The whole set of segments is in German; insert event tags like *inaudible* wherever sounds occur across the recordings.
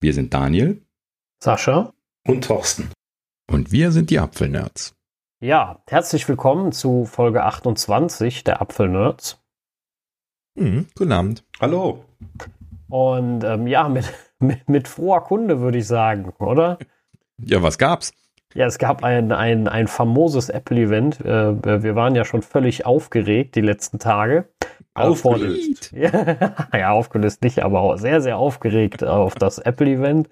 Wir sind Daniel. Sascha. Und Thorsten. Und wir sind die Apfelnerds. Ja, herzlich willkommen zu Folge 28 der Apfelnerds. Mhm, guten Abend. Hallo. Und ähm, ja, mit, *laughs* mit, mit froher Kunde würde ich sagen, oder? Ja, was gab's? Ja, es gab ein, ein, ein famoses Apple-Event. Äh, wir waren ja schon völlig aufgeregt die letzten Tage. Aufgelöst. *laughs* ja, aufgelöst nicht, aber sehr, sehr aufgeregt auf das Apple-Event.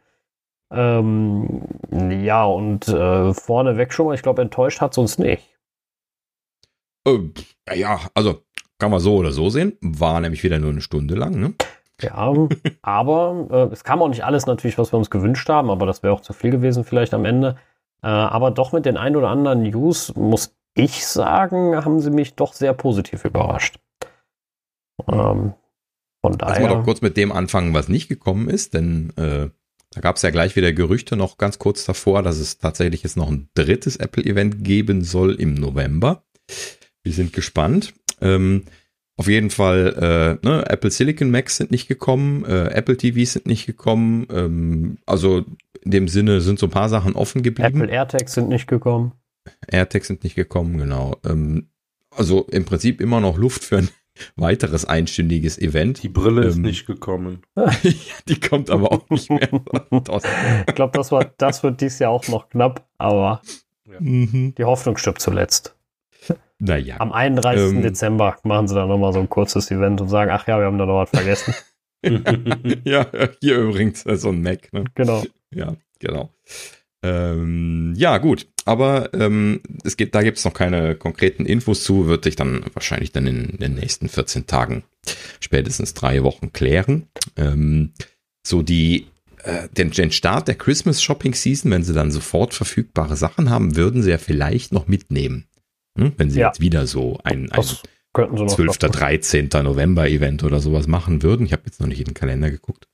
Ähm, ja, und äh, vorneweg schon mal, ich glaube, enttäuscht hat es uns nicht. Äh, ja, also kann man so oder so sehen. War nämlich wieder nur eine Stunde lang, ne? Ja, aber äh, es kam auch nicht alles natürlich, was wir uns gewünscht haben, aber das wäre auch zu viel gewesen vielleicht am Ende. Äh, aber doch mit den ein oder anderen News, muss ich sagen, haben sie mich doch sehr positiv überrascht. Ähm, von daher. Lass mal doch kurz mit dem anfangen, was nicht gekommen ist, denn äh, da gab es ja gleich wieder Gerüchte noch ganz kurz davor, dass es tatsächlich jetzt noch ein drittes Apple-Event geben soll im November. Wir sind gespannt. Ähm, auf jeden Fall, äh, ne, Apple Silicon Macs sind nicht gekommen, äh, Apple TVs sind nicht gekommen. Ähm, also in dem Sinne sind so ein paar Sachen offen geblieben. Apple AirTags sind nicht gekommen. AirTags sind nicht gekommen, genau. Ähm, also im Prinzip immer noch Luft für ein weiteres einstündiges Event. Die Brille ähm, ist nicht gekommen. *laughs* die kommt aber auch nicht mehr. *laughs* ich glaube, das, das wird dies Jahr auch noch knapp, aber ja. mhm. die Hoffnung stirbt zuletzt. Naja. Am 31. Ähm, Dezember machen sie dann nochmal so ein kurzes Event und sagen, ach ja, wir haben da noch was vergessen. *laughs* ja, hier übrigens so ein Mac. Ne? Genau. Ja, genau. Ähm, ja, gut. Aber ähm, es gibt, da gibt es noch keine konkreten Infos zu, wird sich dann wahrscheinlich dann in den nächsten 14 Tagen, spätestens drei Wochen klären. Ähm, so die äh, den, den Start der Christmas Shopping Season, wenn sie dann sofort verfügbare Sachen haben, würden sie ja vielleicht noch mitnehmen. Hm? Wenn sie ja. jetzt wieder so ein, ein 12. 13. November Event oder sowas machen würden. Ich habe jetzt noch nicht in den Kalender geguckt.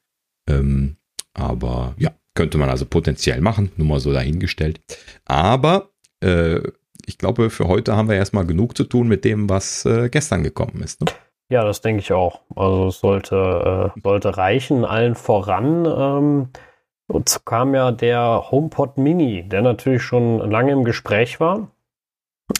Ähm, aber ja, könnte man also potenziell machen, nur mal so dahingestellt. Aber äh, ich glaube, für heute haben wir erstmal genug zu tun mit dem, was äh, gestern gekommen ist. Ne? Ja, das denke ich auch. Also es sollte, äh, sollte reichen, allen voran. Ähm, und kam ja der HomePod Mini, der natürlich schon lange im Gespräch war,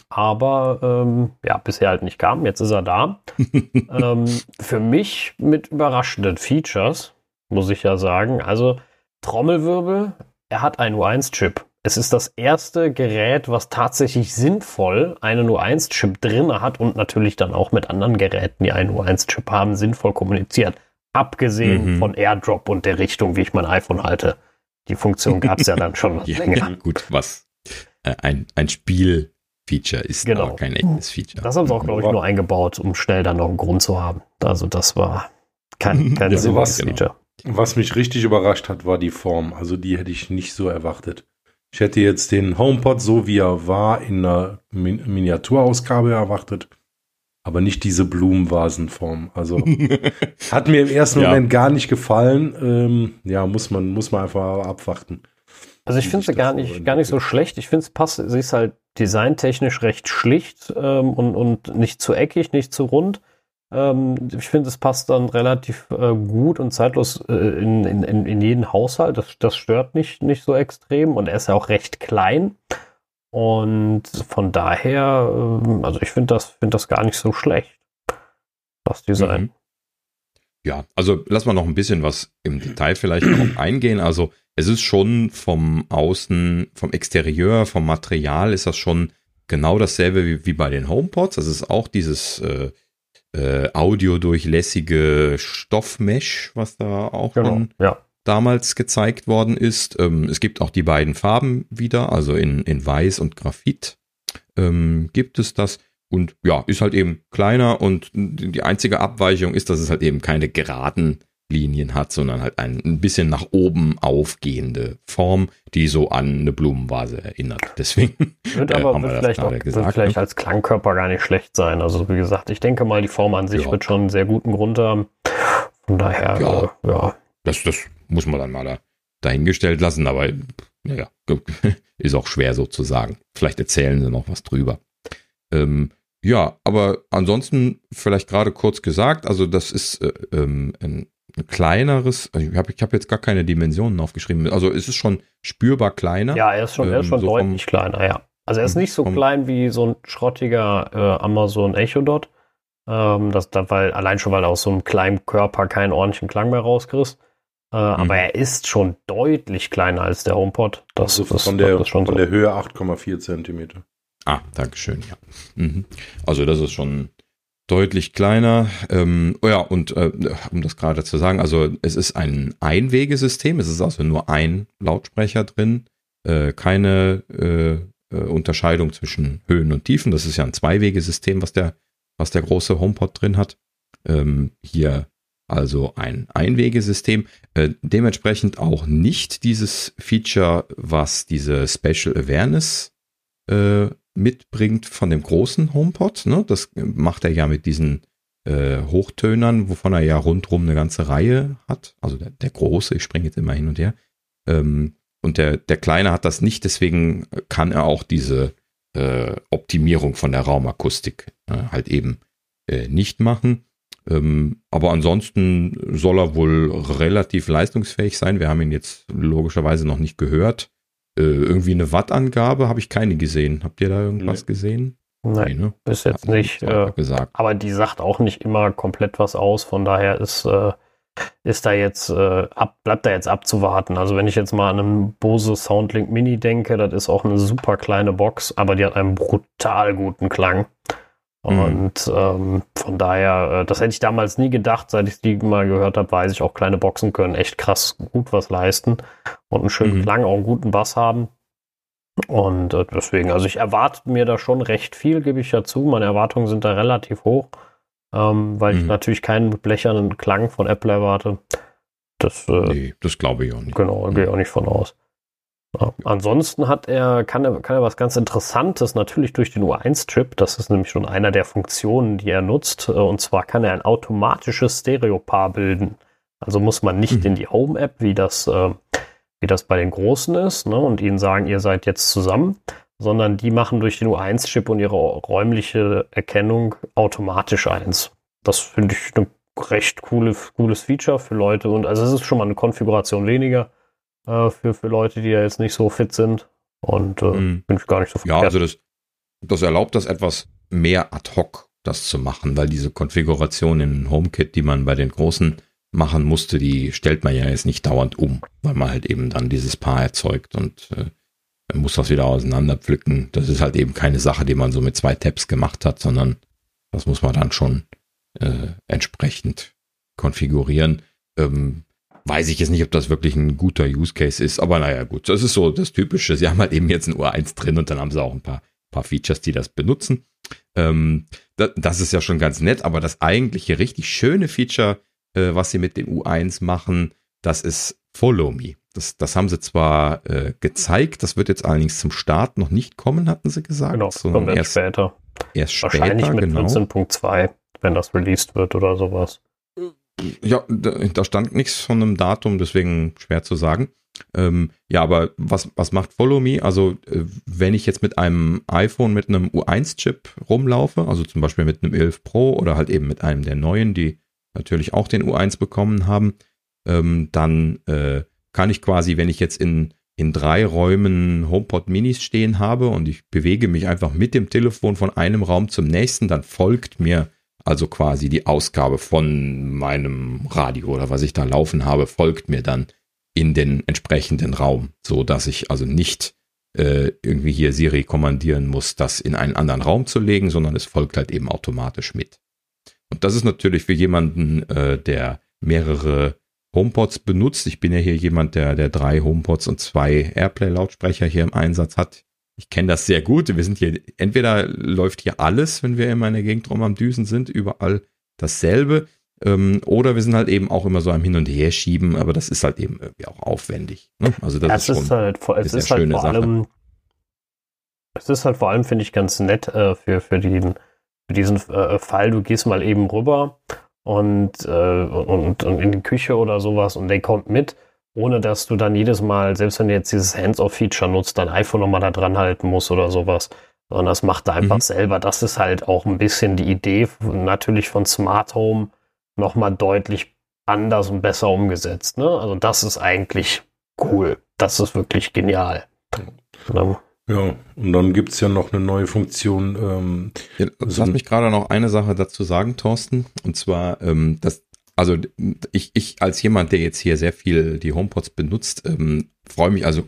aber ähm, ja, bisher halt nicht kam. Jetzt ist er da. *laughs* ähm, für mich mit überraschenden Features, muss ich ja sagen. Also Trommelwirbel, er hat einen U1-Chip. Es ist das erste Gerät, was tatsächlich sinnvoll einen U1-Chip drin hat und natürlich dann auch mit anderen Geräten, die einen U1-Chip haben, sinnvoll kommuniziert. Abgesehen mhm. von AirDrop und der Richtung, wie ich mein iPhone halte. Die Funktion gab es ja dann schon *laughs* ja, länger. Gut, was äh, ein, ein Spiel-Feature ist, genau. aber kein echtes Feature. Das haben sie auch, glaube ich, nur eingebaut, um schnell dann noch einen Grund zu haben. Also das war kein, kein *laughs* ja, sinnvolles genau. Was mich richtig überrascht hat, war die Form. Also die hätte ich nicht so erwartet. Ich hätte jetzt den HomePod so wie er war in einer Min Miniaturausgabe erwartet, aber nicht diese Blumenvasenform. Also *laughs* hat mir im ersten ja. Moment gar nicht gefallen. Ähm, ja, muss man muss man einfach abwarten. Also ich finde sie gar nicht gar nicht so schlecht. Ich finde es passt. Sie ist halt designtechnisch recht schlicht ähm, und und nicht zu eckig, nicht zu rund. Ähm, ich finde, es passt dann relativ äh, gut und zeitlos äh, in, in, in jeden Haushalt. Das, das stört nicht, nicht so extrem und er ist ja auch recht klein. Und von daher, äh, also ich finde das, find das gar nicht so schlecht, das Design. Mhm. Ja, also lass mal noch ein bisschen was im Detail vielleicht darauf *clears throat* eingehen. Also es ist schon vom Außen, vom Exterieur, vom Material ist das schon genau dasselbe wie, wie bei den HomePods. Das ist auch dieses äh, audiodurchlässige Stoffmesh, was da auch genau, schon ja. damals gezeigt worden ist. Ähm, es gibt auch die beiden Farben wieder, also in, in Weiß und Graphit ähm, gibt es das. Und ja, ist halt eben kleiner und die einzige Abweichung ist, dass es halt eben keine geraden Linien hat, sondern halt ein, ein bisschen nach oben aufgehende Form, die so an eine Blumenvase erinnert. Deswegen *laughs* wird äh, aber wird vielleicht, auch, gesagt, wird vielleicht ne? als Klangkörper gar nicht schlecht sein. Also wie gesagt, ich denke mal, die Form an sich ja. wird schon einen sehr guten Grund haben. Von daher, ja, äh, ja. Das, das muss man dann mal da, dahingestellt lassen, aber ja, *laughs* ist auch schwer sozusagen. Vielleicht erzählen sie noch was drüber. Ähm, ja, aber ansonsten vielleicht gerade kurz gesagt, also das ist äh, ähm, ein kleineres, ich habe ich hab jetzt gar keine Dimensionen aufgeschrieben. Also es ist schon spürbar kleiner. Ja, er ist schon, er ist schon ähm, so deutlich kleiner, ja. Also er ist nicht so klein wie so ein schrottiger äh, Amazon Echo Dot. Ähm, das, da, weil, allein schon, weil er aus so einem kleinen Körper keinen ordentlichen Klang mehr rauskriegst. Äh, mhm. Aber er ist schon deutlich kleiner als der HomePod. Das, also das, von, der, das von so. der Höhe 8,4 Zentimeter. Ah, Dankeschön, ja. Mhm. Also das ist schon deutlich kleiner. Ähm, oh ja, und äh, um das gerade zu sagen, also es ist ein Einwegesystem, es ist also nur ein Lautsprecher drin, äh, keine äh, äh Unterscheidung zwischen Höhen und Tiefen. Das ist ja ein Zweiwegesystem, was der, was der große HomePod drin hat. Ähm, hier also ein Einwegesystem. Äh, dementsprechend auch nicht dieses Feature, was diese Special Awareness äh, mitbringt von dem großen HomePod. Ne? Das macht er ja mit diesen äh, Hochtönern, wovon er ja rundrum eine ganze Reihe hat. Also der, der große, ich springe jetzt immer hin und her. Ähm, und der, der kleine hat das nicht, deswegen kann er auch diese äh, Optimierung von der Raumakustik äh, halt eben äh, nicht machen. Ähm, aber ansonsten soll er wohl relativ leistungsfähig sein. Wir haben ihn jetzt logischerweise noch nicht gehört. Äh, irgendwie eine Wattangabe habe ich keine gesehen. Habt ihr da irgendwas nee. gesehen? Nein, nee, ne? bis jetzt Hat nicht. Äh, gesagt. Aber die sagt auch nicht immer komplett was aus. Von daher ist, äh, ist da jetzt äh, ab, bleibt da jetzt abzuwarten. Also wenn ich jetzt mal an einen Bose Soundlink Mini denke, das ist auch eine super kleine Box, aber die hat einen brutal guten Klang. Mhm. Und ähm, von daher, äh, das hätte ich damals nie gedacht, seit ich die mal gehört habe, weiß ich auch, kleine Boxen können echt krass gut was leisten und einen schönen mhm. Klang, auch einen guten Bass haben. Und äh, deswegen, also ich erwarte mir da schon recht viel, gebe ich ja zu. Meine Erwartungen sind da relativ hoch, ähm, weil mhm. ich natürlich keinen blechernen Klang von Apple erwarte. Das, äh, nee, das glaube ich auch nicht. Genau, gehe ich auch nicht von aus. Ja. Ansonsten hat er, kann er, kann er was ganz Interessantes, natürlich durch den U1-Chip. Das ist nämlich schon einer der Funktionen, die er nutzt. Äh, und zwar kann er ein automatisches Stereopaar bilden. Also muss man nicht mhm. in die Home-App, wie das, äh, wie das bei den Großen ist, ne, und ihnen sagen, ihr seid jetzt zusammen, sondern die machen durch den U1-Chip und ihre räumliche Erkennung automatisch eins. Das finde ich ein recht coole, cooles Feature für Leute. Und also es ist schon mal eine Konfiguration weniger äh, für, für Leute, die ja jetzt nicht so fit sind. Und äh, mhm. bin ich gar nicht so verkehrt. Ja, also das, das erlaubt das etwas mehr ad hoc, das zu machen, weil diese Konfiguration in HomeKit, die man bei den großen machen musste, die stellt man ja jetzt nicht dauernd um, weil man halt eben dann dieses Paar erzeugt und äh, muss das wieder auseinanderpflücken. Das ist halt eben keine Sache, die man so mit zwei Tabs gemacht hat, sondern das muss man dann schon äh, entsprechend konfigurieren. Ähm, weiß ich jetzt nicht, ob das wirklich ein guter Use Case ist, aber naja, gut, das ist so das Typische. Sie haben halt eben jetzt ein U1 drin und dann haben sie auch ein paar, paar Features, die das benutzen. Ähm, das, das, ist ja schon ganz nett, aber das eigentliche richtig schöne Feature, äh, was sie mit dem U1 machen, das ist Follow Me. Das, das haben sie zwar äh, gezeigt, das wird jetzt allerdings zum Start noch nicht kommen, hatten sie gesagt. Genau, kommt erst später. Erst später, Wahrscheinlich mit genau. 14.2, wenn das released wird oder sowas. Ja, da stand nichts von einem Datum, deswegen schwer zu sagen. Ähm, ja, aber was, was macht Follow Me? Also, äh, wenn ich jetzt mit einem iPhone mit einem U1-Chip rumlaufe, also zum Beispiel mit einem 11 Pro oder halt eben mit einem der neuen, die natürlich auch den U1 bekommen haben, ähm, dann äh, kann ich quasi, wenn ich jetzt in, in drei Räumen HomePod Minis stehen habe und ich bewege mich einfach mit dem Telefon von einem Raum zum nächsten, dann folgt mir also quasi die Ausgabe von meinem Radio oder was ich da laufen habe, folgt mir dann in den entsprechenden Raum, so dass ich also nicht äh, irgendwie hier Siri kommandieren muss, das in einen anderen Raum zu legen, sondern es folgt halt eben automatisch mit. Und das ist natürlich für jemanden, äh, der mehrere HomePods benutzt. Ich bin ja hier jemand, der, der drei HomePods und zwei Airplay-Lautsprecher hier im Einsatz hat. Ich kenne das sehr gut. Wir sind hier, entweder läuft hier alles, wenn wir in meiner Gegend rum am Düsen sind, überall dasselbe. Ähm, oder wir sind halt eben auch immer so am Hin und Her schieben, aber das ist halt eben irgendwie auch aufwendig. Ne? Also das ja, ist, ist halt, es ist halt vor Sache. allem, es ist halt vor allem, finde ich, ganz nett äh, für, für, den, für diesen äh, Fall. Du gehst mal eben rüber und, äh, und, und in die Küche oder sowas und der kommt mit ohne dass du dann jedes Mal, selbst wenn du jetzt dieses Hands-off-Feature nutzt, dein iPhone nochmal da dran halten musst oder sowas. Sondern das macht er einfach mhm. selber. Das ist halt auch ein bisschen die Idee natürlich von Smart Home nochmal deutlich anders und besser umgesetzt. Ne? Also das ist eigentlich cool. Das ist wirklich genial. Ja, ja und dann gibt es ja noch eine neue Funktion. Ähm, ja, lass mich gerade noch eine Sache dazu sagen, Thorsten. Und zwar, ähm, dass also ich, ich als jemand, der jetzt hier sehr viel die HomePods benutzt, ähm, freue mich also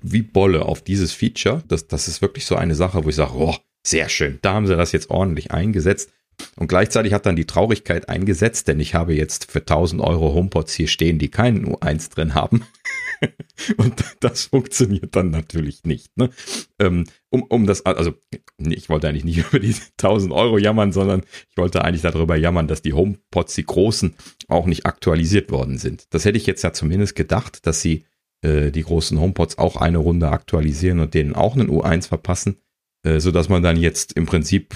wie Bolle auf dieses Feature. Das, das ist wirklich so eine Sache, wo ich sage, oh, sehr schön, da haben sie das jetzt ordentlich eingesetzt. Und gleichzeitig hat dann die Traurigkeit eingesetzt, denn ich habe jetzt für 1000 Euro HomePods hier stehen, die keinen U1 drin haben. *laughs* und das funktioniert dann natürlich nicht. Ne? Ähm, um, um das, also ich wollte eigentlich nicht *laughs* über die 1000 Euro jammern, sondern ich wollte eigentlich darüber jammern, dass die HomePods, die großen, auch nicht aktualisiert worden sind. Das hätte ich jetzt ja zumindest gedacht, dass sie äh, die großen HomePods auch eine Runde aktualisieren und denen auch einen U1 verpassen, äh, so dass man dann jetzt im Prinzip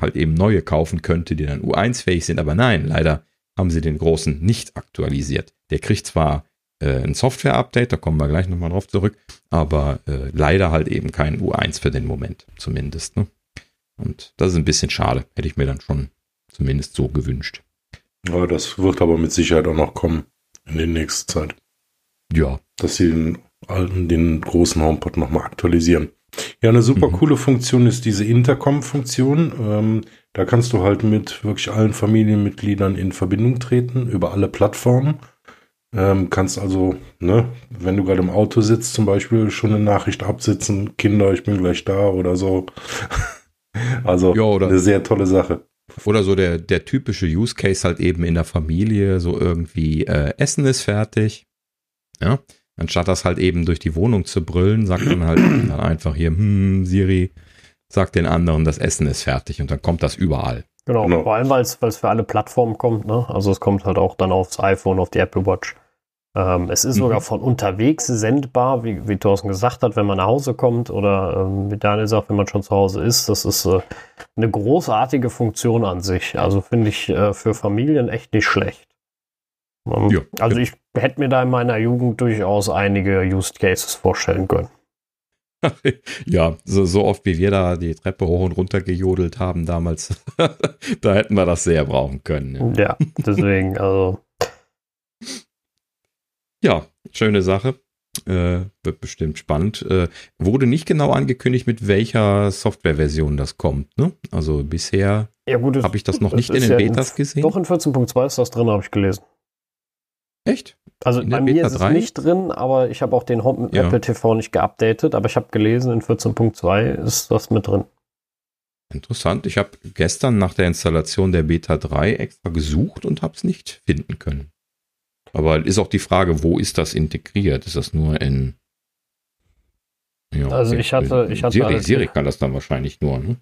halt eben neue kaufen könnte, die dann U1-fähig sind. Aber nein, leider haben sie den großen nicht aktualisiert. Der kriegt zwar äh, ein Software-Update, da kommen wir gleich nochmal drauf zurück, aber äh, leider halt eben kein U1 für den Moment, zumindest. Ne? Und das ist ein bisschen schade. Hätte ich mir dann schon zumindest so gewünscht. Ja, das wird aber mit Sicherheit auch noch kommen in der nächsten Zeit. Ja. Dass sie den alten, den großen HomePod nochmal aktualisieren. Ja, eine super mhm. coole Funktion ist diese Intercom-Funktion. Ähm, da kannst du halt mit wirklich allen Familienmitgliedern in Verbindung treten über alle Plattformen. Ähm, kannst also, ne, wenn du gerade im Auto sitzt, zum Beispiel schon eine Nachricht absitzen, Kinder, ich bin gleich da oder so. *laughs* also ja, oder, eine sehr tolle Sache. Oder so der, der typische Use Case halt eben in der Familie, so irgendwie äh, Essen ist fertig. Ja. Anstatt das halt eben durch die Wohnung zu brüllen, sagt man halt *clears throat* dann einfach hier, hm, Siri, sagt den anderen, das Essen ist fertig und dann kommt das überall. Genau, genau. vor allem, weil es für alle Plattformen kommt, ne? Also es kommt halt auch dann aufs iPhone, auf die Apple Watch. Ähm, es ist mhm. sogar von unterwegs sendbar, wie, wie Thorsten gesagt hat, wenn man nach Hause kommt oder ähm, wie Daniel sagt, wenn man schon zu Hause ist. Das ist äh, eine großartige Funktion an sich. Also finde ich äh, für Familien echt nicht schlecht. Ähm, ja, also ich hätte mir da in meiner Jugend durchaus einige Use Cases vorstellen können. *laughs* ja, so, so, oft wie wir da die Treppe hoch und runter gejodelt haben damals, *laughs* da hätten wir das sehr brauchen können. Ja, ja deswegen, also ja, schöne Sache. Äh, wird bestimmt spannend. Äh, wurde nicht genau angekündigt, mit welcher Softwareversion das kommt. Ne? Also bisher ja, habe ich das noch nicht in den ja Betas in, gesehen. Doch in 14.2 ist das drin, habe ich gelesen. Echt? Also in bei mir Beta ist 3? es nicht drin, aber ich habe auch den Home ja. Apple TV nicht geupdatet, aber ich habe gelesen, in 14.2 ist das mit drin. Interessant. Ich habe gestern nach der Installation der Beta 3 extra gesucht und habe es nicht finden können. Aber ist auch die Frage, wo ist das integriert? Ist das nur in. Ja, also ich hatte, ich hatte. Siri, Siri kann das dann wahrscheinlich nur, ne?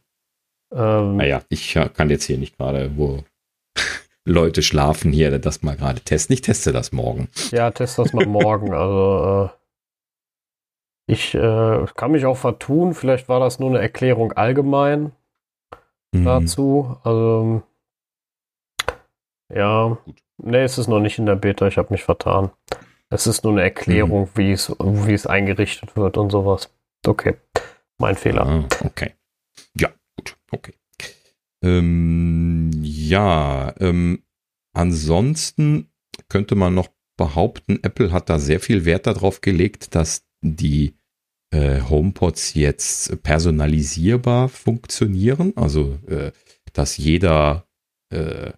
Ähm, naja, ich kann jetzt hier nicht gerade, wo *laughs* Leute schlafen hier, das mal gerade testen. Ich teste das morgen. Ja, teste das mal morgen. *laughs* Also äh, ich äh, kann mich auch vertun. Vielleicht war das nur eine Erklärung allgemein mhm. dazu. Also ja. Gut. Nee, es ist noch nicht in der Beta, ich habe mich vertan. Es ist nur eine Erklärung, mhm. wie, es, wie es eingerichtet wird und sowas. Okay, mein Fehler. Ah, okay. Ja, gut, okay. Ähm, ja, ähm, ansonsten könnte man noch behaupten, Apple hat da sehr viel Wert darauf gelegt, dass die äh, HomePods jetzt personalisierbar funktionieren. Also, äh, dass jeder äh,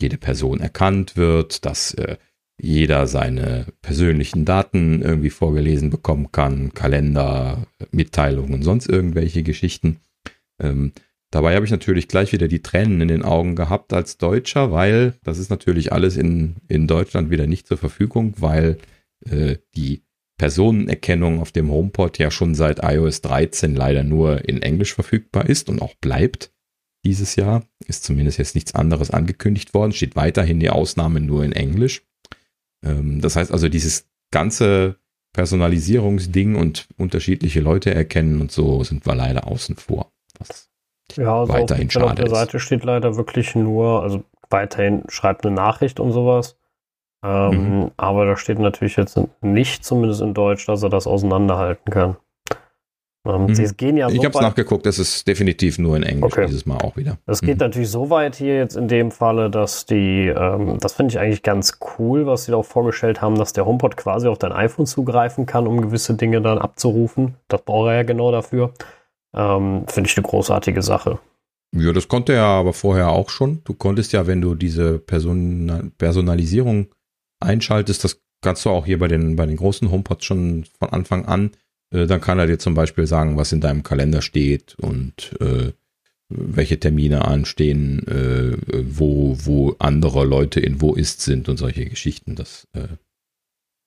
jede Person erkannt wird, dass äh, jeder seine persönlichen Daten irgendwie vorgelesen bekommen kann, Kalender, Mitteilungen, sonst irgendwelche Geschichten. Ähm, dabei habe ich natürlich gleich wieder die Tränen in den Augen gehabt als Deutscher, weil das ist natürlich alles in, in Deutschland wieder nicht zur Verfügung, weil äh, die Personenerkennung auf dem HomePod ja schon seit iOS 13 leider nur in Englisch verfügbar ist und auch bleibt dieses Jahr. Ist zumindest jetzt nichts anderes angekündigt worden. Steht weiterhin die Ausnahme nur in Englisch. Ähm, das heißt also, dieses ganze Personalisierungsding und unterschiedliche Leute erkennen und so sind wir leider außen vor. Was ja, also weiterhin auf, schade auf der ist. Seite steht leider wirklich nur, also weiterhin schreibt eine Nachricht und sowas. Ähm, mhm. Aber da steht natürlich jetzt nicht, zumindest in Deutsch, dass er das auseinanderhalten kann. Ähm, mhm. Sie gehen ja so ich habe es nachgeguckt, es ist definitiv nur in Englisch okay. dieses Mal auch wieder. Es geht mhm. natürlich so weit hier jetzt in dem Falle, dass die, ähm, das finde ich eigentlich ganz cool, was sie da auch vorgestellt haben, dass der HomePod quasi auf dein iPhone zugreifen kann, um gewisse Dinge dann abzurufen. Das braucht er ja genau dafür. Ähm, finde ich eine großartige Sache. Ja, das konnte er aber vorher auch schon. Du konntest ja, wenn du diese Person Personalisierung einschaltest, das kannst du auch hier bei den, bei den großen HomePods schon von Anfang an äh, dann kann er dir zum Beispiel sagen, was in deinem Kalender steht und äh, welche Termine anstehen, äh, wo, wo andere Leute in wo ist sind und solche Geschichten. Das äh,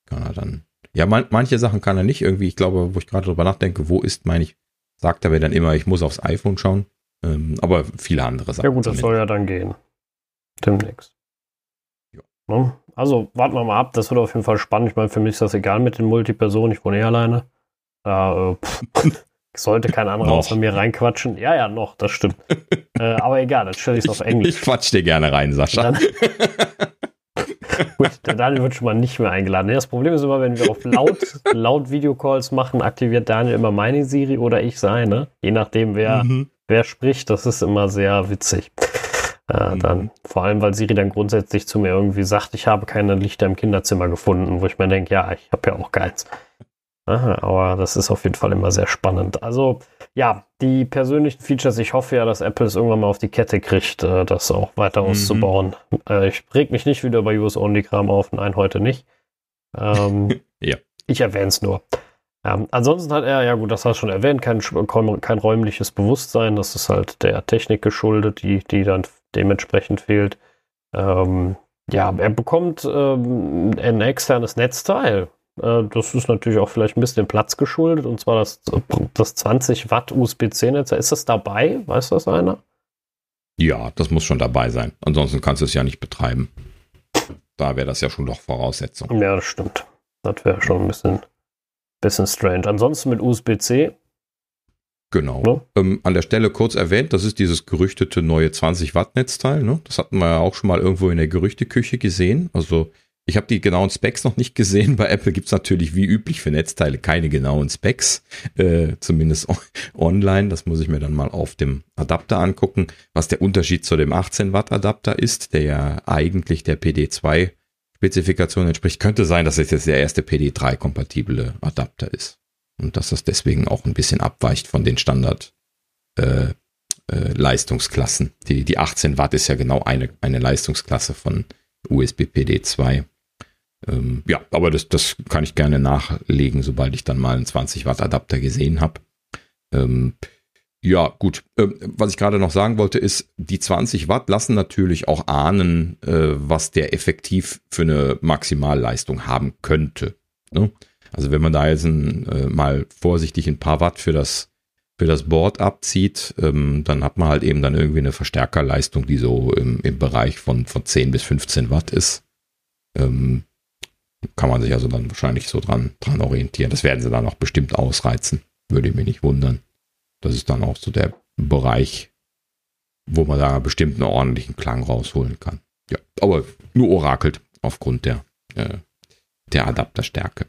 kann er dann. Ja, man, manche Sachen kann er nicht irgendwie. Ich glaube, wo ich gerade drüber nachdenke, wo ist, meine ich, sagt er mir dann immer, ich muss aufs iPhone schauen. Ähm, aber viele andere Sachen. Ja gut, das soll ja dann gehen. Demnächst. Ja. Ne? Also warten wir mal ab, das wird auf jeden Fall spannend. Ich meine, für mich ist das egal mit den Multipersonen, ich wohne eh alleine. Da äh, *laughs* sollte kein anderer außer mir reinquatschen. Ja, ja, noch, das stimmt. *laughs* äh, aber egal, dann stelle ich es auf Englisch. Ich quatsch dir gerne rein, Sascha. Dann, *laughs* Gut, der Daniel wird schon mal nicht mehr eingeladen. Das Problem ist immer, wenn wir auf laut, laut Videocalls machen, aktiviert Daniel immer meine Siri oder ich seine. Je nachdem, wer, mhm. wer spricht. Das ist immer sehr witzig. Äh, mhm. dann, vor allem, weil Siri dann grundsätzlich zu mir irgendwie sagt, ich habe keine Lichter im Kinderzimmer gefunden, wo ich mir denke, ja, ich habe ja auch keins. Aha, aber das ist auf jeden Fall immer sehr spannend. Also ja, die persönlichen Features, ich hoffe ja, dass Apple es irgendwann mal auf die Kette kriegt, äh, das auch weiter mhm. auszubauen. Äh, ich reg mich nicht wieder über US-Only-Kram auf, nein, heute nicht. Ähm, *laughs* ja. Ich erwähne es nur. Ähm, ansonsten hat er, ja gut, das hast du schon erwähnt, kein, kein räumliches Bewusstsein, das ist halt der Technik geschuldet, die, die dann dementsprechend fehlt. Ähm, ja, er bekommt ähm, ein externes Netzteil. Äh, das ist natürlich auch vielleicht ein bisschen Platz geschuldet, und zwar das, das 20 Watt USB-C-Netz. Ist das dabei? Weiß das einer? Ja, das muss schon dabei sein. Ansonsten kannst du es ja nicht betreiben. Da wäre das ja schon doch Voraussetzung. Ja, das stimmt. Das wäre schon ein bisschen, bisschen strange. Ansonsten mit USB-C. Genau. Ne? Ähm, an der Stelle kurz erwähnt, das ist dieses gerüchtete neue 20 Watt Netzteil. Ne? Das hatten wir ja auch schon mal irgendwo in der Gerüchteküche gesehen. Also ich habe die genauen Specs noch nicht gesehen. Bei Apple gibt's natürlich wie üblich für Netzteile keine genauen Specs, äh, zumindest online. Das muss ich mir dann mal auf dem Adapter angucken, was der Unterschied zu dem 18 Watt Adapter ist, der ja eigentlich der PD2 Spezifikation entspricht. Könnte sein, dass es jetzt der erste PD3 kompatible Adapter ist und dass das deswegen auch ein bisschen abweicht von den Standard äh, äh, Leistungsklassen. Die, die 18 Watt ist ja genau eine, eine Leistungsklasse von USB PD 2. Ähm, ja, aber das, das kann ich gerne nachlegen, sobald ich dann mal einen 20 Watt Adapter gesehen habe. Ähm, ja, gut. Ähm, was ich gerade noch sagen wollte, ist, die 20 Watt lassen natürlich auch ahnen, äh, was der effektiv für eine Maximalleistung haben könnte. Ne? Also wenn man da jetzt ein, äh, mal vorsichtig ein paar Watt für das für das Board abzieht, ähm, dann hat man halt eben dann irgendwie eine Verstärkerleistung, die so im, im Bereich von, von 10 bis 15 Watt ist. Ähm, kann man sich also dann wahrscheinlich so dran, dran orientieren. Das werden sie dann auch bestimmt ausreizen. Würde mich nicht wundern. Das ist dann auch so der Bereich, wo man da bestimmt einen ordentlichen Klang rausholen kann. Ja, aber nur orakelt aufgrund der, äh, der Adapterstärke.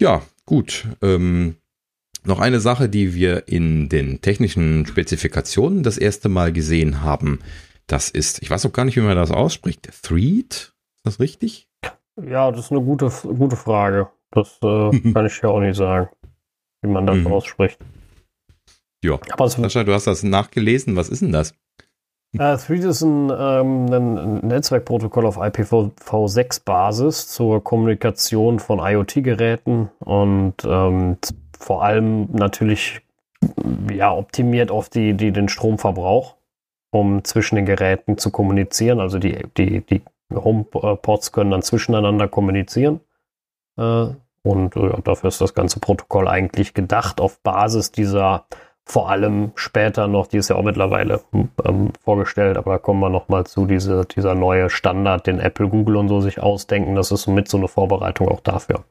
Ja, gut. Ähm, noch eine Sache, die wir in den technischen Spezifikationen das erste Mal gesehen haben. Das ist, ich weiß auch gar nicht, wie man das ausspricht. Thread? Ist das richtig? Ja, das ist eine gute, gute Frage. Das äh, *laughs* kann ich ja auch nicht sagen, wie man das mhm. ausspricht. Ja. Aber Sascha, du hast das nachgelesen. Was ist denn das? Uh, Thread ist ein, ähm, ein Netzwerkprotokoll auf IPv6-Basis zur Kommunikation von IoT-Geräten und ähm, vor allem natürlich ja, optimiert auf die, die, den Stromverbrauch, um zwischen den Geräten zu kommunizieren. Also die, die, die HomePods können dann zwischeneinander kommunizieren. Äh, und ja, dafür ist das ganze Protokoll eigentlich gedacht auf Basis dieser vor allem später noch, die ist ja auch mittlerweile ähm, vorgestellt, aber da kommen wir nochmal zu, diese, dieser neue Standard, den Apple, Google und so sich ausdenken. Das ist mit so eine Vorbereitung auch dafür.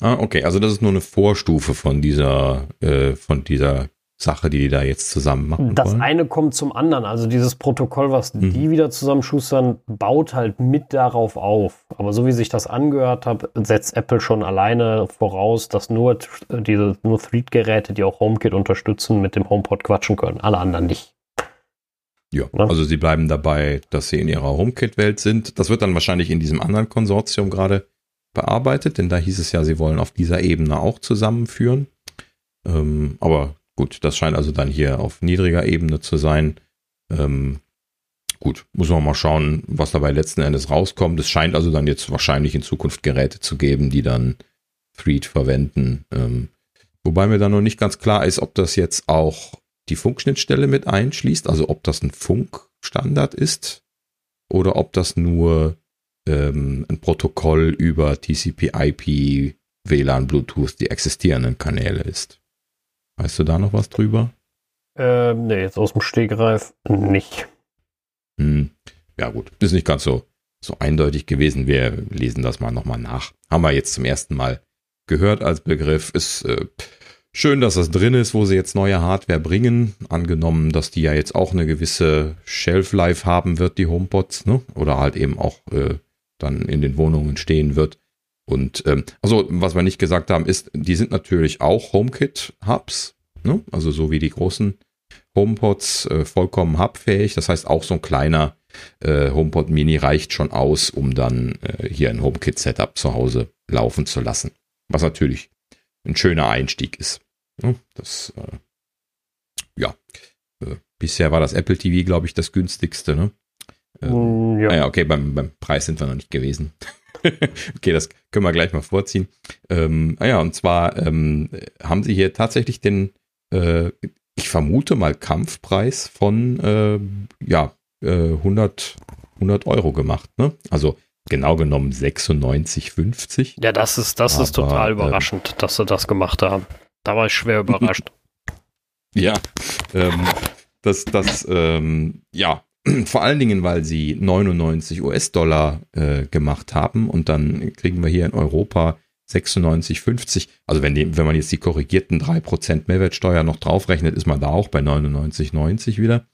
Ah, okay, also das ist nur eine Vorstufe von dieser, äh, von dieser Sache, die die da jetzt zusammen machen. Das wollen. eine kommt zum anderen. Also dieses Protokoll, was Mhm. die wieder zusammenschustern, baut halt mit darauf auf. Aber so wie sich das angehört hat, setzt Apple schon alleine voraus, dass nur diese nur Thread-Geräte, die auch HomeKit unterstützen, mit dem HomePod quatschen können. Alle anderen nicht. Ja, Ja. also sie bleiben dabei, dass sie in ihrer HomeKit-Welt sind. Das wird dann wahrscheinlich in diesem anderen Konsortium gerade bearbeitet, denn da hieß es ja, sie wollen auf dieser Ebene auch zusammenführen. Ähm, aber gut, das scheint also dann hier auf niedriger Ebene zu sein. Ähm, gut, muss man mal schauen, was dabei letzten Endes rauskommt. Es scheint also dann jetzt wahrscheinlich in Zukunft Geräte zu geben, die dann Thread verwenden. Ähm, wobei mir dann noch nicht ganz klar ist, ob das jetzt auch die Funkschnittstelle mit einschließt, also ob das ein Funkstandard ist oder ob das nur ähm, ein Protokoll über TCP/IP, WLAN, Bluetooth, die existierenden Kanäle ist. Weißt du da noch was drüber? Ähm, nee, jetzt aus dem Stegreif nicht. Hm. Ja gut, ist nicht ganz so, so eindeutig gewesen. Wir lesen das mal nochmal nach. Haben wir jetzt zum ersten Mal gehört als Begriff. Ist äh, schön, dass das drin ist, wo sie jetzt neue Hardware bringen. Angenommen, dass die ja jetzt auch eine gewisse Shelf-Life haben wird, die HomePods, ne? Oder halt eben auch äh, dann in den Wohnungen stehen wird. Und ähm, also, was wir nicht gesagt haben, ist, die sind natürlich auch HomeKit-Hubs, ne? Also so wie die großen HomePods äh, vollkommen hubfähig. Das heißt, auch so ein kleiner äh, HomePod Mini reicht schon aus, um dann äh, hier ein HomeKit-Setup zu Hause laufen zu lassen. Was natürlich ein schöner Einstieg ist. Ja, das, äh, ja, äh, bisher war das Apple TV, glaube ich, das günstigste. Ne? Ähm, Mm, ja. Ah ja, okay, beim, beim Preis sind wir noch nicht gewesen. *laughs* okay, das können wir gleich mal vorziehen. Ähm, ah ja, und zwar ähm, haben sie hier tatsächlich den, äh, ich vermute mal, Kampfpreis von äh, ja, äh, 100, 100 Euro gemacht. Ne? Also genau genommen 96,50. Ja, das ist, das ist Aber, total ähm, überraschend, dass sie das gemacht haben. Da war ich schwer *laughs* überrascht. Ja, ähm, das, das, ähm, ja, *clears throat* vor allen Dingen, weil sie 99 US-Dollar äh, gemacht haben und dann kriegen wir hier in Europa 96,50. Also wenn, die, wenn man jetzt die korrigierten 3% Mehrwertsteuer noch draufrechnet, ist man da auch bei 99,90 wieder.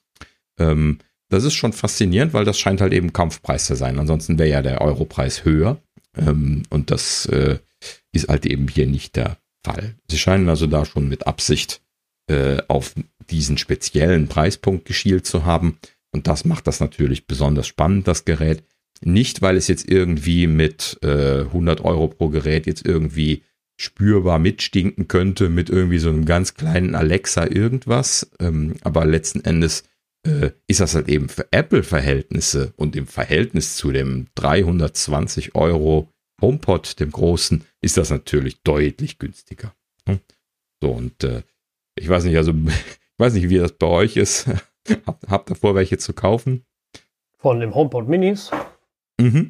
Ähm, das ist schon faszinierend, weil das scheint halt eben Kampfpreis zu sein. Ansonsten wäre ja der Europreis höher. Ähm, und das äh, ist halt eben hier nicht der Fall. Sie scheinen also da schon mit Absicht äh, auf diesen speziellen Preispunkt geschielt zu haben. Und das macht das natürlich besonders spannend, das Gerät. Nicht, weil es jetzt irgendwie mit äh, 100 Euro pro Gerät jetzt irgendwie spürbar mitstinken könnte mit irgendwie so einem ganz kleinen Alexa irgendwas. Ähm, aber letzten Endes äh, ist das halt eben für Apple-Verhältnisse und im Verhältnis zu dem 320 Euro HomePod, dem großen, ist das natürlich deutlich günstiger. Hm? So, und äh, ich weiß nicht, also *laughs* ich weiß nicht, wie das bei euch ist. Habt, habt ihr vor, welche zu kaufen? Von dem HomePod Minis. Mhm.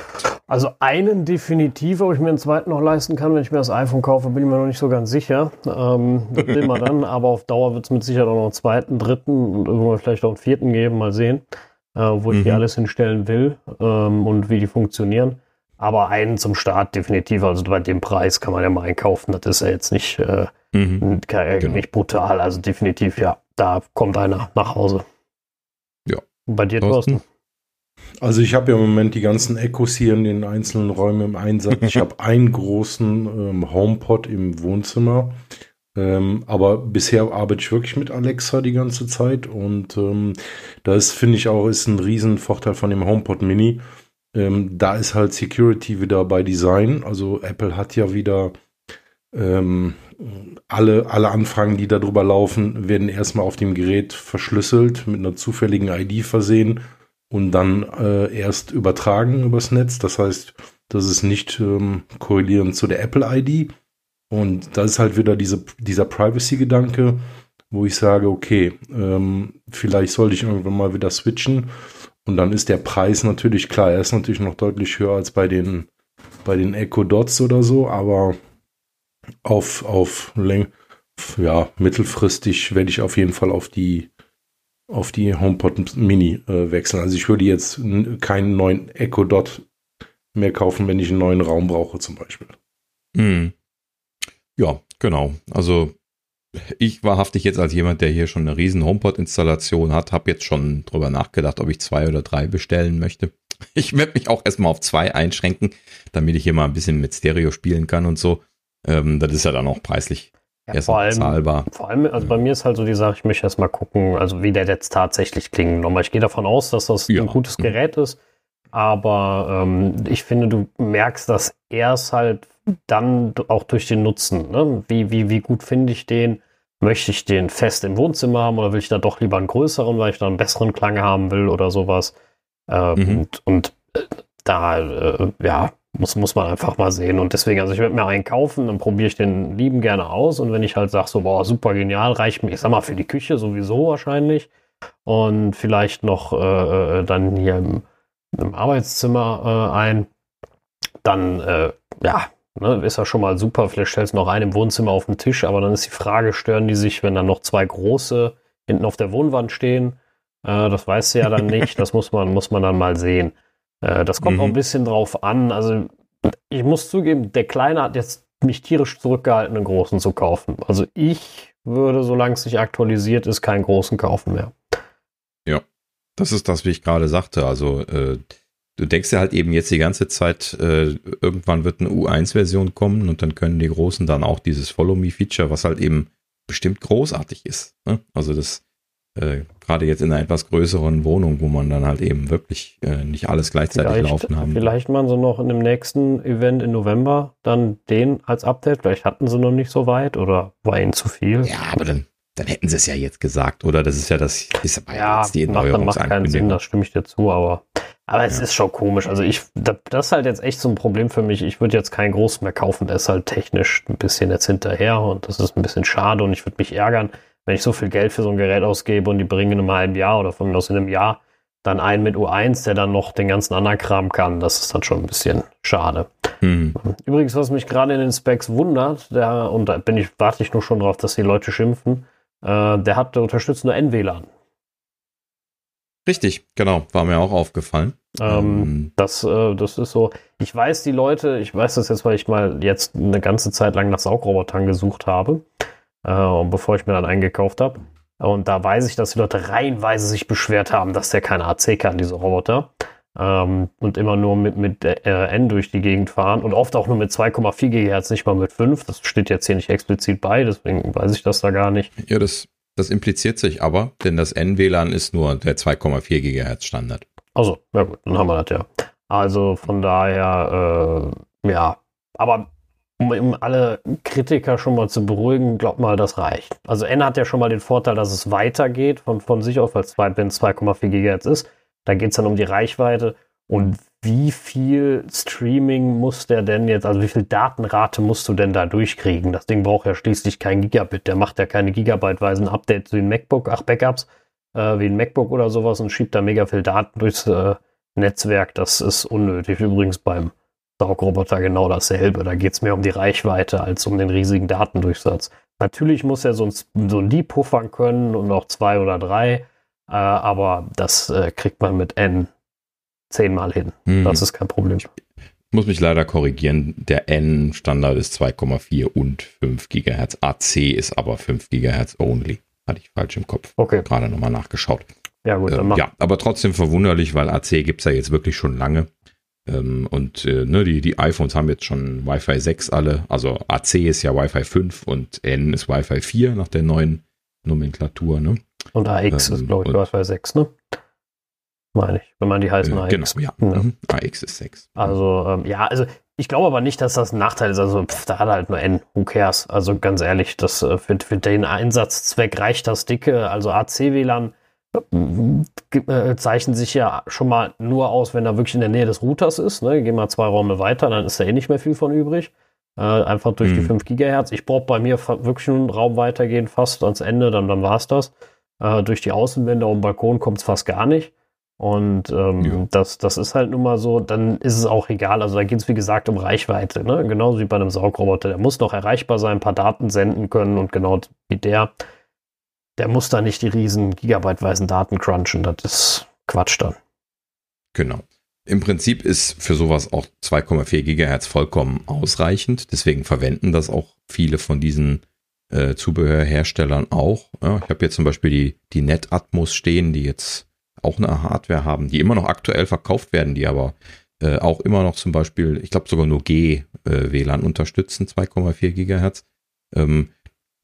Also einen definitiv, ob ich mir einen zweiten noch leisten kann, wenn ich mir das iPhone kaufe, bin ich mir noch nicht so ganz sicher. Ähm, sehen wir dann, aber auf Dauer wird es mit Sicherheit auch noch einen zweiten, dritten und irgendwann vielleicht auch einen vierten geben, mal sehen, äh, wo ich die Mhm. alles hinstellen will ähm, und wie die funktionieren. Aber einen zum Start definitiv, also bei dem Preis kann man ja mal einkaufen, das ist ja jetzt nicht, äh, Mhm. ke- Genau. nicht brutal, also definitiv, ja, da kommt einer nach Hause. Bei dir? Thorsten? Also ich habe ja im Moment die ganzen Echos hier in den einzelnen Räumen im Einsatz. Ich *laughs* habe einen großen ähm, HomePod im Wohnzimmer. Ähm, aber bisher arbeite ich wirklich mit Alexa die ganze Zeit und ähm, das finde ich auch ist ein riesen Vorteil von dem HomePod Mini. Ähm, da ist halt Security wieder bei Design. Also Apple hat ja wieder ähm, alle, alle Anfragen, die darüber laufen, werden erstmal auf dem Gerät verschlüsselt, mit einer zufälligen ID versehen und dann äh, erst übertragen übers Netz. Das heißt, das ist nicht ähm, korrelierend zu der Apple-ID. Und da ist halt wieder diese, dieser Privacy-Gedanke, wo ich sage, okay, ähm, vielleicht sollte ich irgendwann mal wieder switchen. Und dann ist der Preis natürlich klar, er ist natürlich noch deutlich höher als bei den, bei den Echo Dots oder so, aber auf, auf Läng ja, mittelfristig werde ich auf jeden Fall auf die auf die HomePod Mini äh, wechseln. Also ich würde jetzt keinen neuen Echo Dot mehr kaufen, wenn ich einen neuen Raum brauche zum Beispiel. Mhm. Ja, genau. Also ich wahrhaftig jetzt als jemand, der hier schon eine riesen HomePod-Installation hat, habe jetzt schon drüber nachgedacht, ob ich zwei oder drei bestellen möchte. Ich werde mich auch erstmal auf zwei einschränken, damit ich hier mal ein bisschen mit Stereo spielen kann und so. Ähm, das ist ja dann auch preislich Ja, vor allem, zahlbar. vor allem, also bei mir ist halt so die Sache, ich möchte erst mal gucken, also wie der jetzt tatsächlich klingt. Nochmal, ich gehe davon aus, dass das Ja. ein gutes Mhm. Gerät ist, aber ähm, ich finde, du merkst das erst halt dann auch durch den Nutzen. Ne? Wie, wie, wie gut finde ich den? Möchte ich den fest im Wohnzimmer haben oder will ich da doch lieber einen größeren, weil ich da einen besseren Klang haben will oder sowas? Ähm, Mhm. Und, und äh, da, äh, ja, muss, muss man einfach mal sehen. Und deswegen, also ich werde mir einen kaufen, dann probiere ich den lieben gerne aus. Und wenn ich halt sage, so, boah, super genial, reicht mir, ich sag mal, für die Küche sowieso wahrscheinlich. Und vielleicht noch äh, äh, dann hier im, im Arbeitszimmer äh, ein. Dann, äh, ja, ne, ist ja schon mal super. Vielleicht stellst du noch einen im Wohnzimmer auf den Tisch, aber dann ist die Frage, stören die sich, wenn dann noch zwei große hinten auf der Wohnwand stehen? Äh, das weißt du ja dann nicht. Das muss man, muss man dann mal sehen. Äh, das kommt Mhm. auch ein bisschen drauf an. Also, ich muss zugeben, der Kleine hat jetzt mich tierisch zurückgehalten, einen großen zu kaufen. Also, ich würde, solange es nicht aktualisiert ist, keinen großen kaufen mehr. Das ist das, wie ich gerade sagte. Also äh, du denkst ja halt eben jetzt die ganze Zeit, äh, irgendwann wird eine U1-Version kommen und dann können die Großen dann auch dieses Follow-Me-Feature, was halt eben bestimmt großartig ist. Ne? Also das äh, gerade jetzt in einer etwas größeren Wohnung, wo man dann halt eben wirklich äh, nicht alles gleichzeitig Vielleicht, laufen haben. vielleicht machen sie noch in dem nächsten Event im November dann den als Update. Vielleicht hatten sie noch nicht so weit oder war ihnen zu viel. Ja, aber dann, dann hätten sie es ja jetzt gesagt, oder? Das ist ja das, ist aber Ja, jetzt die macht, dann macht keinen Sinn, das stimme ich dir zu, aber, aber es Ja. ist schon komisch. Also ich, da- das ist halt jetzt echt so ein Problem für mich. Ich würde jetzt keinen großen mehr kaufen, der ist halt technisch ein bisschen jetzt hinterher und das ist ein bisschen schade und ich würde mich ärgern, wenn ich so viel Geld für so ein Gerät ausgebe und die bringen in einem halben Jahr oder von mir aus in einem Jahr dann einen mit U1, der dann noch den ganzen anderen Kram kann. Das ist dann schon ein bisschen schade. Hm. Übrigens, was mich gerade in den Specs wundert, der, und da bin ich, warte ich nur schon drauf, dass die Leute schimpfen, äh, der hat, unterstützt nur NWLAN. Richtig, genau, war mir auch aufgefallen. Ähm, das, äh, das ist so. Ich weiß, die Leute, ich weiß das jetzt, weil ich mal jetzt eine ganze Zeit lang nach Saugrobotern gesucht habe, und bevor ich mir dann eingekauft habe. Und da weiß ich, dass die Leute reihenweise sich beschwert haben, dass der kein AC kann, diese Roboter. Ähm, und immer nur mit, mit äh, N durch die Gegend fahren und oft auch nur mit 2,4 GHz, nicht mal mit 5. Das steht jetzt hier nicht explizit bei, deswegen weiß ich das da gar nicht. Ja, das, das impliziert sich aber, denn das N-WLAN ist nur der 2,4 Gigahertz Standard. Also, ja gut, dann haben wir das ja. Also von daher, äh, ja, aber um, um alle Kritiker schon mal zu beruhigen, glaubt mal, das reicht. Also N hat ja schon mal den Vorteil, dass es weitergeht von, von sich aus, weil es wenn es 2,4 GHz ist. Da geht es dann um die Reichweite und wie viel Streaming muss der denn jetzt, also wie viel Datenrate musst du denn da durchkriegen? Das Ding braucht ja schließlich kein Gigabit, der macht ja keine Gigabyteweisen Updates wie ein MacBook, ach Backups, äh, wie ein MacBook oder sowas und schiebt da mega viel Daten durchs äh, Netzwerk. Das ist unnötig. Übrigens beim Saugroboter genau dasselbe. Da geht es mehr um die Reichweite als um den riesigen Datendurchsatz. Natürlich muss er so ein, so ein Deep puffern können und auch zwei oder drei, äh, aber das äh, kriegt man mit N zehnmal hin. Hm. Das ist kein Problem. Ich muss mich leider korrigieren. Der N-Standard ist 2,4 und 5 Gigahertz. AC ist aber 5 Gigahertz only. Hatte ich falsch im Kopf. Okay, Gerade nochmal nachgeschaut. ja gut, dann mach. ja, aber trotzdem verwunderlich, weil AC gibt's ja jetzt wirklich schon lange. Ähm, und äh, ne, die, die iPhones haben jetzt schon Wi-Fi 6 alle. Also AC ist ja Wi-Fi 5 und N ist Wi-Fi 4 nach der neuen Nomenklatur. Ne? Und AX ähm, ist, glaube ich, Wi-Fi 6, ne? Meine ich, wenn man die heißen Äh, AX. genau, ja. Ja. Mhm. AX ist 6. Also, ähm, ja, also ich glaube aber nicht, dass das ein Nachteil ist. Also, pff, da hat er halt nur N. Who cares? Also, ganz ehrlich, das, äh, für, für den Einsatzzweck reicht das dicke. Also, AC-WLAN zeichnen sich ja schon mal nur aus, wenn er wirklich in der Nähe des Routers ist. Ne? Gehen wir zwei Räume weiter, dann ist da eh nicht mehr viel von übrig. Äh, einfach durch die Mhm. 5 Gigahertz. Ich brauche bei mir wirklich nur einen Raum weitergehen, fast ans Ende, dann, dann war es das. Äh, durch die Außenwände dem Balkon kommt es fast gar nicht. Und ähm, Ja. das, das ist halt nun mal so, dann ist es auch egal. Also da geht es, wie gesagt, um Reichweite. Ne? Genauso wie bei einem Saugroboter. Der muss noch erreichbar sein, ein paar Daten senden können und genau wie der, der muss da nicht die riesen gigabyteweisen Daten crunchen. Das ist Quatsch dann. Genau. Im Prinzip ist für sowas auch 2,4 Gigahertz vollkommen ausreichend. Deswegen verwenden das auch viele von diesen äh, Zubehörherstellern auch. Ja, ich habe jetzt zum Beispiel die, die NetAtmos stehen, die jetzt auch eine Hardware haben, die immer noch aktuell verkauft werden, die aber äh, auch immer noch zum Beispiel, ich glaube sogar nur G-WLAN äh, unterstützen, 2,4 Gigahertz. Ähm,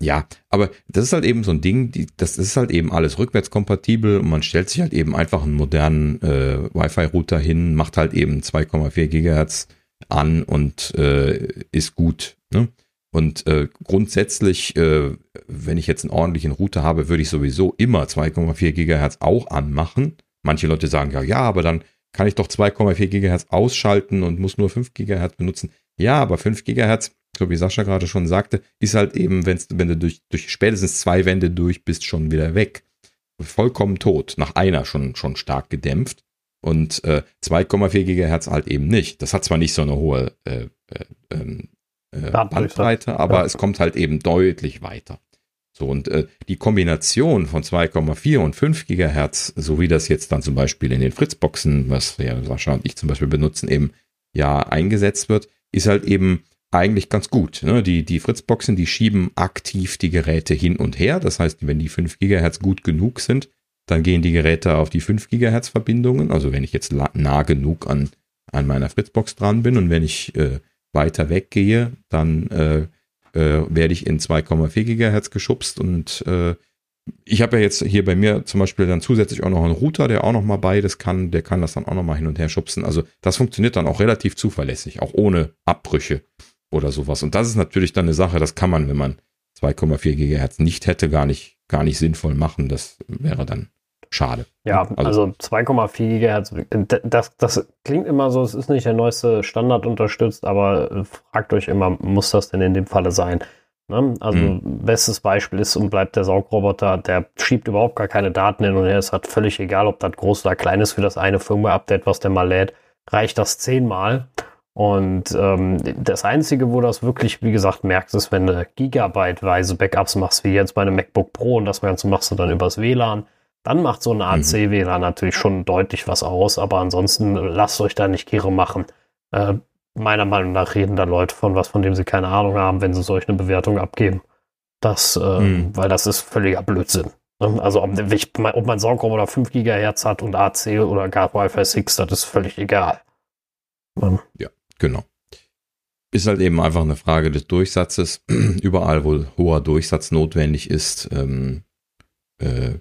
ja, aber das ist halt eben so ein Ding, die, das ist halt eben alles rückwärtskompatibel und man stellt sich halt eben einfach einen modernen äh, Wi-Fi-Router hin, macht halt eben 2,4 Gigahertz an und äh, ist gut. Ne? Und äh, grundsätzlich, äh, wenn ich jetzt einen ordentlichen Router habe, würde ich sowieso immer 2,4 Gigahertz auch anmachen. Manche Leute sagen ja, ja, aber dann kann ich doch 2,4 Gigahertz ausschalten und muss nur 5 Gigahertz benutzen. Ja, aber 5 Gigahertz, so wie Sascha gerade schon sagte, ist halt eben, wenn's, wenn du durch, durch spätestens zwei Wände durch bist, schon wieder weg. Vollkommen tot. Nach einer schon, schon stark gedämpft. Und äh, 2,4 Gigahertz halt eben nicht. Das hat zwar nicht so eine hohe äh, äh, ähm, äh, Bandbreite, aber ja. es kommt halt eben deutlich weiter. So, und äh, die Kombination von 2,4 und 5 Gigahertz, so wie das jetzt dann zum Beispiel in den Fritzboxen, was ja Sascha und ich zum Beispiel benutzen, eben ja eingesetzt wird, ist halt eben eigentlich ganz gut. Ne? Die, die Fritzboxen, die schieben aktiv die Geräte hin und her. Das heißt, wenn die 5 Gigahertz gut genug sind, dann gehen die Geräte auf die 5 Gigahertz Verbindungen. Also wenn ich jetzt nah genug an, an meiner Fritzbox dran bin und wenn ich äh, weiter weggehe, dann äh, äh, werde ich in 2,4 Gigahertz geschubst und äh, ich habe ja jetzt hier bei mir zum Beispiel dann zusätzlich auch noch einen Router, der auch noch mal beides kann, der kann das dann auch noch mal hin und her schubsen. Also das funktioniert dann auch relativ zuverlässig, auch ohne Abbrüche oder sowas. Und das ist natürlich dann eine Sache, das kann man, wenn man 2,4 Gigahertz nicht hätte, gar nicht, gar nicht sinnvoll machen. Das wäre dann schade. Ja, also, also 2,4 Gigahertz, das, das klingt immer so, es ist nicht der neueste Standard unterstützt, aber äh, fragt euch immer, muss das denn in dem Falle sein? Ne? Also mhm. bestes Beispiel ist und bleibt der Saugroboter, der schiebt überhaupt gar keine Daten hin und her. Es hat völlig egal, ob das groß oder klein ist für das eine Firmware-Update, was der mal lädt, reicht das zehnmal. Und ähm, das Einzige, wo das wirklich, wie gesagt, merkst, ist, wenn du gigabyteweise Backups machst, wie jetzt bei einem MacBook Pro und das Ganze machst du dann übers WLAN dann macht so ein AC-WLAN mhm. natürlich schon deutlich was aus, aber ansonsten lasst euch da nicht Giere machen. Äh, meiner Meinung nach reden da Leute von was, von dem sie keine Ahnung haben, wenn sie solch eine Bewertung abgeben. Das, äh, mhm. weil das ist völliger Blödsinn. Ne? Also ob, ich, ob mein Saugroboter 5 GHz hat und AC oder gar Wi-Fi 6, das ist völlig egal. Ja, genau. Ist halt eben einfach eine Frage des Durchsatzes. *clears throat* Überall, wo hoher Durchsatz notwendig ist, ähm, äh,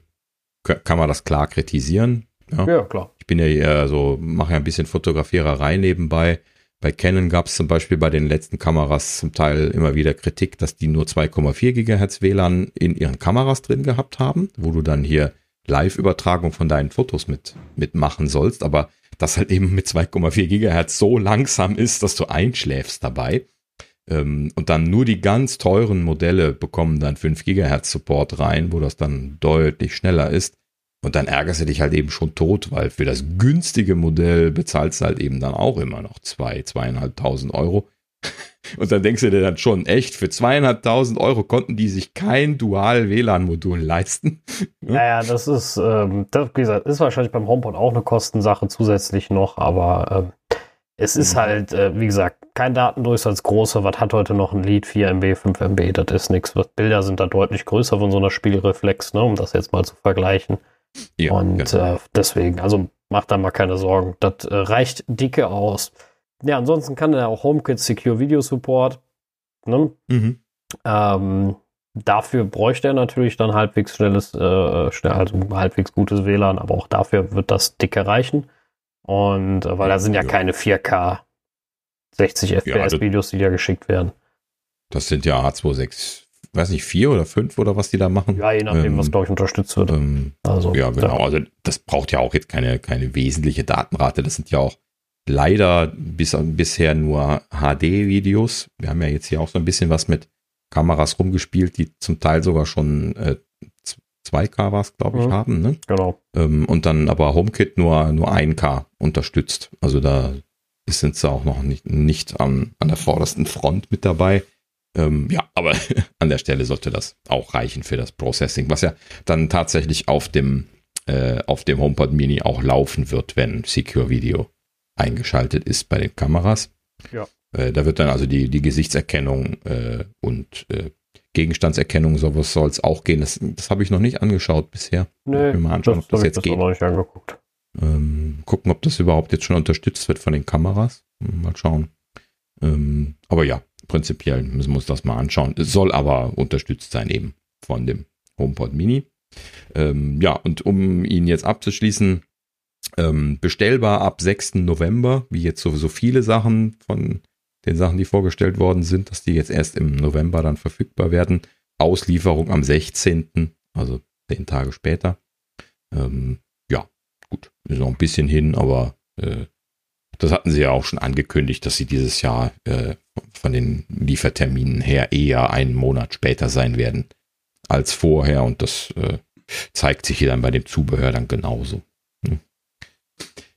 kann man das klar kritisieren. Ja, ja klar. Ich bin ja eher so, mache ja ein bisschen Fotografiererei nebenbei. Bei Canon gab es zum Beispiel bei den letzten Kameras zum Teil immer wieder Kritik, dass die nur 2,4 Gigahertz WLAN in ihren Kameras drin gehabt haben, wo du dann hier Live-Übertragung von deinen Fotos mit mitmachen sollst, aber das halt eben mit 2,4 Gigahertz so langsam ist, dass du einschläfst dabei. Ähm, und dann nur die ganz teuren Modelle bekommen dann 5 Gigahertz Support rein, wo das dann deutlich schneller ist. Und dann ärgerst du dich halt eben schon tot, weil für das günstige Modell bezahlst du halt eben dann auch immer noch zwei, zweieinhalbtausend Euro. Und dann denkst du dir dann schon, echt, für zweieinhalbtausend Euro konnten die sich kein Dual-WLAN-Modul leisten. *laughs* Naja, das ist, ähm, das, wie gesagt, ist wahrscheinlich beim HomePod auch eine Kostensache zusätzlich noch, aber ähm, es ist mhm. halt, äh, wie gesagt, kein Datendurchsatz großer. Was hat heute noch ein Lied? 4 MB, 5 MB, das ist nichts. Bilder sind da deutlich größer von so einer Spielreflex, ne, um das jetzt mal zu vergleichen. Ja, Und genau. äh, deswegen, also macht da mal keine Sorgen. Das äh, reicht dicke aus. Ja, ansonsten kann er auch HomeKit Secure Video Support. Ne? Mhm. Ähm, dafür bräuchte er natürlich dann halbwegs schnelles, äh, schnell, also halbwegs gutes WLAN, aber auch dafür wird das dicke reichen. Und äh, weil da sind ja, ja. keine 4K 60 FPS-Videos, die da geschickt werden. Das sind ja H26, weiß nicht, 4 oder 5 oder was die da machen. Ja, je nachdem, ähm, was, glaube ich, unterstützt wird. Ähm, also, ja, genau. Da. Also das braucht ja auch jetzt keine, keine wesentliche Datenrate. Das sind ja auch leider bis, bisher nur HD-Videos. Wir haben ja jetzt hier auch so ein bisschen was mit Kameras rumgespielt, die zum Teil sogar schon äh, 2K was, glaube ich, mhm. haben. Ne? Genau. Ähm, und dann aber HomeKit nur, nur 1K unterstützt. Also da sind sie auch noch nicht, nicht an, an der vordersten Front mit dabei. Ähm, ja, aber *laughs* an der Stelle sollte das auch reichen für das Processing, was ja dann tatsächlich auf dem, äh, auf dem HomePod Mini auch laufen wird, wenn Secure Video eingeschaltet ist bei den Kameras. Ja. Äh, da wird dann also die, die Gesichtserkennung äh, und äh, Gegenstandserkennung, sowas soll es auch gehen. Das, das habe ich noch nicht angeschaut bisher. Nee, mal anschauen, das, ob das jetzt das geht. noch nicht angeguckt. Ähm, gucken, ob das überhaupt jetzt schon unterstützt wird von den Kameras. Mal schauen. Ähm, aber ja, prinzipiell müssen wir uns das mal anschauen. Es soll aber unterstützt sein eben von dem HomePod Mini. Ähm, ja, und um ihn jetzt abzuschließen, ähm, bestellbar ab 6. November, wie jetzt sowieso viele Sachen von den Sachen, die vorgestellt worden sind, dass die jetzt erst im November dann verfügbar werden. Auslieferung am 16., also zehn Tage später. Ähm, ja, gut, ist noch ein bisschen hin, aber äh, das hatten sie ja auch schon angekündigt, dass sie dieses Jahr äh, von den Lieferterminen her eher einen Monat später sein werden als vorher und das äh, zeigt sich hier dann bei dem Zubehör dann genauso.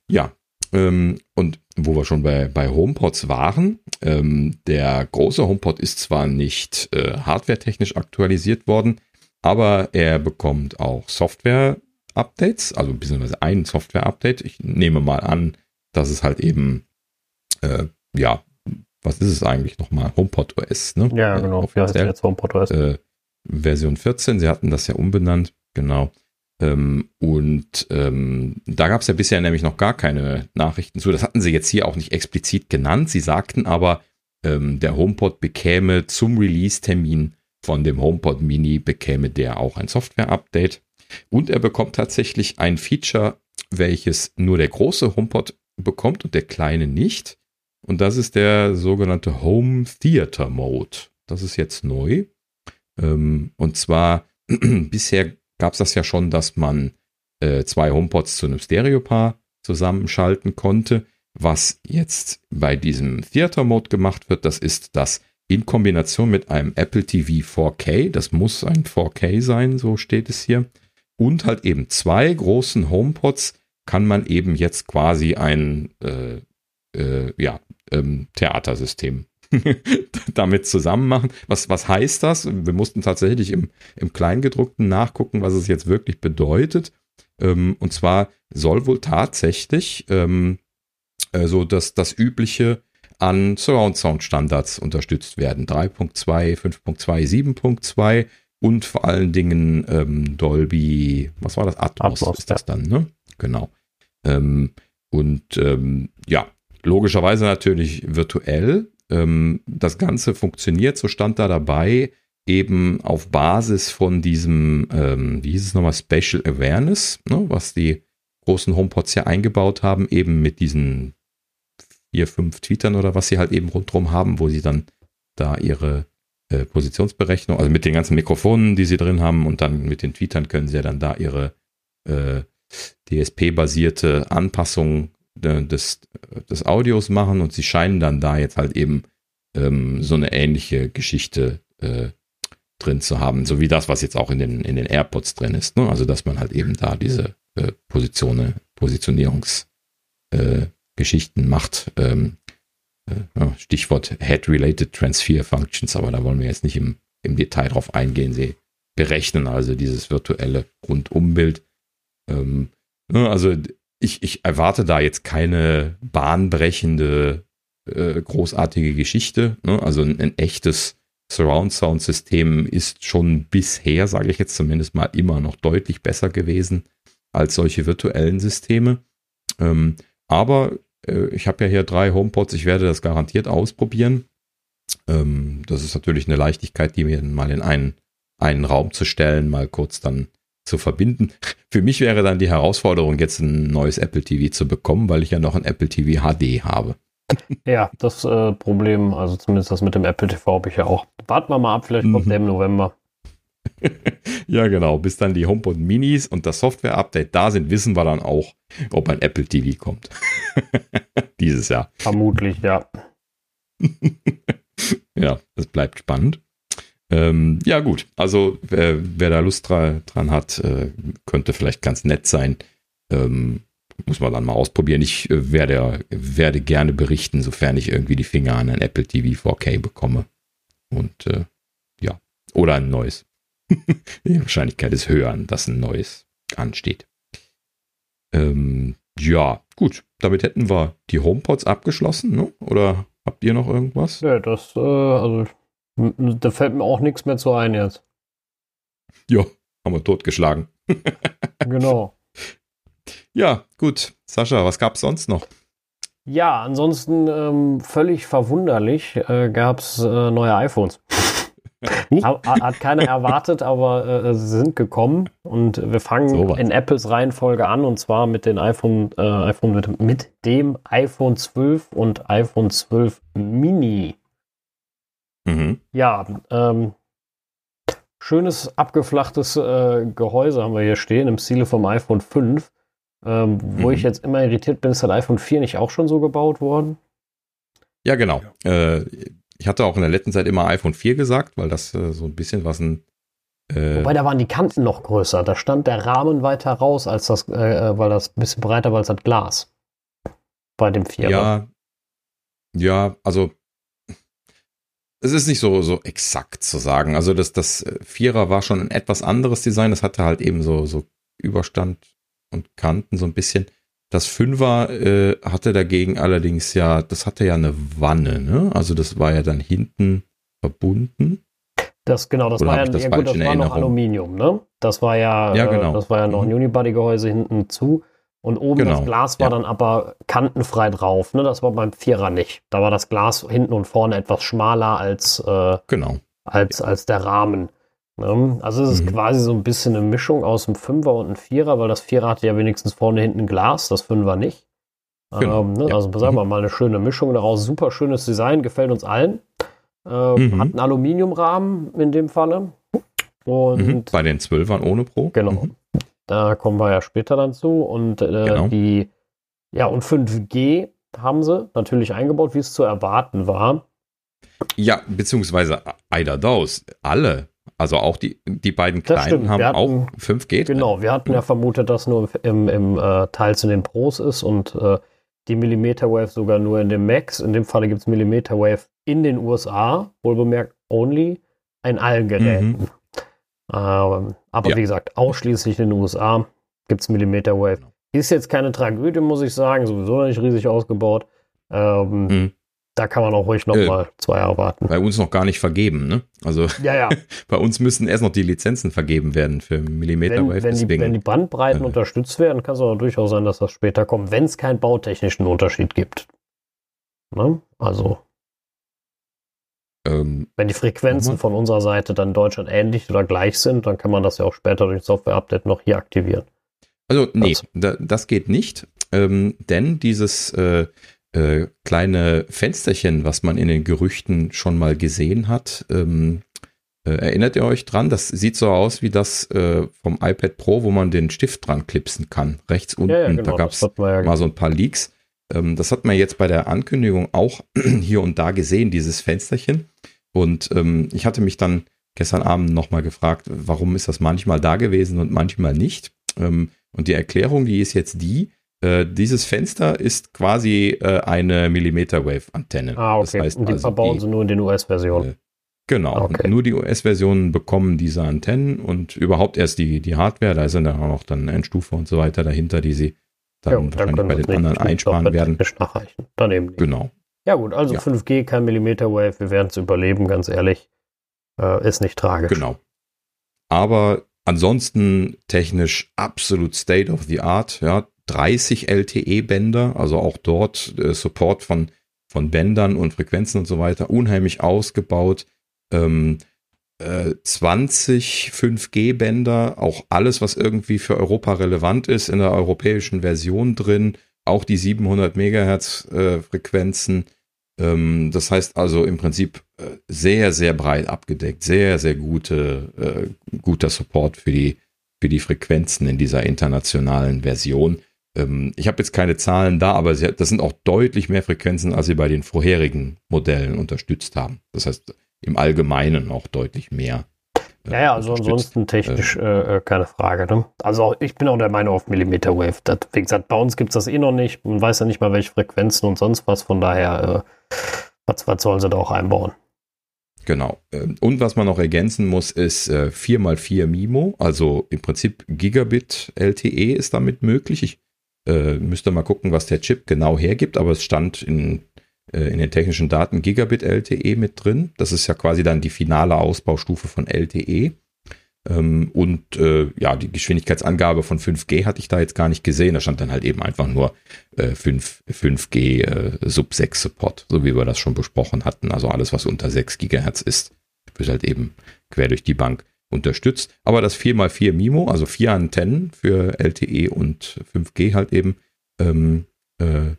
Ja, ähm, und wo wir schon bei, bei HomePods waren, ähm, der große HomePod ist zwar nicht äh, hardwaretechnisch aktualisiert worden, aber er bekommt auch Software-Updates, also beziehungsweise ein Software-Update. Ich nehme mal an, dass es halt eben, äh, ja, was ist es eigentlich nochmal? HomePod OS, ne? Ja, genau. Äh, Wie heißt jetzt HomePod OS? Äh, Version 14, sie hatten das ja umbenannt, genau. Ähm, und ähm, da gab es ja bisher nämlich noch gar keine Nachrichten zu. Das hatten sie jetzt hier auch nicht explizit genannt. Sie sagten aber, ähm, der HomePod bekäme zum Release-Termin von dem HomePod Mini, bekäme der auch ein Software-Update. Und er bekommt tatsächlich ein Feature, welches nur der große HomePod bekommt und der kleine nicht. Und das ist der sogenannte Home Theater Mode. Das ist jetzt neu. Ähm, und zwar, *clears throat* bisher gab es das ja schon, dass man äh, zwei HomePods zu einem Stereopaar zusammenschalten konnte. Was jetzt bei diesem Theater Mode gemacht wird, das ist, dass in Kombination mit einem Apple TV 4K, das muss ein 4K sein, so steht es hier, und halt eben zwei großen HomePods kann man eben jetzt quasi ein äh, äh, ja, ähm, Theatersystem *laughs* damit zusammen machen. Was, was heißt das? Wir mussten tatsächlich im, im Kleingedruckten nachgucken, was es jetzt wirklich bedeutet. Ähm, und zwar soll wohl tatsächlich ähm, äh, so das, das übliche an Surround Sound Standards unterstützt werden. 3.2, 5.2, 7.2 und vor allen Dingen ähm, Dolby, was war das? Atmos, Atmos, ist das dann, ne? Genau. Ähm, und ähm, ja, logischerweise natürlich virtuell. Ähm, das Ganze funktioniert, so stand da dabei, eben auf Basis von diesem, ähm, wie hieß es nochmal, Special Awareness, ne, was die großen HomePods ja eingebaut haben, eben mit diesen vier, fünf Tweetern oder was sie halt eben rundherum haben, wo sie dann da ihre äh, Positionsberechnung, also mit den ganzen Mikrofonen, die sie drin haben und dann mit den Tweetern können sie ja dann da ihre äh, DSP-basierte Anpassung des, des Audios machen und sie scheinen dann da jetzt halt eben ähm, so eine ähnliche Geschichte äh, drin zu haben, so wie das, was jetzt auch in den, in den AirPods drin ist. Ne? Also, dass man halt eben da diese äh, Positionen, Positionierungsgeschichten äh, macht. Ähm, äh, ja, Stichwort Head-Related Transfer Functions, aber da wollen wir jetzt nicht im, im Detail drauf eingehen. Sie berechnen also dieses virtuelle Rundumbild. Ähm, ne, also ich, ich erwarte da jetzt keine bahnbrechende, äh, großartige Geschichte. Ne? Also ein, ein echtes Surround-Sound-System ist schon bisher, sage ich jetzt zumindest mal, immer noch deutlich besser gewesen als solche virtuellen Systeme. Ähm, aber äh, ich habe ja hier drei HomePods, ich werde das garantiert ausprobieren. Ähm, das ist natürlich eine Leichtigkeit, die mir mal in einen, einen Raum zu stellen, mal kurz dann zu verbinden. Für mich wäre dann die Herausforderung, jetzt ein neues Apple TV zu bekommen, weil ich ja noch ein Apple TV HD habe. Ja, das äh, Problem, also zumindest das mit dem Apple TV habe ich ja auch. Warten wir mal ab, vielleicht kommt Mhm. der im November. *laughs* ja, genau. Bis dann die HomePod Minis und das Software-Update da sind, wissen wir dann auch, ob ein Apple TV kommt. *laughs* Dieses Jahr. Vermutlich, ja. *laughs* ja, das bleibt spannend. Ähm, ja, gut. Also, wer, wer da Lust dra dran hat, äh, könnte vielleicht ganz nett sein. Ähm, muss man dann mal ausprobieren. Ich äh, werde, werde gerne berichten, sofern ich irgendwie die Finger an ein Apple TV 4K bekomme. Und äh, ja, oder ein neues. *laughs* die Wahrscheinlichkeit ist höher, dass ein neues ansteht. Ähm, ja, gut. Damit hätten wir die HomePods abgeschlossen, ne? Oder habt ihr noch irgendwas? Ja, das, äh, also Da fällt mir auch nichts mehr zu ein jetzt. Ja, haben wir totgeschlagen. *laughs* genau. Ja, gut. Sascha, was gab es sonst noch? Ja, ansonsten ähm, völlig verwunderlich äh, gab es äh, neue iPhones. *laughs* hat, hat keiner erwartet, aber äh, sie sind gekommen und wir fangen so in Apples Reihenfolge an und zwar mit den iPhone, äh, iPhone mit, mit, dem iPhone 12 und iPhone 12 Mini. Mhm. Ja, ähm, schönes abgeflachtes äh, Gehäuse haben wir hier stehen im Stile vom iPhone 5. Ähm, wo mhm. ich jetzt immer irritiert bin, ist das iPhone 4 nicht auch schon so gebaut worden? Ja, genau. Äh, ich hatte auch in der letzten Zeit immer iPhone 4 gesagt, weil das äh, so ein bisschen was ein. Äh Wobei da waren die Kanten noch größer. Da stand der Rahmen weiter raus, als das, äh, äh weil das ein bisschen breiter war als das Glas. Bei dem 4. Ja. Ja, also es ist nicht so, so exakt zu sagen. Also das, das Vierer war schon ein etwas anderes Design. Das hatte halt eben so, so Überstand und Kanten so ein bisschen. Das Fünfer äh, hatte dagegen allerdings ja, das hatte ja eine Wanne, ne? Also das war ja dann hinten verbunden. Das genau, das Oder war ja, das, ja gut, das war noch Aluminium, ne? Das war ja, ja genau. Äh, das war ja noch ein mhm. Unibody-Gehäuse hinten zu. Und oben genau. das Glas war ja. dann aber kantenfrei drauf. Ne? Das war beim Vierer nicht. Da war das Glas hinten und vorne etwas schmaler als, äh, genau. als, als der Rahmen. Ne? Also es ist mhm. quasi so ein bisschen eine Mischung aus einem Fünfer und einem Vierer, weil das Vierer hatte ja wenigstens vorne hinten Glas, das Fünfer nicht. Genau. Ähm, ne? ja. Also sagen wir mhm. mal eine schöne Mischung daraus. Super schönes Design, gefällt uns allen. Ähm, mhm. Hat einen Aluminiumrahmen in dem Falle. Und mhm. Bei den Zwölfern ohne Pro. Genau. Da kommen wir ja später dann zu. Und äh, genau. die, ja, und 5G haben sie natürlich eingebaut, wie es zu erwarten war. Ja, beziehungsweise Eider Daus, alle also auch die, die beiden kleinen haben hatten, auch 5G. Genau, wir hatten ja vermutet, dass nur im, im äh, Teils in den Pros ist und äh, die Millimeter Wave sogar nur in dem Max. In dem Falle gibt es Millimeter Wave in den USA, wohl bemerkt only, in allen Geräten. Mhm. Ähm, aber ja. wie gesagt, ausschließlich in den USA gibt es Millimeter Wave. Genau. Ist jetzt keine Tragödie, muss ich sagen, sowieso nicht riesig ausgebaut. Ähm, mhm da kann man auch ruhig noch äh, mal zwei Jahre warten. Bei uns noch gar nicht vergeben, ne? Also *laughs* ja, ja. *laughs* bei uns müssen erst noch die Lizenzen vergeben werden für Millimeter wenn, Wave. Wenn, deswegen, die, wenn die Bandbreiten äh, unterstützt werden, kann es auch durchaus sein, dass das später kommt, wenn es keinen bautechnischen Unterschied gibt. Ne? Also ähm, wenn die Frequenzen von unserer Seite dann Deutschland ähnlich oder gleich sind, dann kann man das ja auch später durch Software-Update noch hier aktivieren. Also nee, also. Da, das geht nicht, ähm, denn dieses äh, äh, kleine Fensterchen, was man in den Gerüchten schon mal gesehen hat. Ähm, äh, erinnert ihr euch dran? Das sieht so aus wie das äh, vom iPad Pro, wo man den Stift dran klipsen kann. Rechts unten. Ja, ja, genau, da gab es ja mal so ein paar Leaks. Ähm, das hat man jetzt bei der Ankündigung auch *clears throat* hier und da gesehen, dieses Fensterchen. Und ähm, ich hatte mich dann gestern Abend nochmal gefragt, warum ist das manchmal da gewesen und manchmal nicht. Ähm, und die Erklärung, die ist jetzt die, äh, dieses Fenster ist quasi äh, eine Millimeter-Wave-Antenne. Ah, okay. Das heißt, und die also verbauen sie nur in den US-Versionen. Äh, genau. Okay. Nur die US-Versionen bekommen diese Antennen und überhaupt erst die, die Hardware. Da sind dann auch noch dann Endstufe und so weiter dahinter, die sie dann ja, wahrscheinlich dann bei den anderen einsparen werden. Nachreichen. Daneben. Genau. Ja gut, also ja. 5G, kein Millimeter-Wave. Wir werden es überleben, ganz ehrlich. Äh, ist nicht tragisch. Genau. Aber ansonsten technisch absolut State of the Art. Ja, 30 LTE-Bänder, also auch dort äh, Support von, von Bändern und Frequenzen und so weiter, unheimlich ausgebaut. Ähm, äh, 20 5G-Bänder, auch alles, was irgendwie für Europa relevant ist, in der europäischen Version drin, auch die 700 Megahertz äh. Ähm, das heißt also im Prinzip äh, sehr, sehr breit abgedeckt, sehr, sehr gute, äh, guter Support für die, für die Frequenzen in dieser internationalen Version. Ähm, ich habe jetzt keine Zahlen da, aber das sind auch deutlich mehr Frequenzen, als sie bei den vorherigen Modellen unterstützt haben. Das heißt, im Allgemeinen auch deutlich mehr. Äh, ja, ja, also ansonsten technisch äh, äh, keine Frage. Ne? Also auch, ich bin auch der Meinung auf Millimeter Wave. Das, wie gesagt, bei uns gibt es das eh noch nicht. Man weiß ja nicht mal, welche Frequenzen und sonst was. Von daher, äh, was, was sollen sie da auch einbauen? Genau. Ähm, und was man noch ergänzen muss, ist äh, 4x4 MIMO, also im Prinzip Gigabit LTE ist damit möglich. Ich äh, müsste mal gucken, was der Chip genau hergibt, aber es stand in, äh, in den technischen Daten Gigabit LTE mit drin. Das ist ja quasi dann die finale Ausbaustufe von LTE. Ähm, und äh, ja, die Geschwindigkeitsangabe von 5G hatte ich da jetzt gar nicht gesehen. Da stand dann halt eben einfach nur äh, 5, 5G äh, Sub 6 Support, so wie wir das schon besprochen hatten. Also alles, was unter 6 Gigahertz ist, wird halt eben quer durch die Bank unterstützt. Aber das 4x4 MIMO, also vier Antennen für LTE und 5G halt eben, ähm, äh,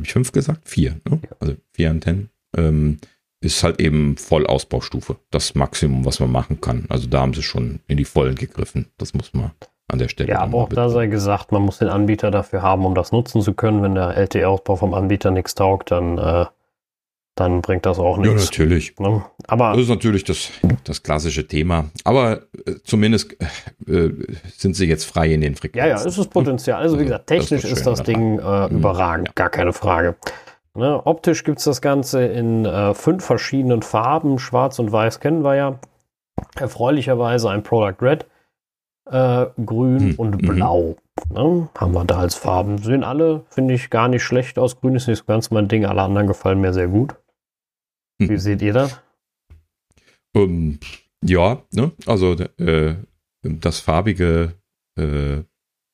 habe ich fünf gesagt? Vier, ne? also vier Antennen. Ähm, ist halt eben Vollausbaustufe. Das Maximum, was man machen kann. Also da haben sie schon in die Vollen gegriffen. Das muss man an der Stelle. Ja, aber auch da sei gesagt, man muss den Anbieter dafür haben, um das nutzen zu können. Wenn der LTE-Ausbau vom Anbieter nichts taugt, dann, äh, dann bringt das auch nichts. Ja, natürlich. Ne? Aber das ist natürlich das, das klassische Thema. Aber äh, zumindest äh, sind sie jetzt frei in den Frequenzen. Ja, ja, es ist Potenzial. Also, wie gesagt, technisch das ist das, Ding äh, mhm. überragend, ja. gar keine Frage. Ne, optisch gibt es das Ganze in äh, fünf verschiedenen Farben. Schwarz und Weiß kennen wir ja. Erfreulicherweise ein Product Red, äh, Grün hm. und mhm. Blau. Ne, haben wir da als Farben. Sehen alle, finde ich, gar nicht schlecht aus. Grün ist nicht so ganz mein Ding. Alle anderen gefallen mir sehr gut. Wie hm. seht ihr das? Um, ähm, ja, ne? also äh, das farbige äh,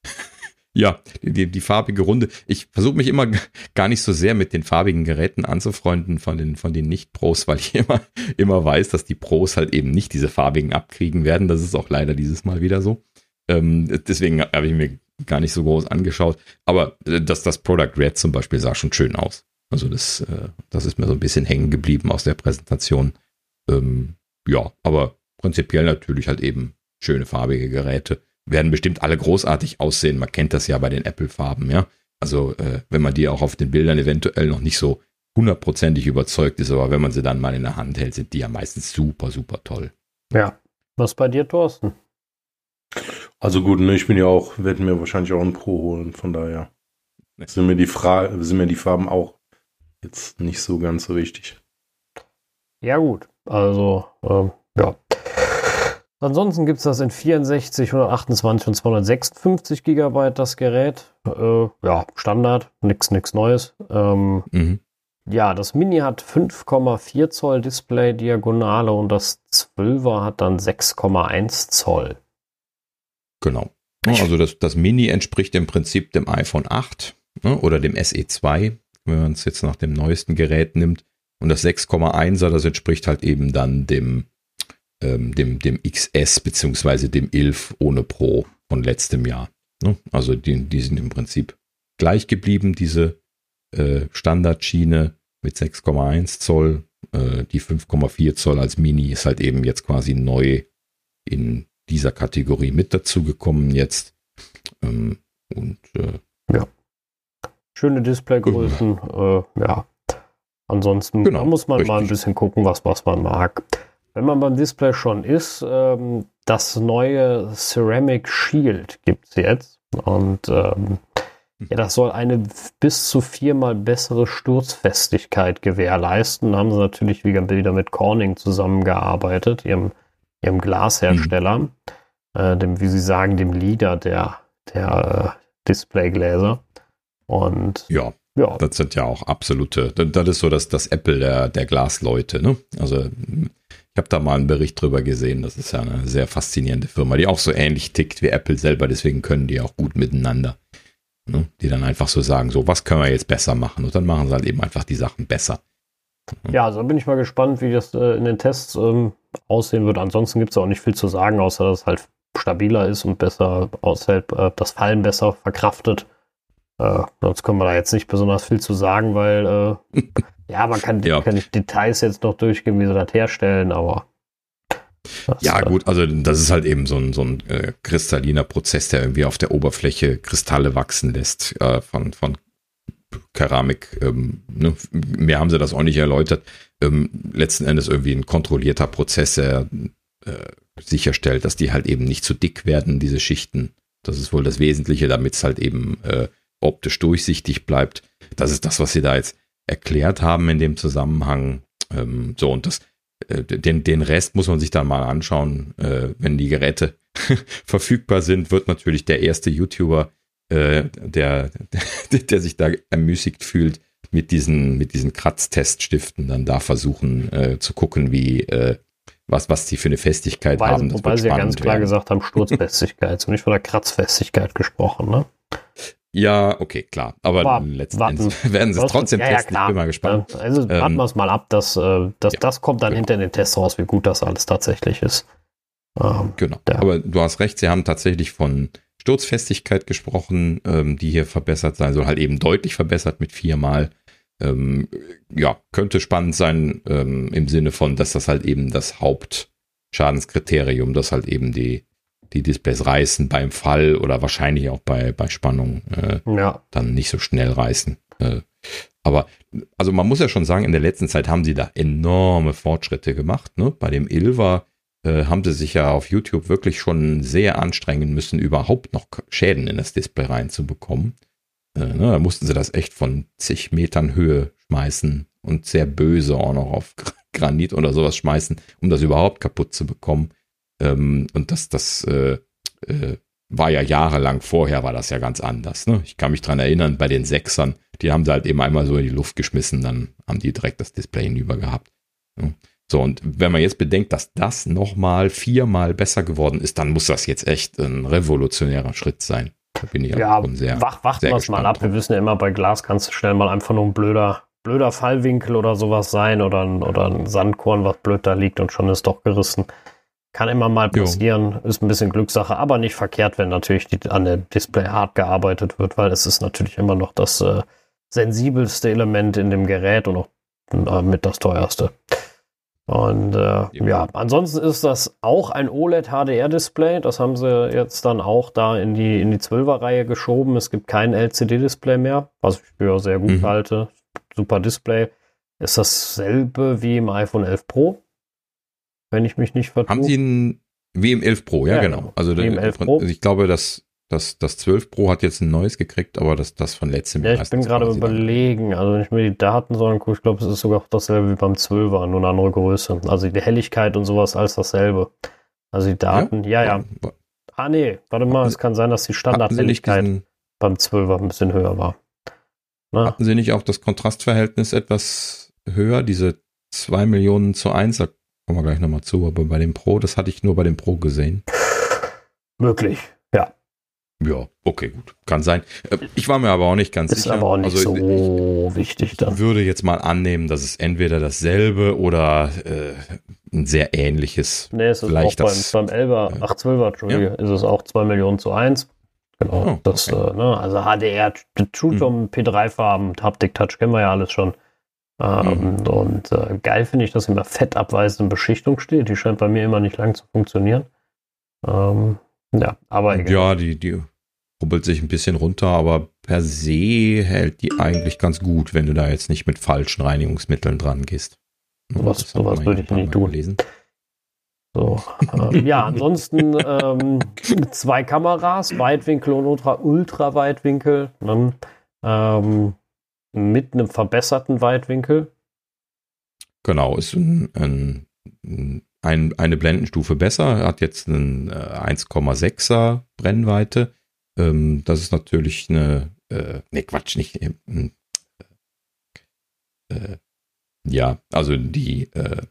*laughs* ja, die, die farbige Runde. Ich versuche mich immer gar nicht so sehr mit den farbigen Geräten anzufreunden von den, von den Nicht-Pros, weil ich *laughs* immer, immer weiß, dass die Pros halt eben nicht diese farbigen abkriegen werden. Das ist auch leider dieses Mal wieder so. Ähm, deswegen habe ich mir gar nicht so groß angeschaut. Aber äh, dass das Product Red zum Beispiel sah schon schön aus. Also das, äh, das ist mir so ein bisschen hängen geblieben aus der Präsentation. Ähm, ja, aber prinzipiell natürlich halt eben schöne farbige Geräte werden bestimmt alle großartig aussehen. Man kennt das ja bei den Apple-Farben, ja. Also äh, wenn man die auch auf den Bildern eventuell noch nicht so hundertprozentig überzeugt ist, aber wenn man sie dann mal in der Hand hält, sind die ja meistens super, super toll. Ja. Was bei dir, Thorsten? Also gut, ne, ich bin ja auch, werde mir wahrscheinlich auch ein Pro holen, von daher sind, mir die Fra sind mir die Farben auch jetzt nicht so ganz so wichtig. Ja gut, also ähm, ja. Ansonsten gibt es das in 64, 128 und 256 Gigabyte, das Gerät. Äh, ja, Standard, nichts nix Neues. Ähm, mhm. Ja, das Mini hat 5,4 Zoll Display Diagonale und das 12er hat dann 6,1 Zoll. Genau. Also das, das Mini entspricht im Prinzip dem iPhone 8 ne, oder dem SE2, wenn man es jetzt nach dem neuesten Gerät nimmt. Und das 6,1er, das entspricht halt eben dann dem ähm, dem, dem XS beziehungsweise dem 11 ohne Pro von letztem Jahr. Ne? Also die, die sind im Prinzip gleich geblieben, diese äh, Standardschiene mit 6,1 Zoll. Äh, die 5,4 Zoll als Mini ist halt eben jetzt quasi neu in dieser Kategorie mit dazugekommen jetzt. Ähm, und äh, ja. Schöne Displaygrößen, äh, ja. Ansonsten genau, muss man richtig. mal ein bisschen gucken, was, was man mag. Wenn man beim Display schon ist, ähm, das neue Ceramic Shield gibt es jetzt. Und ähm, ja, das soll eine bis zu viermal bessere Sturzfestigkeit gewährleisten. Da haben sie natürlich wieder mit Corning zusammengearbeitet, ihrem, ihrem Glashersteller, mhm. äh, dem, wie sie sagen, dem Leader der, der äh, Displaygläser. Und ja. ja, das sind ja auch absolute, das ist so das, das Apple der, der Glasleute. Ne? Also ich habe da mal einen Bericht drüber gesehen. Das ist ja eine sehr faszinierende Firma, die auch so ähnlich tickt wie Apple selber. Deswegen können die auch gut miteinander. Ne? Die dann einfach so sagen, so, was können wir jetzt besser machen? Und dann machen sie halt eben einfach die Sachen besser. Ja, also bin ich mal gespannt, wie das äh, in den Tests ähm, aussehen wird. Ansonsten gibt es auch nicht viel zu sagen, außer dass es halt stabiler ist und besser aushält, äh, das Fallen besser verkraftet. Äh, sonst können wir da jetzt nicht besonders viel zu sagen, weil äh, *laughs* Ja, man kann, ja. kann Details jetzt noch durchgehen, wie sie das herstellen, aber. Das, ja, gut, also das ist halt eben so ein, so ein äh, kristalliner Prozess, der irgendwie auf der Oberfläche Kristalle wachsen lässt äh, von, von Keramik. Ähm, ne? Mehr haben sie das auch nicht erläutert. Ähm, letzten Endes irgendwie ein kontrollierter Prozess, der äh, sicherstellt, dass die halt eben nicht zu dick werden, diese Schichten. Das ist wohl das Wesentliche, damit es halt eben äh, optisch durchsichtig bleibt. Das ist das, was sie da jetzt erklärt haben in dem Zusammenhang. Ähm, so, und das, äh, den, den Rest muss man sich dann mal anschauen, äh, wenn die Geräte *laughs* verfügbar sind, wird natürlich der erste YouTuber, äh, der, der, der sich da ermüßigt fühlt, mit diesen, mit diesen Kratzteststiften dann da versuchen äh, zu gucken, wie, äh, was, was die für eine Festigkeit Wobei, haben. wobei sie ja ganz klar werden. gesagt haben, Sturzfestigkeit, so nicht von der Kratzfestigkeit gesprochen, ne? Ja, okay, klar. Aber warten, letzten warten. Endes *laughs* werden sie es trotzdem ja, testen. Ja, ich bin mal gespannt. Also ähm, warten wir es mal ab, dass, äh, dass das kommt dann genau. hinter den Tests raus, wie gut das alles tatsächlich ist. Ähm, genau. Aber du hast recht, sie haben tatsächlich von Sturzfestigkeit gesprochen, ähm, die hier verbessert sein soll, halt eben deutlich verbessert mit viermal. Ähm, ja, könnte spannend sein ähm, im Sinne von, dass das halt eben das Hauptschadenskriterium, dass halt eben die, die Displays reißen beim Fall oder wahrscheinlich auch bei, bei Spannung äh, ja. dann nicht so schnell reißen. Äh, aber also man muss ja schon sagen, in der letzten Zeit haben sie da enorme Fortschritte gemacht. Ne? Bei dem Ilva äh, haben sie sich ja auf YouTube wirklich schon sehr anstrengen müssen, überhaupt noch Schäden in das Display reinzubekommen. Äh, ne, da mussten sie das echt von zig Metern Höhe schmeißen und sehr böse auch noch auf Granit oder sowas schmeißen, um das überhaupt kaputt zu bekommen. Ähm, und das, das äh, äh, war ja jahrelang vorher, war das ja ganz anders. Ne? Ich kann mich dran erinnern, bei den Sechsern, die haben sie halt eben einmal so in die Luft geschmissen, dann haben die direkt das Display hinüber gehabt. Ne? So, und wenn man jetzt bedenkt, dass das nochmal viermal besser geworden ist, dann muss das jetzt echt ein revolutionärer Schritt sein. Da bin ich ja schon sehr. Wach, warten wir es mal ab. Wir wissen ja immer, bei Glas kann es schnell mal einfach nur ein blöder, blöder Fallwinkel oder sowas sein oder ein, oder ein Sandkorn, was blöd da liegt und schon ist doch gerissen. Kann immer mal passieren, jo. ist ein bisschen Glückssache, aber nicht verkehrt, wenn natürlich die, an der Displayart gearbeitet wird, weil es ist natürlich immer noch das äh, sensibelste Element in dem Gerät und auch äh, mit das teuerste. Und äh, ja, ansonsten ist das auch ein OLED HDR-Display. Das haben sie jetzt dann auch da in die, in die 12er-Reihe geschoben. Es gibt kein LCD-Display mehr, was ich für sehr gut mhm. halte. Super Display. Ist dasselbe wie im iPhone 11 Pro, wenn ich mich nicht vertue. Haben sie ein, wie im 11 Pro, ja, ja genau. Also, wie im 11 Pro. ich glaube, dass das, das 12 Pro hat jetzt ein neues gekriegt, aber das, das von letztem Jahr. Ja, ich bin gerade überlegen. Also, wenn ich mir die Daten so angucke, ich glaube, es ist sogar dasselbe wie beim 12er, nur eine andere Größe. Also, die Helligkeit und sowas als dasselbe. Also, die Daten, ja, ja. ja. Ah, nee, warte mal, es kann sein, dass die Standardhelligkeit beim 12er ein bisschen höher war. Na? Hatten Sie nicht auch das Kontrastverhältnis etwas höher, diese 2 Millionen zu 1? Kommen wir gleich nochmal zu, aber bei dem Pro, das hatte ich nur bei dem Pro gesehen. Möglich, ja. Ja, okay, gut. Kann sein. Äh, ich war mir aber auch nicht ganz ist sicher. Ist aber auch nicht also, so ich, wichtig dann. Ich würde jetzt mal annehmen, dass es entweder dasselbe oder äh, ein sehr ähnliches. Nee, es ist vielleicht auch das, beim, beim 11er, ach 12er, Entschuldige, ja. ist es auch 2 Millionen zu 1. Genau. Oh, das, okay. äh, ne, also HDR, True hm. P3-Farben, Haptic-Touch kennen wir ja alles schon. Ähm, hm. Und äh, geil finde ich, dass immer fettabweisende Beschichtung steht. Die scheint bei mir immer nicht lang zu funktionieren. Ähm, ja, aber egal. Ja, die, die rubbelt sich ein bisschen runter, aber per se hält die eigentlich ganz gut, wenn du da jetzt nicht mit falschen Reinigungsmitteln dran gehst. Was, sowas würde ich nicht tun. Lesen. So, äh, ja, ansonsten ähm, zwei Kameras, Weitwinkel und Ultra, Ultraweitwinkel, ne? ähm, mit einem verbesserten Weitwinkel. Genau, ist ein, ein, ein ein, eine Blendenstufe besser, hat jetzt einen äh, 1,6er Brennweite. Ähm, das ist natürlich eine, äh, ne Quatsch, nicht, äh, äh, ja, also die, äh,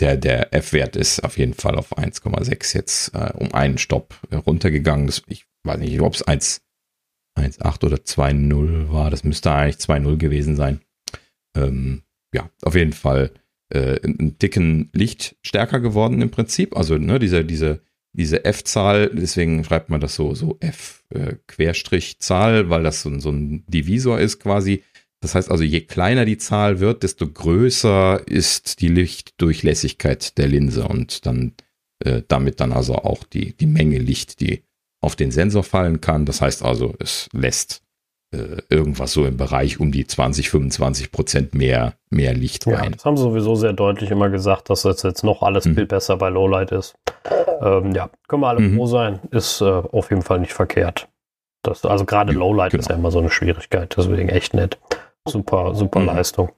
der, der F-Wert ist auf jeden Fall auf 1,6 jetzt äh, um einen Stopp runtergegangen. Das, ich weiß nicht, ob es 1,8 oder 2,0 war. Das müsste eigentlich 2,0 gewesen sein. Ähm, ja, auf jeden Fall äh, einen dicken Licht stärker geworden im Prinzip. Also ne, diese, diese, diese F-Zahl, deswegen schreibt man das so, so F-Zahl, äh, weil das so, so ein Divisor ist quasi. Das heißt also, je kleiner die Zahl wird, desto größer ist die Lichtdurchlässigkeit der Linse und dann äh, damit dann also auch die, die Menge Licht, die auf den Sensor fallen kann. Das heißt also, es lässt äh, irgendwas so im Bereich um die 20, 25 Prozent mehr, mehr Licht rein. Ja, das haben sie sowieso sehr deutlich immer gesagt, dass das jetzt noch alles mhm. viel besser bei Lowlight ist. Ähm, ja, können wir alle mhm. froh sein, ist äh, auf jeden Fall nicht verkehrt. Das, also gerade ja, Lowlight genau. ist ja immer so eine Schwierigkeit, deswegen echt nett. Super, super mhm. Leistung.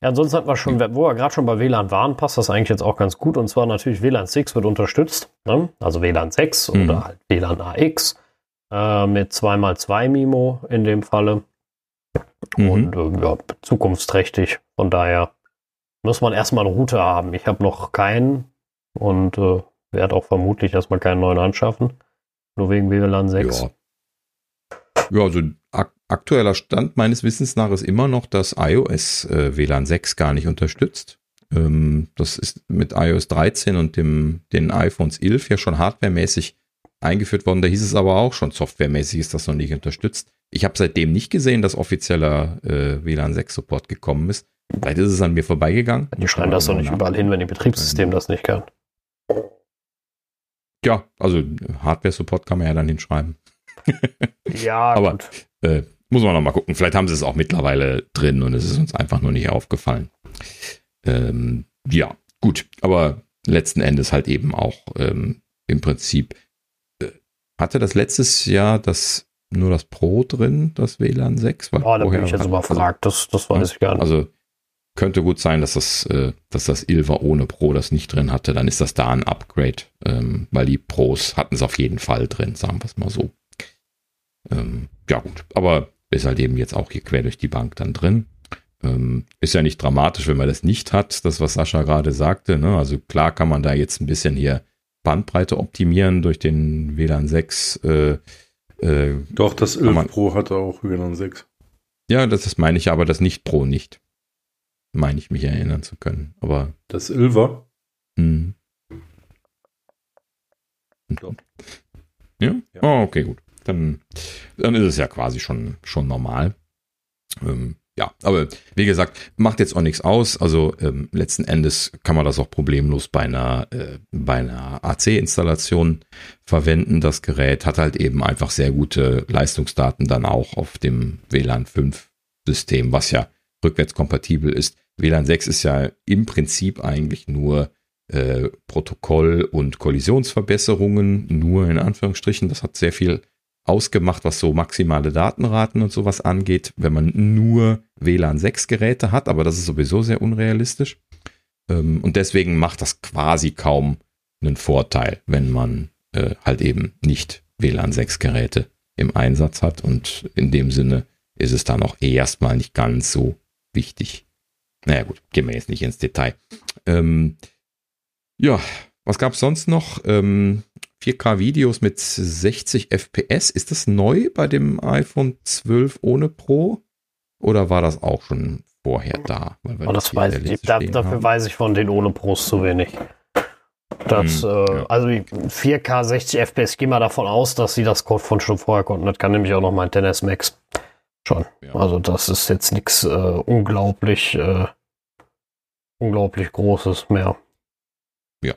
Ja, ansonsten hatten wir schon, wo wir gerade schon bei WLAN waren, passt das eigentlich jetzt auch ganz gut. Und zwar natürlich WLAN 6 wird unterstützt. Ne? Also WLAN 6 mhm. oder halt WLAN AX äh, mit 2x2 Mimo in dem Falle. mhm. und äh, ja, zukunftsträchtig. Von daher muss man erstmal einen Router haben. Ich habe noch keinen und äh, werde auch vermutlich erstmal keinen neuen anschaffen. Nur wegen WLAN 6. Ja. Ja, also aktueller Stand meines Wissens nach ist immer noch, dass iOS äh, WLAN 6 gar nicht unterstützt. Ähm, das ist mit iOS 13 und dem, den iPhones 11 ja schon hardwaremäßig eingeführt worden. Da hieß es aber auch schon, softwaremäßig ist das noch nicht unterstützt. Ich habe seitdem nicht gesehen, dass offizieller äh, WLAN 6 Support gekommen ist. Vielleicht ist es an mir vorbeigegangen. Die schreiben das doch nicht überall hin, wenn ihr Betriebssystem das nicht kann. Ja, also Hardware-Support kann man ja dann hinschreiben. ja, *laughs* aber äh, muss man noch mal gucken. Vielleicht haben sie es auch mittlerweile drin und es ist uns einfach nur nicht aufgefallen. Ähm, ja, gut. Aber letzten Endes halt eben auch ähm, im Prinzip äh, hatte das letztes Jahr das nur das Pro drin, das WLAN 6? Weil oh, da bin ich jetzt überfragt, das, das weiß ich gar nicht. Also könnte gut sein, dass das, äh, dass das Ilva ohne Pro das nicht drin hatte. Dann ist das da ein Upgrade, ähm, weil die Pros hatten es auf jeden Fall drin, sagen wir es mal so. Ähm, ja gut, aber ist halt eben jetzt auch hier quer durch die Bank dann drin. Ähm, ist ja nicht dramatisch, wenn man das nicht hat, das was Sascha gerade sagte. Ne? Also klar kann man da jetzt ein bisschen hier Bandbreite optimieren durch den WLAN 6. Äh, äh, Doch, das 11 man, Pro hatte auch WLAN 6. Ja, das, das meine ich aber, das nicht Pro nicht. Meine ich mich erinnern zu können. Aber das 11er? Hm. Ja? ja. Oh, okay, gut dann, dann ist es ja quasi schon, schon normal. Ähm, ja, aber wie gesagt, macht jetzt auch nichts aus. Also ähm, letzten Endes kann man das auch problemlos bei einer, äh, einer AC-Installation verwenden. Das Gerät hat halt eben einfach sehr gute Leistungsdaten dann auch auf dem WLAN 5 System, was ja rückwärtskompatibel ist. WLAN 6 ist ja im Prinzip eigentlich nur äh, Protokoll- und Kollisionsverbesserungen, nur in Anführungsstrichen. Das hat sehr viel ausgemacht, was so maximale Datenraten und sowas angeht, wenn man nur WLAN 6 Geräte hat, aber das ist sowieso sehr unrealistisch. Ähm, und deswegen macht das quasi kaum einen Vorteil, wenn man äh, halt eben nicht WLAN 6 Geräte im Einsatz hat. Und in dem Sinne ist es dann auch erstmal nicht ganz so wichtig. Naja gut, gehen wir jetzt nicht ins Detail. Ähm, ja, was gab es sonst noch? Ähm, 4K-Videos mit 60 FPS. Ist das neu bei dem iPhone 12 ohne Pro? Oder war das auch schon vorher da? Oh, das weiß ich, da, dafür haben. weiß ich von den ohne Pros zu wenig. Das, hm, äh, ja. Also 4K 60 FPS, ich gehe mal davon aus, dass sie das Code von schon vorher konnten. Das kann nämlich auch noch mein Tennis Max. Schon. Ja. Also das ist jetzt nichts äh, unglaublich, äh, unglaublich Großes mehr. Ja,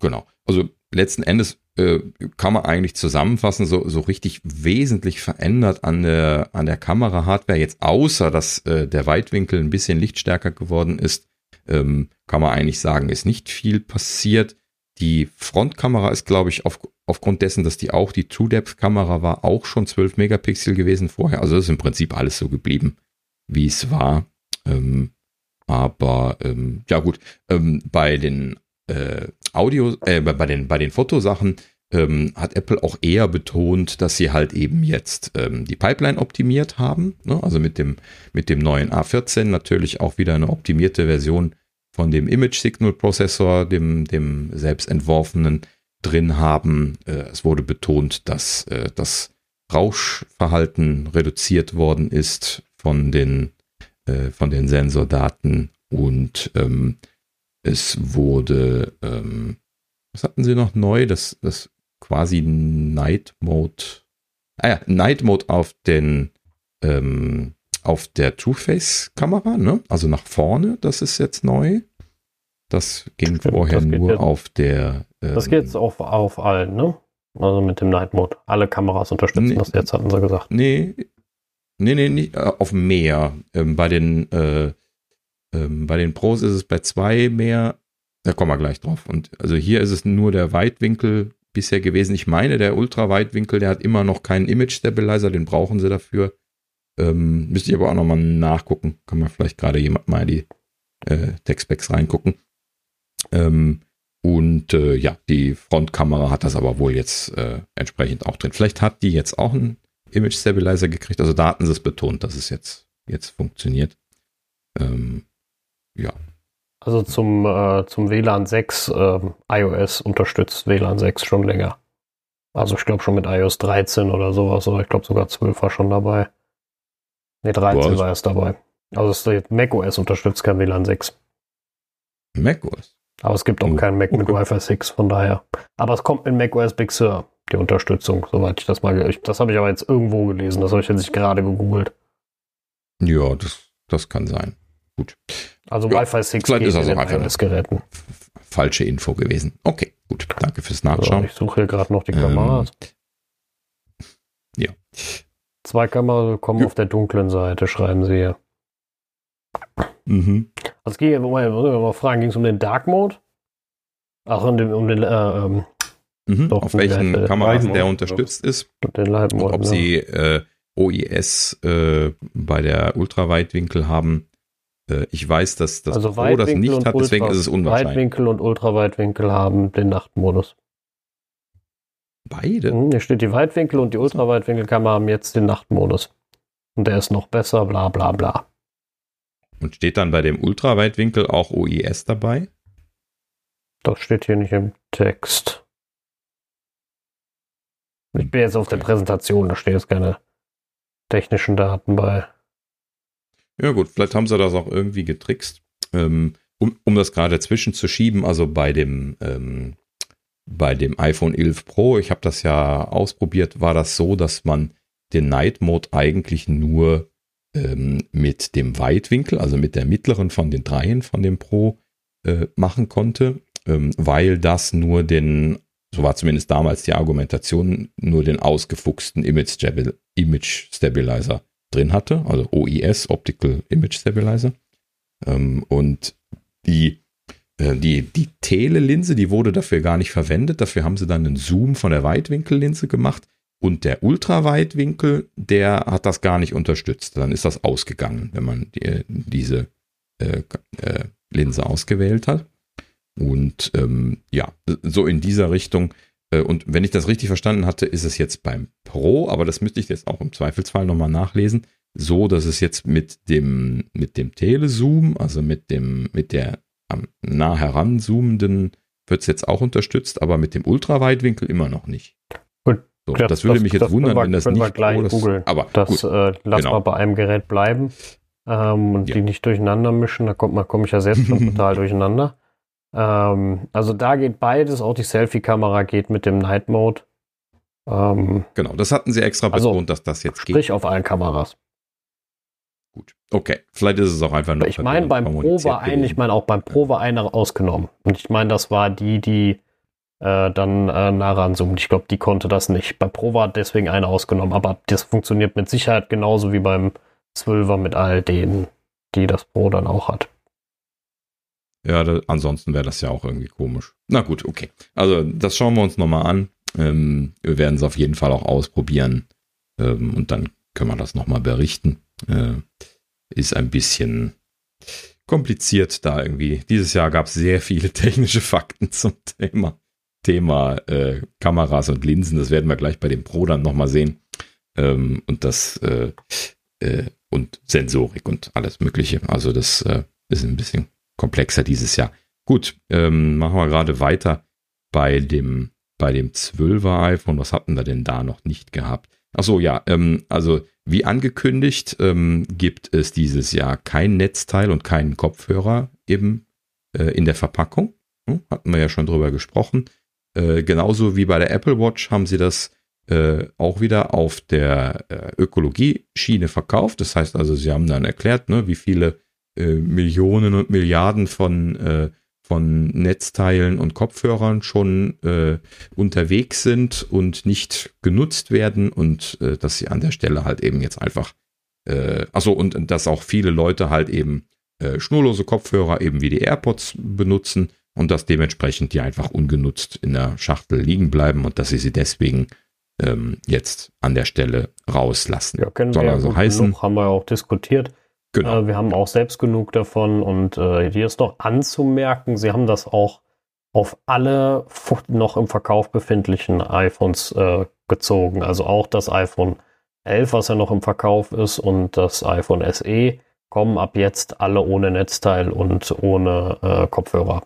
genau. Also letzten Endes äh, kann man eigentlich zusammenfassen, so, so richtig wesentlich verändert an der, an der Kamera-Hardware, jetzt außer dass äh, der Weitwinkel ein bisschen lichtstärker geworden ist, ähm, kann man eigentlich sagen, ist nicht viel passiert. Die Frontkamera ist, glaube ich, auf, aufgrund dessen, dass die auch die True-Depth-Kamera war, auch schon 12 Megapixel gewesen vorher. Also ist im Prinzip alles so geblieben, wie es war. Ähm, aber ähm, ja gut, ähm, bei den äh, Audio, äh, bei den, bei den Fotosachen ähm, hat Apple auch eher betont, dass sie halt eben jetzt ähm, die Pipeline optimiert haben. Ne? Also mit dem, mit dem neuen A14 natürlich auch wieder eine optimierte Version von dem Image Signal Prozessor, dem, dem selbstentworfenen drin haben. Äh, es wurde betont, dass äh, das Rauschverhalten reduziert worden ist von den, äh, von den Sensordaten und ähm, es wurde, ähm, was hatten sie noch neu? Das, das quasi Night Mode. Ah ja, Night Mode auf den, ähm, auf der Two-Face-Kamera, ne? Also nach vorne, das ist jetzt neu. Das ging Stimmt, vorher das nur jetzt, auf der. Ähm, das geht jetzt auf, auf allen, ne? Also mit dem Night Mode. Alle Kameras unterstützen nee, das jetzt, hatten sie gesagt. Nee. Nee, nee, nicht, äh, auf mehr. Ähm, bei den äh, ähm, bei den Pros ist es bei zwei mehr. Da kommen wir gleich drauf. Und also hier ist es nur der Weitwinkel bisher gewesen. Ich meine, der Ultraweitwinkel, der hat immer noch keinen Image Stabilizer, den brauchen sie dafür. Ähm, müsste ich aber auch nochmal nachgucken. Kann man vielleicht gerade jemand mal in die äh, Textbacks reingucken. Ähm, und äh, ja, die Frontkamera hat das aber wohl jetzt äh, entsprechend auch drin. Vielleicht hat die jetzt auch einen Image Stabilizer gekriegt. Also da hatten sie es betont, dass es jetzt jetzt funktioniert. Ähm, ja. Also zum, äh, zum WLAN 6, äh, iOS unterstützt WLAN 6 schon länger. Also ich glaube schon mit iOS 13 oder sowas, oder ich glaube sogar 12 war schon dabei. Ne, 13 Was? war erst dabei. Also es, macOS unterstützt kein WLAN 6. macOS? Aber es gibt auch oh, keinen Mac okay. mit Wi-Fi 6, von daher. Aber es kommt mit macOS Big Sur, die Unterstützung, soweit ich das mal. Ich, das habe ich aber jetzt irgendwo gelesen, das habe ich jetzt gerade gegoogelt. Ja, das, das kann sein. Gut. Also ja, Wi-Fi 6 vielleicht ist das auch einfach Geräten. Falsche Info gewesen. Okay, gut. Danke fürs Nachschauen. So, ich suche hier gerade noch die Kameras. Ähm, ja. Zwei Kameras kommen ja. auf der dunklen Seite, schreiben sie hier. Mhm. Also ging, mal, mal fragen, ging es um den Dark Mode? Ach, um den, um den äh, ähm, mhm. doch, auf welchen Light, Kameras der unterstützt ist. Den Light Mode, ob ja. sie äh, OIS äh, bei der Ultraweitwinkel haben. Äh, ich weiß, dass das also Pro das nicht hat, deswegen ist es unwahrscheinlich. Weitwinkel und Ultraweitwinkel haben den Nachtmodus. Beide? Mhm, hier steht die Weitwinkel und die Ultraweitwinkelkamera haben jetzt den Nachtmodus. Und der ist noch besser, bla bla bla. Und steht dann bei dem Ultraweitwinkel auch OIS dabei? Das steht hier nicht im Text. Ich bin jetzt auf der Präsentation, da steht jetzt keine technischen Daten bei. Ja gut, vielleicht haben sie das auch irgendwie getrickst, ähm, um, um das gerade dazwischen zu schieben. Also bei dem, ähm, bei dem iPhone 11 Pro, ich habe das ja ausprobiert, war das so, dass man den Night Mode eigentlich nur ähm, mit dem Weitwinkel, also mit der mittleren von den dreien von dem Pro äh, machen konnte, ähm, weil das nur den, so war zumindest damals die Argumentation, nur den ausgefuchsten Image, Stabil Image Stabilizer drin hatte, also OIS, Optical Image Stabilizer. Ähm, und die äh, die, die Tele-Linse, die wurde dafür gar nicht verwendet. Dafür haben sie dann einen Zoom von der Weitwinkellinse gemacht. Und der Ultraweitwinkel, der hat das gar nicht unterstützt. Dann ist das ausgegangen, wenn man die, diese äh, äh, Linse ausgewählt hat. Und ähm, ja, so in dieser Richtung. Äh, und wenn ich das richtig verstanden hatte, ist es jetzt beim Pro, aber das müsste ich jetzt auch im Zweifelsfall nochmal nachlesen, so, dass es jetzt mit dem, mit dem Telezoom, also mit dem, mit der am nah heranzoomenden, wird es jetzt auch unterstützt, aber mit dem Ultraweitwinkel immer noch nicht. So, das, das, würde mich jetzt wundern, wir, wenn das nicht wir gleich oh, googeln. Aber das gut, äh, lass genau. mal bei einem Gerät bleiben ähm, und ja. die nicht durcheinander mischen. Da kommt man komme ich ja selbst schon *laughs* total durcheinander. Ähm, also da geht beides. Auch die Selfie-Kamera geht mit dem Night Mode. Ähm, genau, das hatten sie extra also, betont, dass das jetzt sprich geht. Sprich auf allen Kameras. Gut, okay. Vielleicht ist es auch einfach nur. Ich meine, beim Pro war ein, ich meine auch beim Pro war einer ausgenommen. Und ich meine, das war die, die äh, dann äh, nah ranzoomt. Ich glaube, die konnte das nicht. Bei Pro war deswegen eine ausgenommen, aber das funktioniert mit Sicherheit genauso wie beim 12er mit all denen, die das Pro dann auch hat. Ja, da, ansonsten wäre das ja auch irgendwie komisch. Na gut, okay. Also das schauen wir uns nochmal an. Ähm, wir werden es auf jeden Fall auch ausprobieren ähm, und dann können wir das nochmal berichten. Äh, ist ein bisschen kompliziert da irgendwie. Dieses Jahr gab es sehr viele *laughs* technische Fakten zum Thema. Thema äh, Kameras und Linsen. Das werden wir gleich bei dem Pro dann nochmal sehen. Ähm, und das äh, äh, und Sensorik und alles Mögliche. Also das äh, ist ein bisschen komplexer dieses Jahr. Gut, ähm, machen wir gerade weiter bei dem bei dem 12er iPhone. Was hatten wir denn da noch nicht gehabt? Ach so, ja, ähm, also wie angekündigt ähm, gibt es dieses Jahr kein Netzteil und keinen Kopfhörer eben äh, in der Verpackung. Hm, hatten wir ja schon drüber gesprochen. Äh, genauso wie bei der Apple Watch haben sie das äh, auch wieder auf der äh, Ökologie-Schiene verkauft. Das heißt also, sie haben dann erklärt, ne, wie viele äh, Millionen und Milliarden von, äh, von Netzteilen und Kopfhörern schon äh, unterwegs sind und nicht genutzt werden und äh, dass sie an der Stelle halt eben jetzt einfach, äh, achso, und, und dass auch viele Leute halt eben äh, schnurlose Kopfhörer eben wie die AirPods benutzen und dass dementsprechend die einfach ungenutzt in der Schachtel liegen bleiben und dass sie sie deswegen ähm, jetzt an der Stelle rauslassen. Ja, können Soll wir also heißen. Genug, haben wir auch diskutiert. Genau. Äh, wir haben auch selbst genug davon und äh, hier ist noch anzumerken, sie haben das auch auf alle noch im Verkauf befindlichen iPhones äh, gezogen, also auch das iPhone 11, was ja noch im Verkauf ist, und das iPhone SE kommen ab jetzt alle ohne Netzteil und ohne äh, Kopfhörer.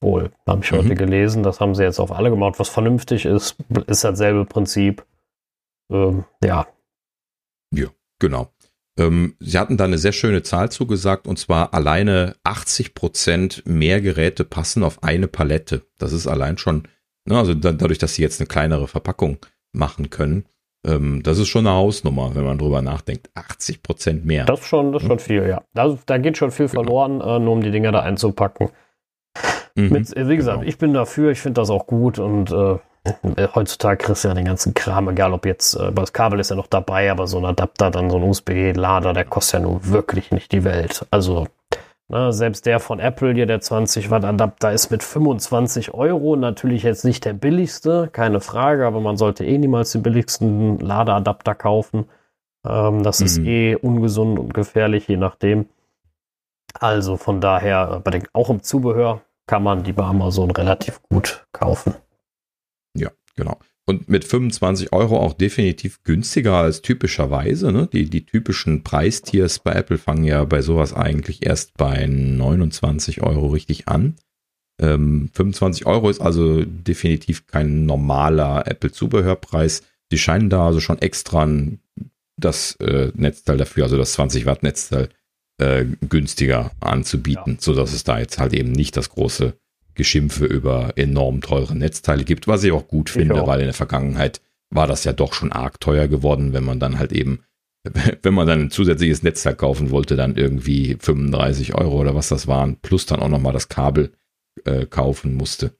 Wohl, habe ich mhm. heute gelesen. Das haben sie jetzt auf alle gemacht, was vernünftig ist. Ist dasselbe Prinzip. Ähm, ja. Ja, genau. Ähm, sie hatten da eine sehr schöne Zahl zugesagt und zwar alleine 80 Prozent mehr Geräte passen auf eine Palette. Das ist allein schon, ne, also da, dadurch, dass sie jetzt eine kleinere Verpackung machen können, ähm, das ist schon eine Hausnummer, wenn man drüber nachdenkt. 80 Prozent mehr. Das ist schon, das ist schon viel, ja. Da, da geht schon viel genau. verloren, äh, nur um die Dinger da einzupacken. Mhm, Mit, wie gesagt, genau. ich bin dafür, ich finde das auch gut und äh, heutzutage kriegst du ja den ganzen Kram, egal ob jetzt, äh, das Kabel ist ja noch dabei, aber so ein Adapter, dann so ein USB-Lader, der kostet ja nun wirklich nicht die Welt. Also, na, selbst der von Apple hier, der 20 Watt Adapter, ist mit 25 Euro natürlich jetzt nicht der billigste, keine Frage, aber man sollte eh niemals den billigsten Ladeadapter kaufen. Ähm, das mhm. ist eh ungesund und gefährlich, je nachdem. Also von daher, bei den, auch im Zubehör kann man die bei Amazon relativ gut kaufen. Genau. Und mit 25 Euro auch definitiv günstiger als typischerweise. Ne? Die, die typischen Preistiers bei Apple fangen ja bei sowas eigentlich erst bei 29 Euro richtig an. Ähm, 25 Euro ist also definitiv kein normaler Apple-Zubehörpreis. Sie scheinen da also schon extra das äh, Netzteil dafür, also das 20 Watt Netzteil, äh, günstiger anzubieten, ja. sodass es da jetzt halt eben nicht das große Geschimpfe über enorm teure Netzteile gibt, was ich auch gut finde, auch. weil in der Vergangenheit war das ja doch schon arg teuer geworden, wenn man dann halt eben, *laughs* wenn man dann ein zusätzliches Netzteil kaufen wollte, dann irgendwie 35 Euro oder was das waren, plus dann auch nochmal das Kabel äh, kaufen musste.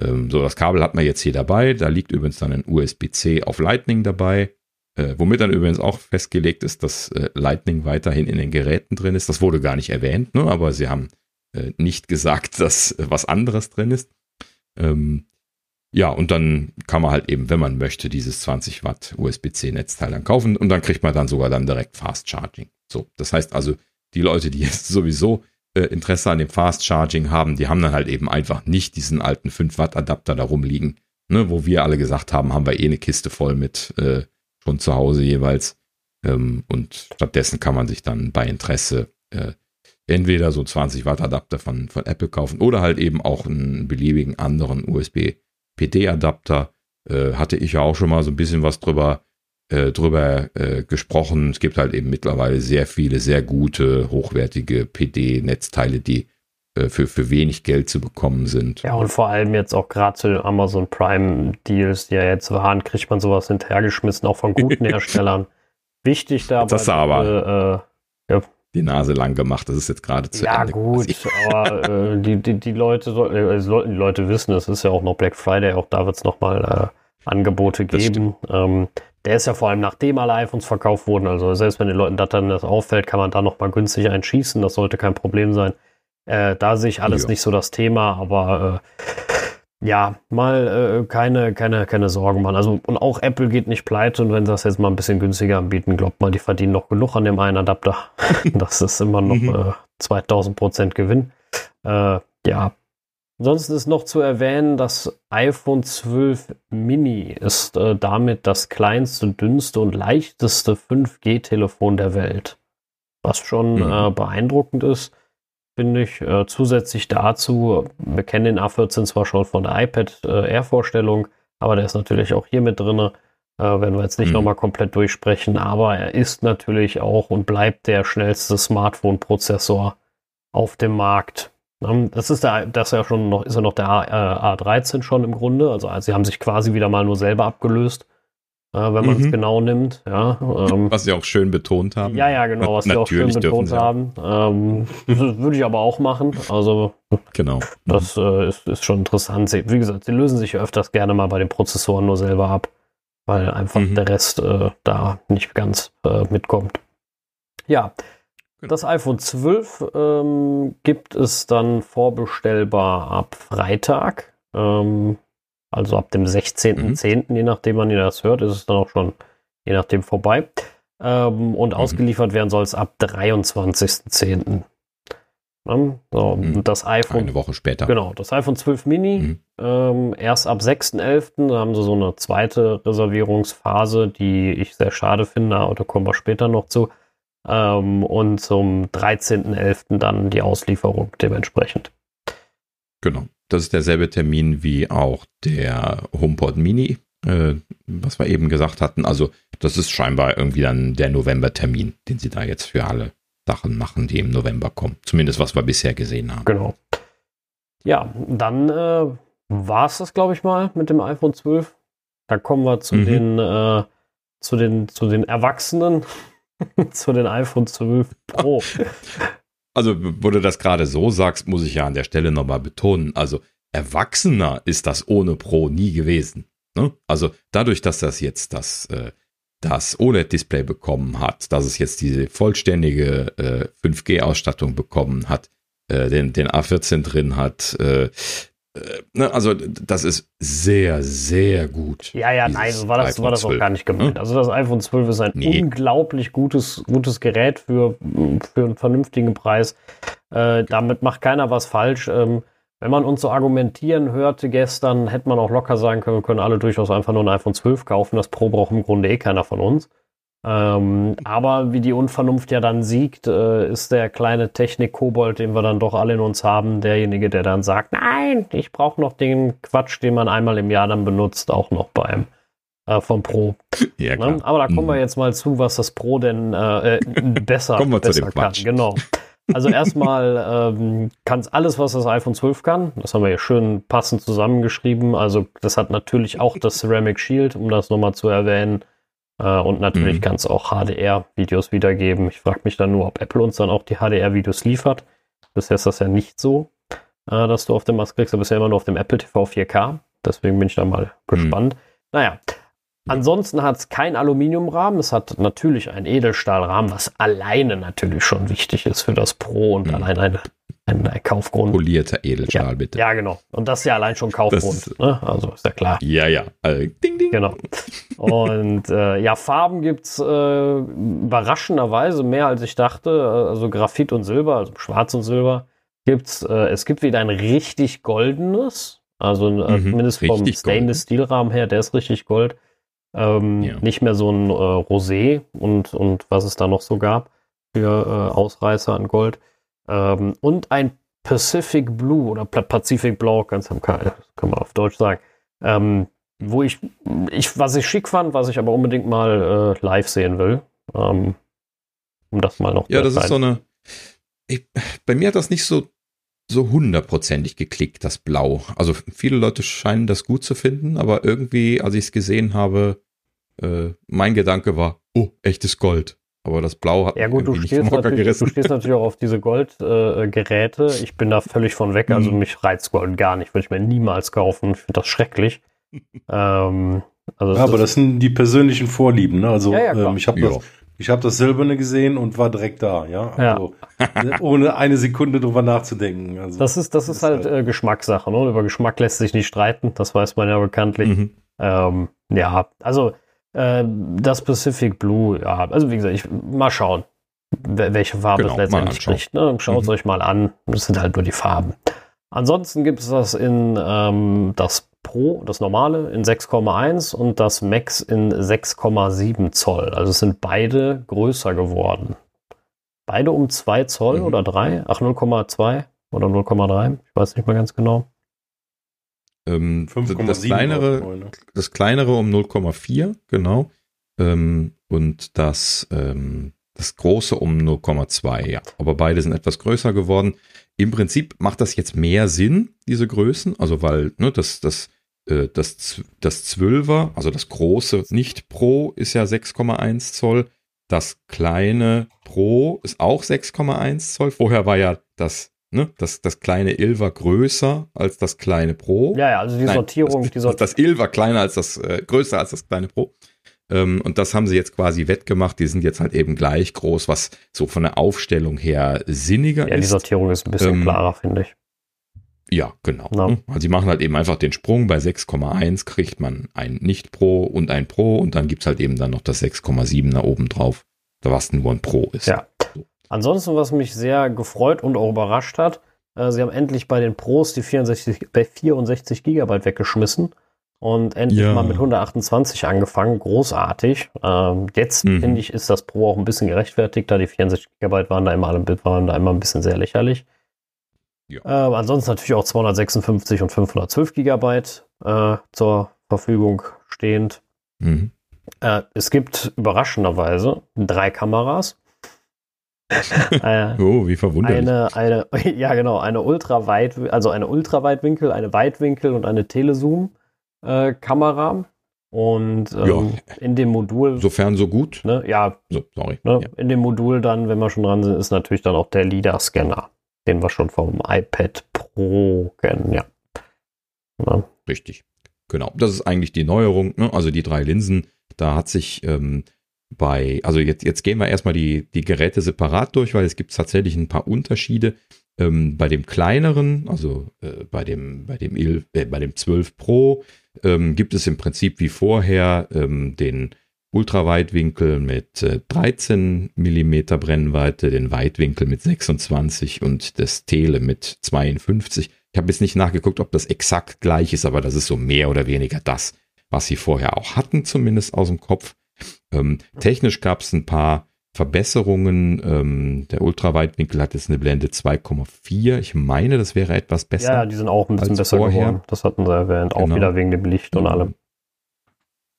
Ähm, so, das Kabel hat man jetzt hier dabei. Da liegt übrigens dann ein USB-C auf Lightning dabei. Äh, womit dann übrigens auch festgelegt ist, dass äh, Lightning weiterhin in den Geräten drin ist. Das wurde gar nicht erwähnt, ne? aber sie haben äh, nicht gesagt, *laughs* dass was anderes drin ist. Ähm, ja, und dann kann man halt eben, wenn man möchte, dieses 20 Watt USB-C-Netzteil dann kaufen und dann kriegt man dann sogar dann direkt Fast Charging. So, das heißt also, die Leute, die *laughs* jetzt sowieso äh, Interesse an dem Fast Charging haben, die haben dann halt eben einfach nicht diesen alten 5 Watt Adapter da rumliegen, ne, wo wir alle gesagt haben, haben wir eh eine Kiste voll mit äh, schon zu Hause jeweils. Ähm, und stattdessen kann man sich dann bei Interesse äh, entweder so 20 Watt Adapter von, von Apple kaufen oder halt eben auch einen beliebigen anderen USB PD Adapter. Äh, hatte ich ja auch schon mal so ein bisschen was drüber, äh, drüber äh, gesprochen. Es gibt halt eben mittlerweile sehr viele, sehr gute, hochwertige PD-Netzteile, die äh, für, für wenig Geld zu bekommen sind. Ja, und vor allem jetzt auch gerade zu den Amazon Prime Deals, die ja jetzt waren, kriegt man sowas hinterhergeschmissen, auch von guten *laughs* Herstellern. Wichtig da das aber, äh, ja, die Nase lang gemacht. Das ist jetzt gerade zu ja, Ende. Ja, gut, aber äh, die, die, die Leute sollten, äh, sollten die Leute wissen, es ist ja auch noch Black Friday, auch da wird es nochmal äh, Angebote geben. Ähm, der ist ja vor allem nachdem alle iPhones verkauft wurden. Also selbst wenn den Leuten das dann das auffällt, kann man da nochmal günstig einschießen. Das sollte kein Problem sein. Äh, da sehe ich alles ja. nicht so das Thema, aber äh, ja, mal äh, keine, keine, keine Sorgen machen. Also, und auch Apple geht nicht pleite und wenn sie das jetzt mal ein bisschen günstiger anbieten, glaubt mal, die verdienen noch genug an dem einen Adapter. *laughs* das ist immer noch mhm. äh, 2000 Prozent Gewinn. Äh, ja. Ansonsten ist noch zu erwähnen, das iPhone 12 Mini ist äh, damit das kleinste, dünnste und leichteste 5G-Telefon der Welt. Was schon mhm. Äh, beeindruckend ist finde ich. Äh, zusätzlich dazu, wir kennen den A14 zwar schon von der iPad äh, Air-Vorstellung, aber der ist natürlich auch hier mit drin. Äh, werden wir jetzt nicht mhm. nochmal komplett durchsprechen, aber er ist natürlich auch und bleibt der schnellste Smartphone-Prozessor auf dem Markt. Ähm, das ist der, das ist ja schon noch, ist ja noch der A, äh, A13 schon im Grunde. Also, also sie haben sich quasi wieder mal nur selber abgelöst wenn man es mhm. genau nimmt. Ja, ähm, was sie auch schön betont haben. Ja, ja, genau, was sie auch schön betont haben. Ähm, würde ich aber auch machen. Also, genau. das äh, ist, ist schon interessant. Sie, wie gesagt, sie lösen sich öfters gerne mal bei den Prozessoren nur selber ab, weil einfach mhm. der Rest äh, da nicht ganz äh, mitkommt. Ja, genau. das iPhone 12 ähm, gibt es dann vorbestellbar ab Freitag. Ähm, also ab dem 16.10., mhm. je nachdem, wann ihr das hört, ist es dann auch schon je nachdem vorbei. Ähm, und mhm. ausgeliefert werden soll es ab 23.10. Ne? So, Mhm. und das iPhone Eine Woche später. Genau, das iPhone 12 Mini Mhm. ähm, erst ab 6.11. Da haben sie so eine zweite Reservierungsphase, die ich sehr schade finde, aber da kommen wir später noch zu. Ähm, und zum 13.11. dann die Auslieferung dementsprechend. Genau. Das ist derselbe Termin wie auch der HomePod Mini, äh, was wir eben gesagt hatten. Also das ist scheinbar irgendwie dann der November-Termin, den sie da jetzt für alle Sachen machen, die im November kommen. Zumindest was wir bisher gesehen haben. Genau. Ja, dann äh, war es das, glaube ich mal, mit dem iPhone 12. Da kommen wir zu Mhm. den äh, zu den zu den Erwachsenen, *laughs* zu den iPhone 12 Pro. *laughs* Also, wo du das gerade so sagst, muss ich ja an der Stelle nochmal betonen. Also, erwachsener ist das ohne Pro nie gewesen. Ne? Also, dadurch, dass das jetzt das, äh, das OLED-Display bekommen hat, dass es jetzt diese vollständige äh, 5G-Ausstattung bekommen hat, äh, den, den A14 drin hat, äh? Also, das ist sehr, sehr gut. Ja, ja, nein, so war das, war das auch gar nicht gemeint. ne? Also das iPhone 12 ist ein Nee. unglaublich gutes, gutes Gerät für, für einen vernünftigen Preis. Äh, damit macht keiner was falsch. Ähm, wenn man uns so argumentieren hörte gestern, hätte man auch locker sagen können, wir können alle durchaus einfach nur ein iPhone 12 kaufen. Das Pro braucht im Grunde eh keiner von uns. Ähm, aber wie die Unvernunft ja dann siegt, äh, ist der kleine Technik-Kobold, den wir dann doch alle in uns haben, derjenige, der dann sagt, nein, ich brauche noch den Quatsch, den man einmal im Jahr dann benutzt, auch noch beim äh, vom Pro. Ja, Ne? Aber da kommen wir Mhm. jetzt mal zu, was das Pro denn äh, äh, besser, *laughs* Kommen wir zu besser dem kann. Quatsch. Genau. Also erstmal ähm, kann es alles, was das iPhone 12 kann. Das haben wir hier schön passend zusammengeschrieben. Also das hat natürlich auch das Ceramic Shield, um das nochmal zu erwähnen. Äh, und natürlich Mhm. kann es auch HDR-Videos wiedergeben. Ich frage mich dann nur, ob Apple uns dann auch die HDR-Videos liefert. Bisher ist das ja nicht so, äh, dass du auf dem was kriegst. Bist ja immer nur auf dem Apple TV 4K. Deswegen bin ich da mal gespannt. Naja, Ansonsten hat es kein Aluminiumrahmen, es hat natürlich einen Edelstahlrahmen, was alleine natürlich schon wichtig ist für das Pro und Mhm. allein eine, ein, Kaufgrund. Polierter Edelstahl, bitte. Ja, genau. Und das ist ja allein schon Kaufgrund. ne? Also ist ja klar. Ja, ja. Also, ding, ding. Genau. Und äh, ja, Farben gibt es äh, überraschenderweise mehr als ich dachte. Also Graphit und Silber, also Schwarz und Silber gibt's. Äh, es gibt wieder ein richtig goldenes. Also äh, Mhm, zumindest vom richtig Stainless Steel Rahmen her, der ist richtig Gold. Ähm, Ja. Nicht mehr so ein äh, Rosé und, und was es da noch so gab für äh, Ausreißer an Gold. Ähm, und ein Pacific Blue oder Pa- Pacific Blau, ganz am kann, kann man auf Deutsch sagen. Ähm, wo ich, ich, was ich schick fand, was ich aber unbedingt mal äh, live sehen will. Ähm, um das mal noch Ja, zu das ist so eine. Ich, bei mir hat das nicht so so hundertprozentig geklickt, das Blau. Also viele Leute scheinen das gut zu finden, aber irgendwie, als ich es gesehen habe, äh, mein Gedanke war, oh, echtes Gold. Aber das Blau hat Ja gut, du stehst, vom Hocker natürlich, du stehst natürlich auch auf diese Goldgeräte. Äh, ich bin da völlig von weg. Also Mhm. mich reizt Gold gar nicht. Würde ich mir niemals kaufen. Ich finde das schrecklich. ähm, also Ja, aber das sind die persönlichen Vorlieben. Ne? Also Ja, ja, ähm, ich habe Ja. das, ich hab das Silberne gesehen und war direkt da. Ja, Ja. also, ne, ohne eine Sekunde drüber nachzudenken. Also, Das ist, das ist halt äh, Geschmackssache. Ne? Über Geschmack lässt sich nicht streiten. Das weiß man ja bekanntlich. Mhm. Ähm, ja, also äh, das Pacific Blue, ja, also wie gesagt, ich, mal schauen, wel- welche Farbe Genau, es mal letztendlich spricht. Ne? Schaut es Mhm. euch mal an. Das sind halt nur die Farben. Ansonsten gibt es das in ähm, das Pro, das normale, in 6,1 und das Max in 6,7 Zoll. Also es sind beide größer geworden. Beide um 2 Zoll Mhm. oder 3? Ach, 0,2 oder 0,3? Ich weiß nicht mehr ganz genau. Ähm, 5,7 das kleinere, Euro, ne? das kleinere um 0,4, genau. Ähm, und das, ähm, das große um 0,2, ja. Aber beide sind etwas größer geworden. Im Prinzip macht das jetzt mehr Sinn, diese Größen. Also, weil, ne, das, das, äh, das, das 12er, also das große nicht Pro ist ja 6,1 Zoll. Das kleine Pro ist auch 6,1 Zoll. Vorher war ja das, ne, das, das kleine Il war größer als das kleine Pro. Ja, ja, also die Nein, Sortierung, das, die Sortierung. das Il war kleiner als das, äh, größer als das kleine Pro. Ähm, und das haben sie jetzt quasi wettgemacht. Die sind jetzt halt eben gleich groß, was so von der Aufstellung her sinniger Ja, die ist. Sortierung ist ein bisschen Ähm, klarer, finde ich. Ja, genau. Ja. ne? Also sie machen halt eben einfach den Sprung. Bei 6,1 kriegt man ein Nicht-Pro und ein Pro und dann gibt's halt eben dann noch das 6,7 da oben drauf, was nur ein Pro ist. Ja. So. Ansonsten, was mich sehr gefreut und auch überrascht hat, äh, sie haben endlich bei den Pros die 64, bei 64 Gigabyte weggeschmissen und endlich Ja. mal mit 128 angefangen. Großartig. Ähm, jetzt Mhm. finde ich, ist das Pro auch ein bisschen gerechtfertigt, da die 64 Gigabyte waren da immer, alle- waren da immer ein bisschen sehr lächerlich. Ja. Äh, ansonsten natürlich auch 256 und 512 Gigabyte äh, zur Verfügung stehend. Mhm. Äh, es gibt überraschenderweise drei Kameras. Äh, *laughs* Oh, wie verwunderlich. eine, eine, *laughs* ja genau, eine Ultraweit, also eine Ultraweitwinkel, eine Weitwinkel und eine Telezoom-Kamera. und ähm, in dem Modul, Sofern so gut. ne, ja, So, sorry. ne, Ja. in dem Modul dann, wenn wir schon dran sind, ist natürlich dann auch der LIDAR-Scanner, den wir schon vom iPad Pro kennen, ja. Ne? Richtig. Genau. Das ist eigentlich die Neuerung. Ne? Also die drei Linsen, da hat sich ähm, bei, also jetzt, jetzt gehen wir erstmal die, die Geräte separat durch, weil es gibt tatsächlich ein paar Unterschiede. Ähm, bei dem kleineren, also äh, bei dem, bei dem, 11, äh, bei dem 12 Pro, ähm, gibt es im Prinzip wie vorher ähm, den Ultraweitwinkel mit äh, 13 Millimeter Brennweite, den Weitwinkel mit 26 und das Tele mit 52. Ich habe jetzt nicht nachgeguckt, ob das exakt gleich ist, aber das ist so mehr oder weniger das, was sie vorher auch hatten, zumindest aus dem Kopf. Ähm, technisch gab es ein paar Verbesserungen. Ähm, der Ultraweitwinkel hat jetzt eine Blende 2,4. Ich meine, das wäre etwas besser. Ja, die sind auch ein bisschen besser vorher. geworden. Das hatten sie erwähnt, auch Genau. wieder wegen dem Licht und allem.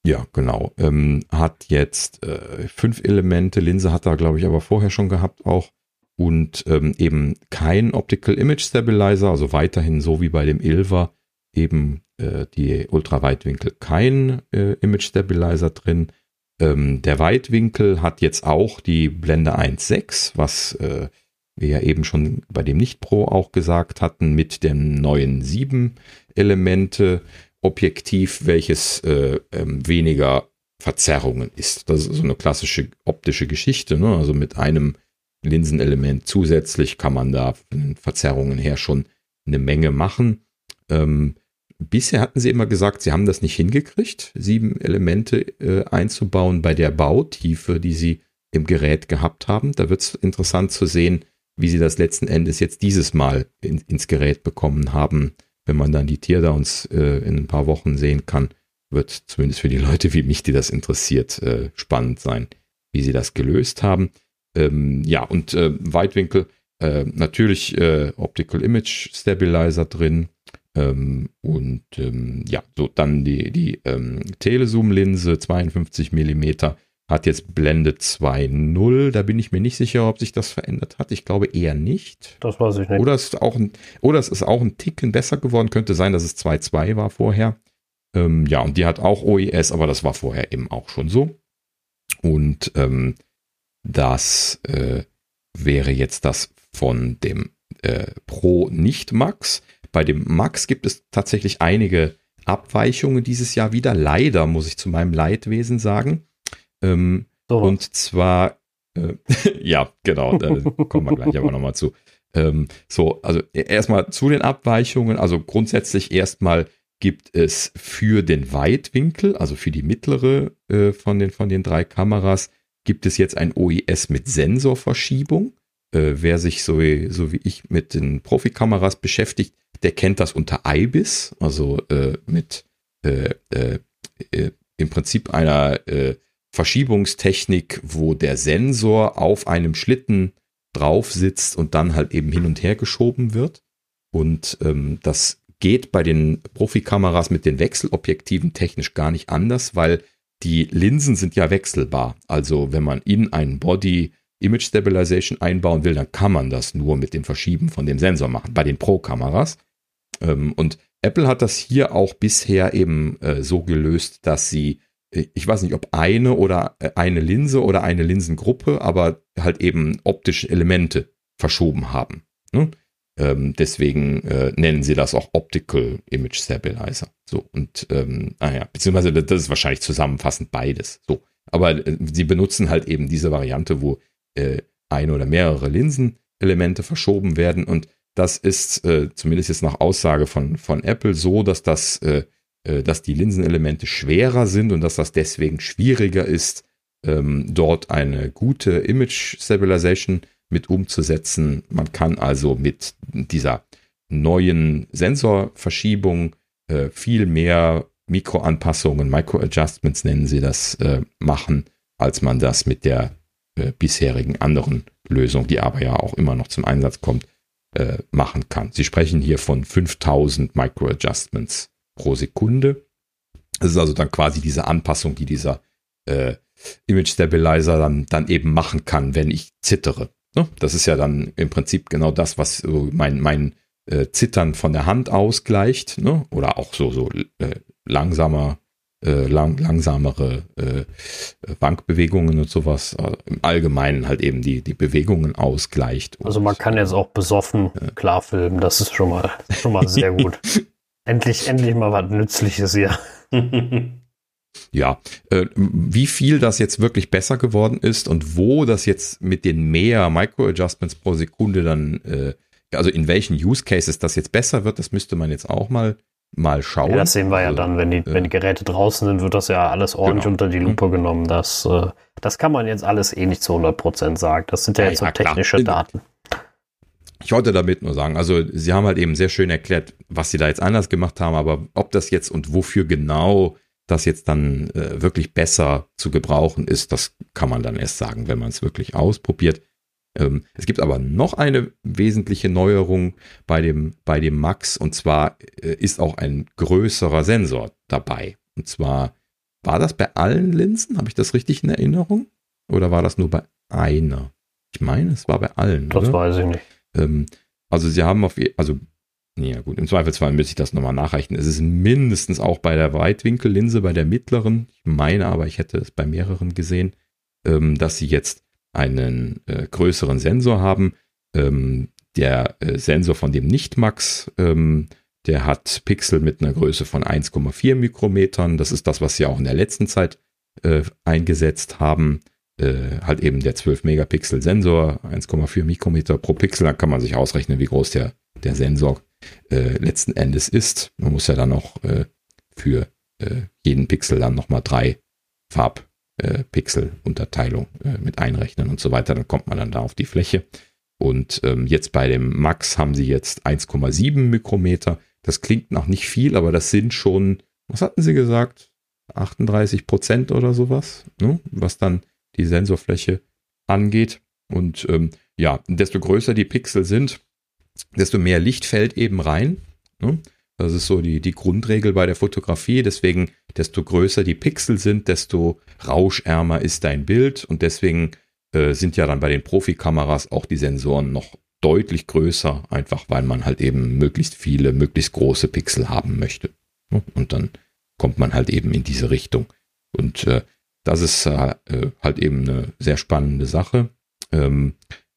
Ja, genau. Ähm, hat jetzt äh, fünf Elemente. Linse hat er, glaube ich, aber vorher schon gehabt auch. Und ähm, eben kein Optical Image Stabilizer, also weiterhin so wie bei dem Ilva, eben äh, die Ultraweitwinkel kein äh, Image Stabilizer drin. Ähm, der Weitwinkel hat jetzt auch die Blende 1.6, was äh, wir ja eben schon bei dem Nicht-Pro auch gesagt hatten, mit dem neuen 7 Elemente Objektiv, welches äh, ähm, weniger Verzerrungen ist. Das ist so eine klassische optische Geschichte. Ne? Also mit einem Linsenelement zusätzlich kann man da von Verzerrungen her schon eine Menge machen. Ähm, bisher hatten sie immer gesagt, sie haben das nicht hingekriegt, sieben Elemente äh, einzubauen bei der Bautiefe, die sie im Gerät gehabt haben. Da wird es interessant zu sehen, wie sie das letzten Endes jetzt dieses Mal in, ins Gerät bekommen haben. Wenn man dann die Teardowns äh, in ein paar Wochen sehen kann, wird zumindest für die Leute wie mich, die das interessiert, äh, spannend sein, wie sie das gelöst haben. Ähm, ja, und äh, Weitwinkel, äh, natürlich äh, Optical Image Stabilizer drin. Ähm, und ähm, ja, so dann die, die ähm, Telezoom-Linse, 52 Millimeter, hat jetzt Blende 2.0. Da bin ich mir nicht sicher, ob sich das verändert hat. Ich glaube eher nicht. Das weiß ich nicht. Oder es ist auch ein, oder es ist auch ein Ticken besser geworden. Könnte sein, dass es 2.2 war vorher. Ähm, ja, und die hat auch OES, aber das war vorher eben auch schon so. Und ähm, das äh, wäre jetzt das von dem äh, Pro nicht Max. Bei dem Max gibt es tatsächlich einige Abweichungen dieses Jahr wieder. Leider muss ich zu meinem Leidwesen sagen. Ähm, so, und zwar, äh, *laughs* ja, genau, da kommen wir gleich aber nochmal zu. Ähm, so, also erstmal zu den Abweichungen. Also grundsätzlich erstmal gibt es für den Weitwinkel, also für die mittlere äh, von, den, von den drei Kameras, gibt es jetzt ein OIS mit Sensorverschiebung. Äh, wer sich so wie, so wie ich mit den Profikameras beschäftigt, der kennt das unter IBIS, also äh, mit äh, äh, äh, im Prinzip einer äh, Verschiebungstechnik, wo der Sensor auf einem Schlitten drauf sitzt und dann halt eben hin und her geschoben wird. Und ähm, das geht bei den Profikameras mit den Wechselobjektiven technisch gar nicht anders, weil die Linsen sind ja wechselbar. Also wenn man in einen Body Image Stabilization einbauen will, dann kann man das nur mit dem Verschieben von dem Sensor machen, bei den Pro-Kameras. Ähm, und Apple hat das hier auch bisher eben äh, so gelöst, dass sie, äh, ich weiß nicht, ob eine oder äh, eine Linse oder eine Linsengruppe, aber halt eben optische Elemente verschoben haben. Ne? Ähm, deswegen nennen sie das auch Optical Image Stabilizer. So, und, ähm, naja, beziehungsweise das ist wahrscheinlich zusammenfassend beides. So. Aber sie benutzen halt eben diese Variante, wo äh, eine oder mehrere Linsenelemente verschoben werden. Und das ist äh, zumindest jetzt nach Aussage von, von Apple so, dass das, äh, äh, dass die Linsenelemente schwerer sind und dass das deswegen schwieriger ist, ähm, dort eine gute Image Stabilization mit umzusetzen. Man kann also mit dieser neuen Sensorverschiebung äh, viel mehr Mikroanpassungen, Micro-Adjustments nennen sie das, äh, machen, als man das mit der äh, bisherigen anderen Lösung, die aber ja auch immer noch zum Einsatz kommt, äh, machen kann. Sie sprechen hier von 5000 Micro-Adjustments pro Sekunde. Das ist also dann quasi diese Anpassung, die dieser äh, Image Stabilizer dann, dann eben machen kann, wenn ich zittere. Ne? Das ist ja dann im Prinzip genau das, was so mein, mein äh, Zittern von der Hand ausgleicht, ne? oder auch so, so äh, langsamer, äh, lang, langsamere äh, Bankbewegungen und sowas. Äh, Im Allgemeinen halt eben die, die Bewegungen ausgleicht. Also man kann jetzt auch besoffen klar filmen, das ist schon mal, schon mal sehr gut. *laughs* endlich, endlich mal was Nützliches hier. *laughs* ja, äh, wie viel das jetzt wirklich besser geworden ist und wo das jetzt mit den mehr Micro-Adjustments pro Sekunde dann, äh, also in welchen Use Cases das jetzt besser wird, das müsste man jetzt auch mal mal schauen. Ja, das sehen wir ja also, dann, wenn die, äh, wenn die Geräte draußen sind, wird das ja alles ordentlich genau. unter die Lupe mhm. genommen. Das, äh, das kann man jetzt alles eh nicht zu 100% sagen. Das sind ja, ja jetzt so technische klar. Daten. Ich wollte damit nur sagen, also sie haben halt eben sehr schön erklärt, was sie da jetzt anders gemacht haben, aber ob das jetzt und wofür genau das jetzt dann äh, wirklich besser zu gebrauchen ist, das kann man dann erst sagen, wenn man es wirklich ausprobiert. Ähm, es gibt aber noch eine wesentliche Neuerung bei dem, bei dem Max und zwar äh, ist auch ein größerer Sensor dabei. Und zwar war das bei allen Linsen? Habe ich das richtig in Erinnerung? Oder war das nur bei einer? Ich meine, es war bei allen. Das oder? weiß ich nicht. Ähm, also sie haben auf, also ja gut, im Zweifelsfall müsste ich das nochmal nachreichen. Es ist mindestens auch bei der Weitwinkellinse, bei der mittleren, ich meine aber, ich hätte es bei mehreren gesehen, ähm, dass sie jetzt einen äh, größeren Sensor haben. Ähm, der äh, Sensor von dem Nicht-Max, ähm, der hat Pixel mit einer Größe von 1,4 Mikrometern. Das ist das, was sie auch in der letzten Zeit äh, eingesetzt haben. Äh, halt eben der 12 Megapixel Sensor, 1,4 Mikrometer pro Pixel. Da kann man sich ausrechnen, wie groß der, der Sensor äh, letzten Endes ist. Man muss ja dann auch äh, für äh, jeden Pixel dann nochmal drei Farbpixel-Unterteilung äh, äh, mit einrechnen und so weiter. Dann kommt man dann da auf die Fläche. Und ähm, jetzt bei dem Max haben sie jetzt 1,7 Mikrometer. Das klingt noch nicht viel, aber das sind schon, was hatten sie gesagt? 38 Prozent oder sowas, ne? was dann die Sensorfläche angeht. Und ähm, ja, desto größer die Pixel sind, desto mehr Licht fällt eben rein. Ne? Das ist so die, die Grundregel bei der Fotografie. Deswegen, desto größer die Pixel sind, desto rauschärmer ist dein Bild. Und deswegen äh, sind ja dann bei den Profikameras auch die Sensoren noch deutlich größer, einfach weil man halt eben möglichst viele, möglichst große Pixel haben möchte. Und dann kommt man halt eben in diese Richtung. Und äh, das ist äh, halt eben eine sehr spannende Sache. Ähm,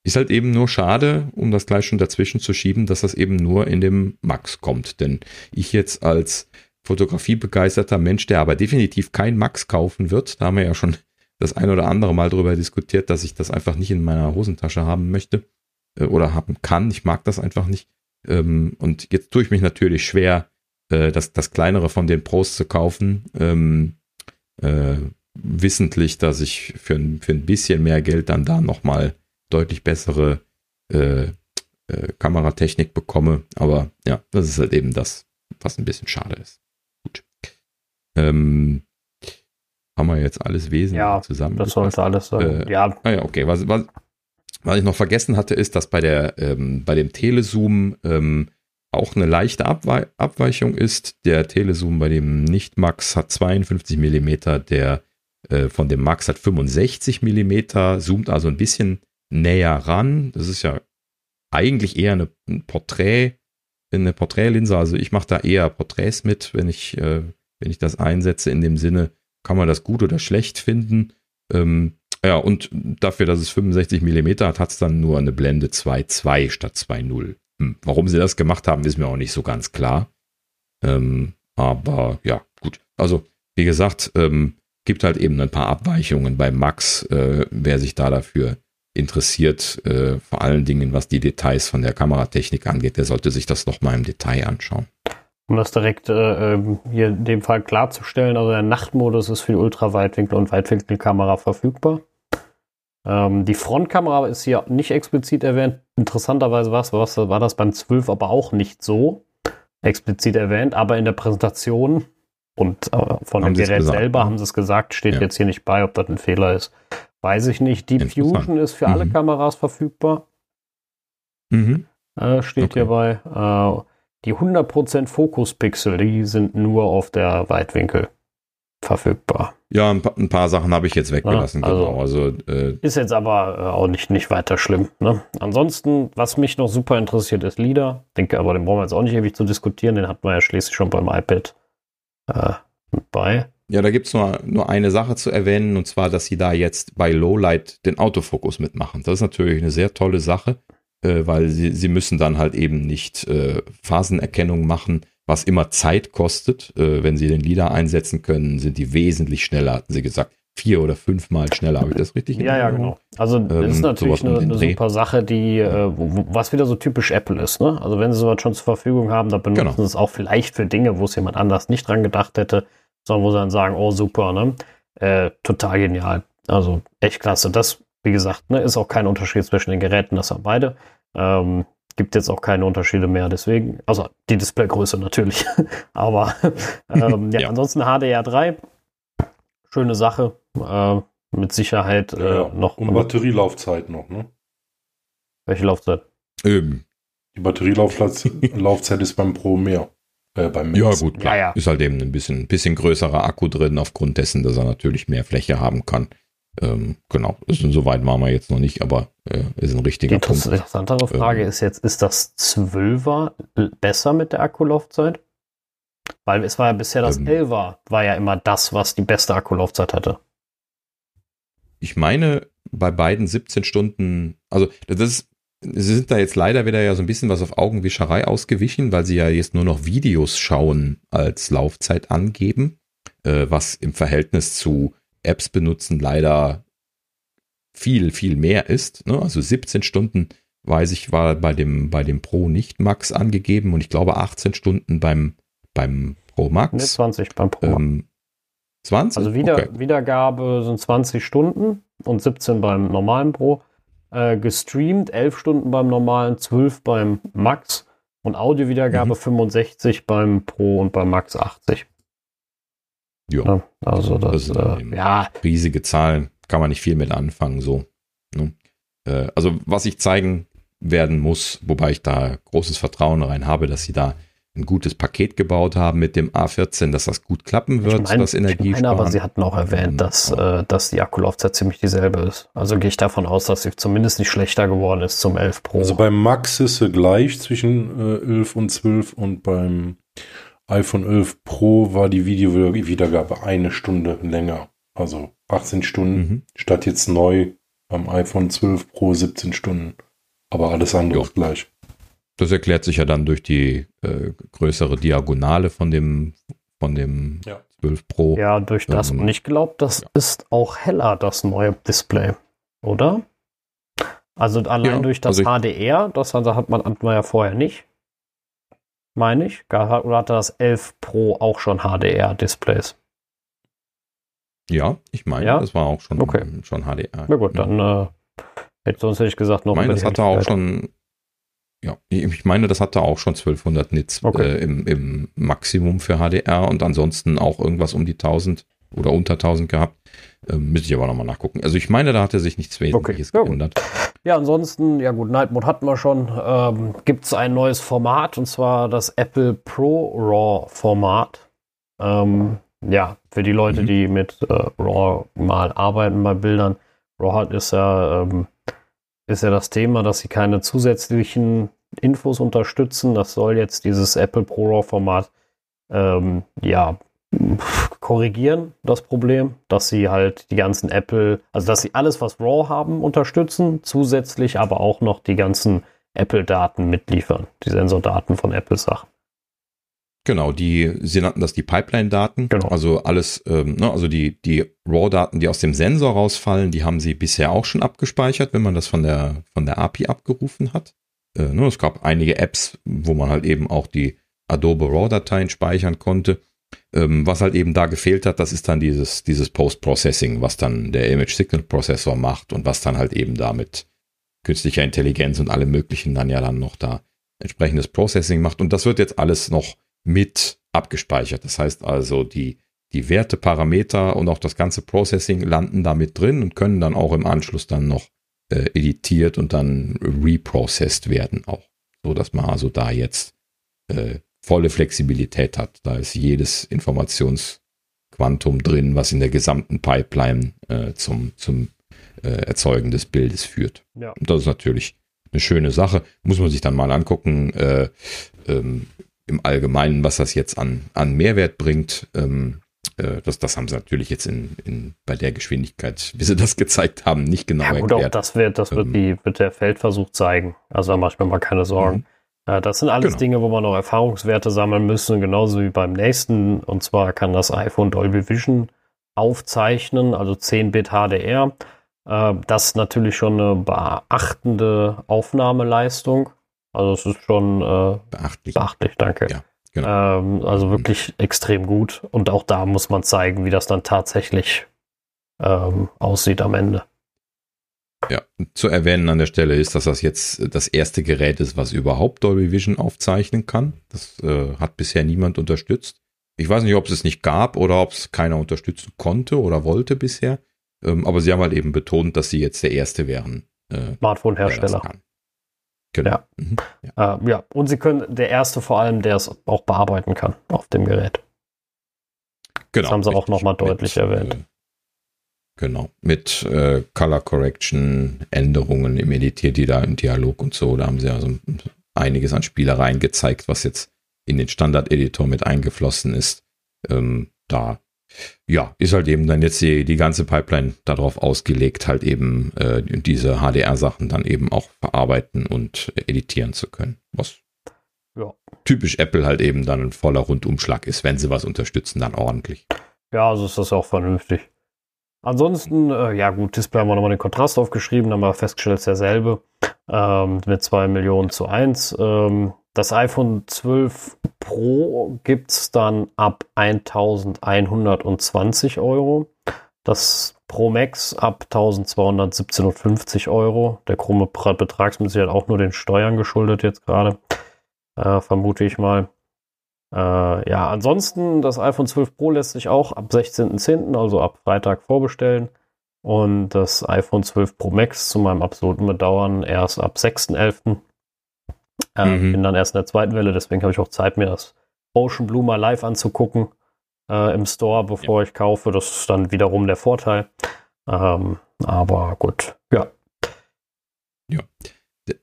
ist halt eben nur schade, um das gleich schon dazwischen zu schieben, dass das eben nur in dem Max kommt. Denn ich jetzt als fotografiebegeisterter Mensch, der aber definitiv kein Max kaufen wird, da haben wir ja schon das ein oder andere Mal darüber diskutiert, dass ich das einfach nicht in meiner Hosentasche haben möchte äh, oder haben kann. Ich mag das einfach nicht. Ähm, und jetzt tue ich mich natürlich schwer, äh, das, das kleinere von den Pros zu kaufen. Ähm, äh, wissentlich, dass ich für ein, für ein bisschen mehr Geld dann da nochmal deutlich bessere äh, äh, Kameratechnik bekomme. Aber ja, das ist halt eben das, was ein bisschen schade ist. Gut. Ähm, haben wir jetzt alles wesentlich ja, zusammen. Das sollte alles sein. Äh, ja. Ah ja, okay. Was, was, was ich noch vergessen hatte, ist, dass bei der ähm, bei dem Telezoom ähm, auch eine leichte Abwe Abweichung ist. Der Telezoom bei dem Nicht-Max hat 52 Millimeter, der äh, von dem Max hat 65 Millimeter, zoomt also ein bisschen näher ran. Das ist ja eigentlich eher eine, ein Porträt, eine Porträtlinse. Also ich mache da eher Porträts mit, wenn ich, äh, wenn ich das einsetze. In dem Sinne kann man das gut oder schlecht finden. Ähm, ja, und dafür, dass es 65 mm hat, hat es dann nur eine Blende 2.2 statt 2.0. Hm. Warum sie das gemacht haben, ist mir auch nicht so ganz klar. Ähm, aber ja, gut. Also, wie gesagt, ähm, gibt halt eben ein paar Abweichungen bei Max, äh, wer sich da dafür interessiert, äh, vor allen Dingen was die Details von der Kameratechnik angeht, der sollte sich das nochmal im Detail anschauen. Um das direkt äh, ähm, hier in dem Fall klarzustellen, also der Nachtmodus ist für die Ultraweitwinkel- und Weitwinkelkamera verfügbar. Ähm, die Frontkamera ist hier nicht explizit erwähnt. Interessanterweise was, was war das beim 12 aber auch nicht so explizit erwähnt, aber in der Präsentation und äh, von Haben dem Gerät selber ne? haben sie es gesagt, steht Ja. jetzt hier nicht bei, ob das ein Fehler ist. Weiß ich nicht. Deep. Fusion ist für alle Mhm. Kameras verfügbar. Mhm. Äh, steht Okay. hierbei. Äh, die 100% Fokuspixel, die sind nur auf der Weitwinkel verfügbar. Ja, ein paar, ein paar Sachen habe ich jetzt weggelassen, Ja, also- genau. Also äh, Ist jetzt aber äh, auch nicht, nicht weiter schlimm. Ne? Ansonsten, was mich noch super interessiert, ist LIDAR. Denke aber, den brauchen wir jetzt auch nicht ewig zu diskutieren. Den hatten wir ja schließlich schon beim iPad äh, mit bei. Ja, da gibt's nur, nur eine Sache zu erwähnen, und zwar, dass sie da jetzt bei Lowlight den Autofokus mitmachen. Das ist natürlich eine sehr tolle Sache, äh, weil sie, sie müssen dann halt eben nicht äh, Phasenerkennung machen, was immer Zeit kostet. Äh, wenn sie den LIDAR einsetzen können, sind die wesentlich schneller, hatten sie gesagt. Vier oder fünfmal schneller, habe ich das richtig Ja, ja, genau. Also das ist Ähm, natürlich sowas um eine, eine super Sache, die, äh, was wieder so typisch Apple ist. Ne? Also wenn sie sowas schon zur Verfügung haben, dann benutzen Genau. sie es auch vielleicht für Dinge, wo es jemand anders nicht dran gedacht hätte, sondern wo sie dann sagen, oh super, ne? Äh, total genial. Also echt klasse. Das, wie gesagt, ne, ist auch kein Unterschied zwischen den Geräten, das haben beide. Ähm, gibt jetzt auch keine Unterschiede mehr, deswegen, also die Displaygröße natürlich, *laughs* aber *laughs* ähm, ja, Ja. ansonsten HDR3, schöne Sache, äh, mit Sicherheit äh, Ja, noch. Und Batterielaufzeit noch, ne? Welche Laufzeit? Ähm, Die Batterielaufzeit Laufzeit ist beim Pro mehr. Äh, beim ja, Max. gut, klar. Ja, ja. Ist halt eben ein bisschen, bisschen größerer Akku drin, aufgrund dessen, dass er natürlich mehr Fläche haben kann. Ähm, genau, ist, soweit waren wir jetzt noch nicht, aber äh, ist ein Die richtiger interess Punkt. interessantere Frage Ähm. ist jetzt, ist das 12er besser mit der Akkulaufzeit? Weil es war ja bisher das Ähm. 11er, war ja immer das, was die beste Akkulaufzeit hatte. Ich meine, bei beiden 17 Stunden, also das ist, sie sind da jetzt leider wieder ja so ein bisschen was auf Augenwischerei ausgewichen, weil sie ja jetzt nur noch Videos schauen als Laufzeit angeben, äh, was im Verhältnis zu Apps benutzen leider viel, viel mehr ist. Ne? Also 17 Stunden, weiß ich, war bei dem, bei dem Pro nicht Max angegeben und ich glaube 18 Stunden beim, beim Pro Max. 20 beim Pro. Ähm, 20? also wieder, Okay. Wiedergabe sind 20 Stunden und 17 beim normalen Pro. Äh, gestreamt 11 Stunden beim normalen, 12 beim Max und Audiowiedergabe Mhm. 65 beim Pro und beim Max 80. Ja. Ja, also das, Das ist dann äh, ja, riesige Zahlen, kann man nicht viel mit anfangen, so. Ne? Äh, also, was ich zeigen werden muss, wobei ich da großes Vertrauen rein habe, dass sie da ein gutes Paket gebaut haben mit dem A14, dass das gut klappen wird, ich meine, das Energie ich meine aber sie hatten auch erwähnt, Ähm, dass, äh, dass die Akkulaufzeit ziemlich dieselbe ist. Also gehe ich davon aus, dass sie zumindest nicht schlechter geworden ist zum 11 Pro. Also beim Max ist sie gleich zwischen äh, 11 und 12 und beim iPhone 11 Pro war die Videowiedergabe eine Stunde länger. Also 18 Stunden Mhm. statt jetzt neu beim iPhone 12 Pro 17 Stunden. Aber alles andere Jo. ist gleich. Das erklärt sich ja dann durch die äh, größere Diagonale von dem, von dem Ja. 12 Pro. ja, durch das. Und ich glaube, das ja. ist auch heller, das neue Display. Oder? Also allein Ja, durch das also ich- HDR, das hat, hat man, hatten wir ja vorher nicht. Meine ich. Gar- Oder hatte das 11 Pro auch schon HDR-Displays? Ja, ich meine, Ja? das war auch schon, Okay. schon HDR. Na gut, Ja. dann äh, hätte, sonst hätte ich gesagt, noch Ich meine, das hatte auch schon, ja, ich meine, das hatte auch schon 1200 Nits Okay. äh, im, im Maximum für HDR und ansonsten auch irgendwas um die 1000 oder unter 1000 gehabt. Ähm, müsste ich aber nochmal nachgucken. Also ich meine, da hatte sich nichts Wesentliches gut. geändert. Ja, ansonsten, ja gut, Night Mode hatten wir schon. Ähm, Gibt es ein neues Format und zwar das Apple Pro RAW Format. Ähm, ja, für die Leute, Mhm. die mit äh, RAW mal arbeiten bei Bildern. RAW hat ist ja, ähm, ist ja das Thema, dass sie keine zusätzlichen Infos unterstützen. Das soll jetzt dieses Apple Pro RAW Format ähm, ja korrigieren, das Problem, dass sie halt die ganzen Apple, also dass sie alles, was RAW haben, unterstützen, zusätzlich aber auch noch die ganzen Apple-Daten mitliefern, die Sensordaten von Apple-Sachen. Genau, die, sie nannten das die Pipeline-Daten. Genau. Also alles, ähm, ne, also die, die RAW-Daten, die aus dem Sensor rausfallen, die haben sie bisher auch schon abgespeichert, wenn man das von der, von der API abgerufen hat. Äh, ne, es gab einige Apps, wo man halt eben auch die Adobe RAW-Dateien speichern konnte. Ähm, was halt eben da gefehlt hat, das ist dann dieses, dieses Post-Processing, was dann der Image-Signal-Prozessor macht und was dann halt eben damit künstlicher Intelligenz und alle möglichen dann ja dann noch da entsprechendes Processing macht. Und das wird jetzt alles noch mit abgespeichert. Das heißt also, die, die Werte, Parameter und auch das ganze Processing landen da mit drin und können dann auch im Anschluss dann noch äh, editiert und dann reprocessed werden auch. So dass man also da jetzt äh, volle Flexibilität hat. Da ist jedes Informationsquantum drin, was in der gesamten Pipeline äh, zum, zum äh, Erzeugen des Bildes führt. Ja. Und das ist natürlich eine schöne Sache. Muss man sich dann mal angucken, äh, ähm, im Allgemeinen, was das jetzt an, an Mehrwert bringt. Ähm, äh, das, das haben sie natürlich jetzt in, in, bei der Geschwindigkeit, wie sie das gezeigt haben, nicht genau ja, gut, erklärt. Auch das wird, das wird, ähm, die, wird der Feldversuch zeigen. Also da mache ich mir mal keine Sorgen. Mhm. Äh, das sind alles genau. Dinge, wo man noch Erfahrungswerte sammeln müssen, genauso wie beim nächsten. Und zwar kann das iPhone Dolby Vision aufzeichnen, also 10-Bit HDR. Äh, das ist natürlich schon eine beachtende Aufnahmeleistung. Also es ist schon äh, beachtlich. beachtlich, danke. Ja, genau. ähm, also mhm. wirklich mhm. extrem gut. Und auch da muss man zeigen, wie das dann tatsächlich ähm, aussieht am Ende. Ja, zu erwähnen an der Stelle ist, dass das jetzt das erste Gerät ist, was überhaupt Dolby Vision aufzeichnen kann. Das äh, hat bisher niemand unterstützt. Ich weiß nicht, ob es es nicht gab oder ob es keiner unterstützen konnte oder wollte bisher. Ähm, aber sie haben halt eben betont, dass sie jetzt der Erste wären. Äh, Smartphone-Hersteller. Genau. Ja. Mhm. Ja. Äh, ja. Und sie können der Erste vor allem, der es auch bearbeiten kann auf dem Gerät. Genau. Das haben sie auch nochmal deutlich mit, erwähnt. Äh, genau. Mit äh, Color Correction, Änderungen im Editier, die da im Dialog und so. Da haben sie also einiges an Spielereien gezeigt, was jetzt in den Standard-Editor mit eingeflossen ist. Ähm, da ja, ist halt eben dann jetzt die, die ganze Pipeline darauf ausgelegt, halt eben äh, diese HDR-Sachen dann eben auch verarbeiten und editieren zu können. Was ja. typisch Apple halt eben dann ein voller Rundumschlag ist, wenn sie was unterstützen, dann ordentlich. Ja, also ist das auch vernünftig. Ansonsten, äh, ja gut, Display haben wir nochmal den Kontrast aufgeschrieben, haben wir festgestellt, es ist derselbe ähm, mit 2 Millionen zu 1. Ähm, das iPhone 12 Pro gibt es dann ab 1120 Euro. Das Pro Max ab 1217,50 Euro. Der krumme Betragsmäßig hat auch nur den Steuern geschuldet jetzt gerade, äh, vermute ich mal. Äh, ja, ansonsten das iPhone 12 Pro lässt sich auch ab 16.10., also ab Freitag vorbestellen. Und das iPhone 12 Pro Max zu meinem absoluten Bedauern erst ab 6.11. Äh, mhm. Bin dann erst in der zweiten Welle, deswegen habe ich auch Zeit, mir das Ocean Blue mal live anzugucken äh, im Store, bevor ja. ich kaufe. Das ist dann wiederum der Vorteil. Ähm, aber gut, ja. Ja.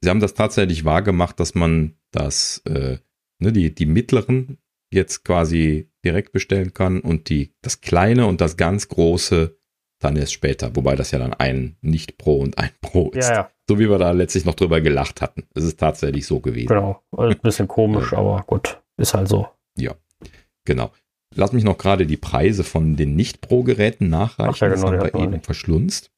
Sie haben das tatsächlich wahrgemacht, dass man das, äh, ne, die, die mittleren jetzt quasi direkt bestellen kann und die, das kleine und das ganz große dann erst später, wobei das ja dann ein Nicht-Pro und ein *laughs* Pro ist. Ja, ja. So wie wir da letztlich noch drüber gelacht hatten. Es ist tatsächlich so gewesen. Genau, ein *laughs* bisschen komisch, aber gut, ist halt so. Ja, genau. Lass mich noch gerade die Preise von den Nicht-Pro-Geräten nachreichen. Ach ja, genau, das haben wir eben verschlunzt.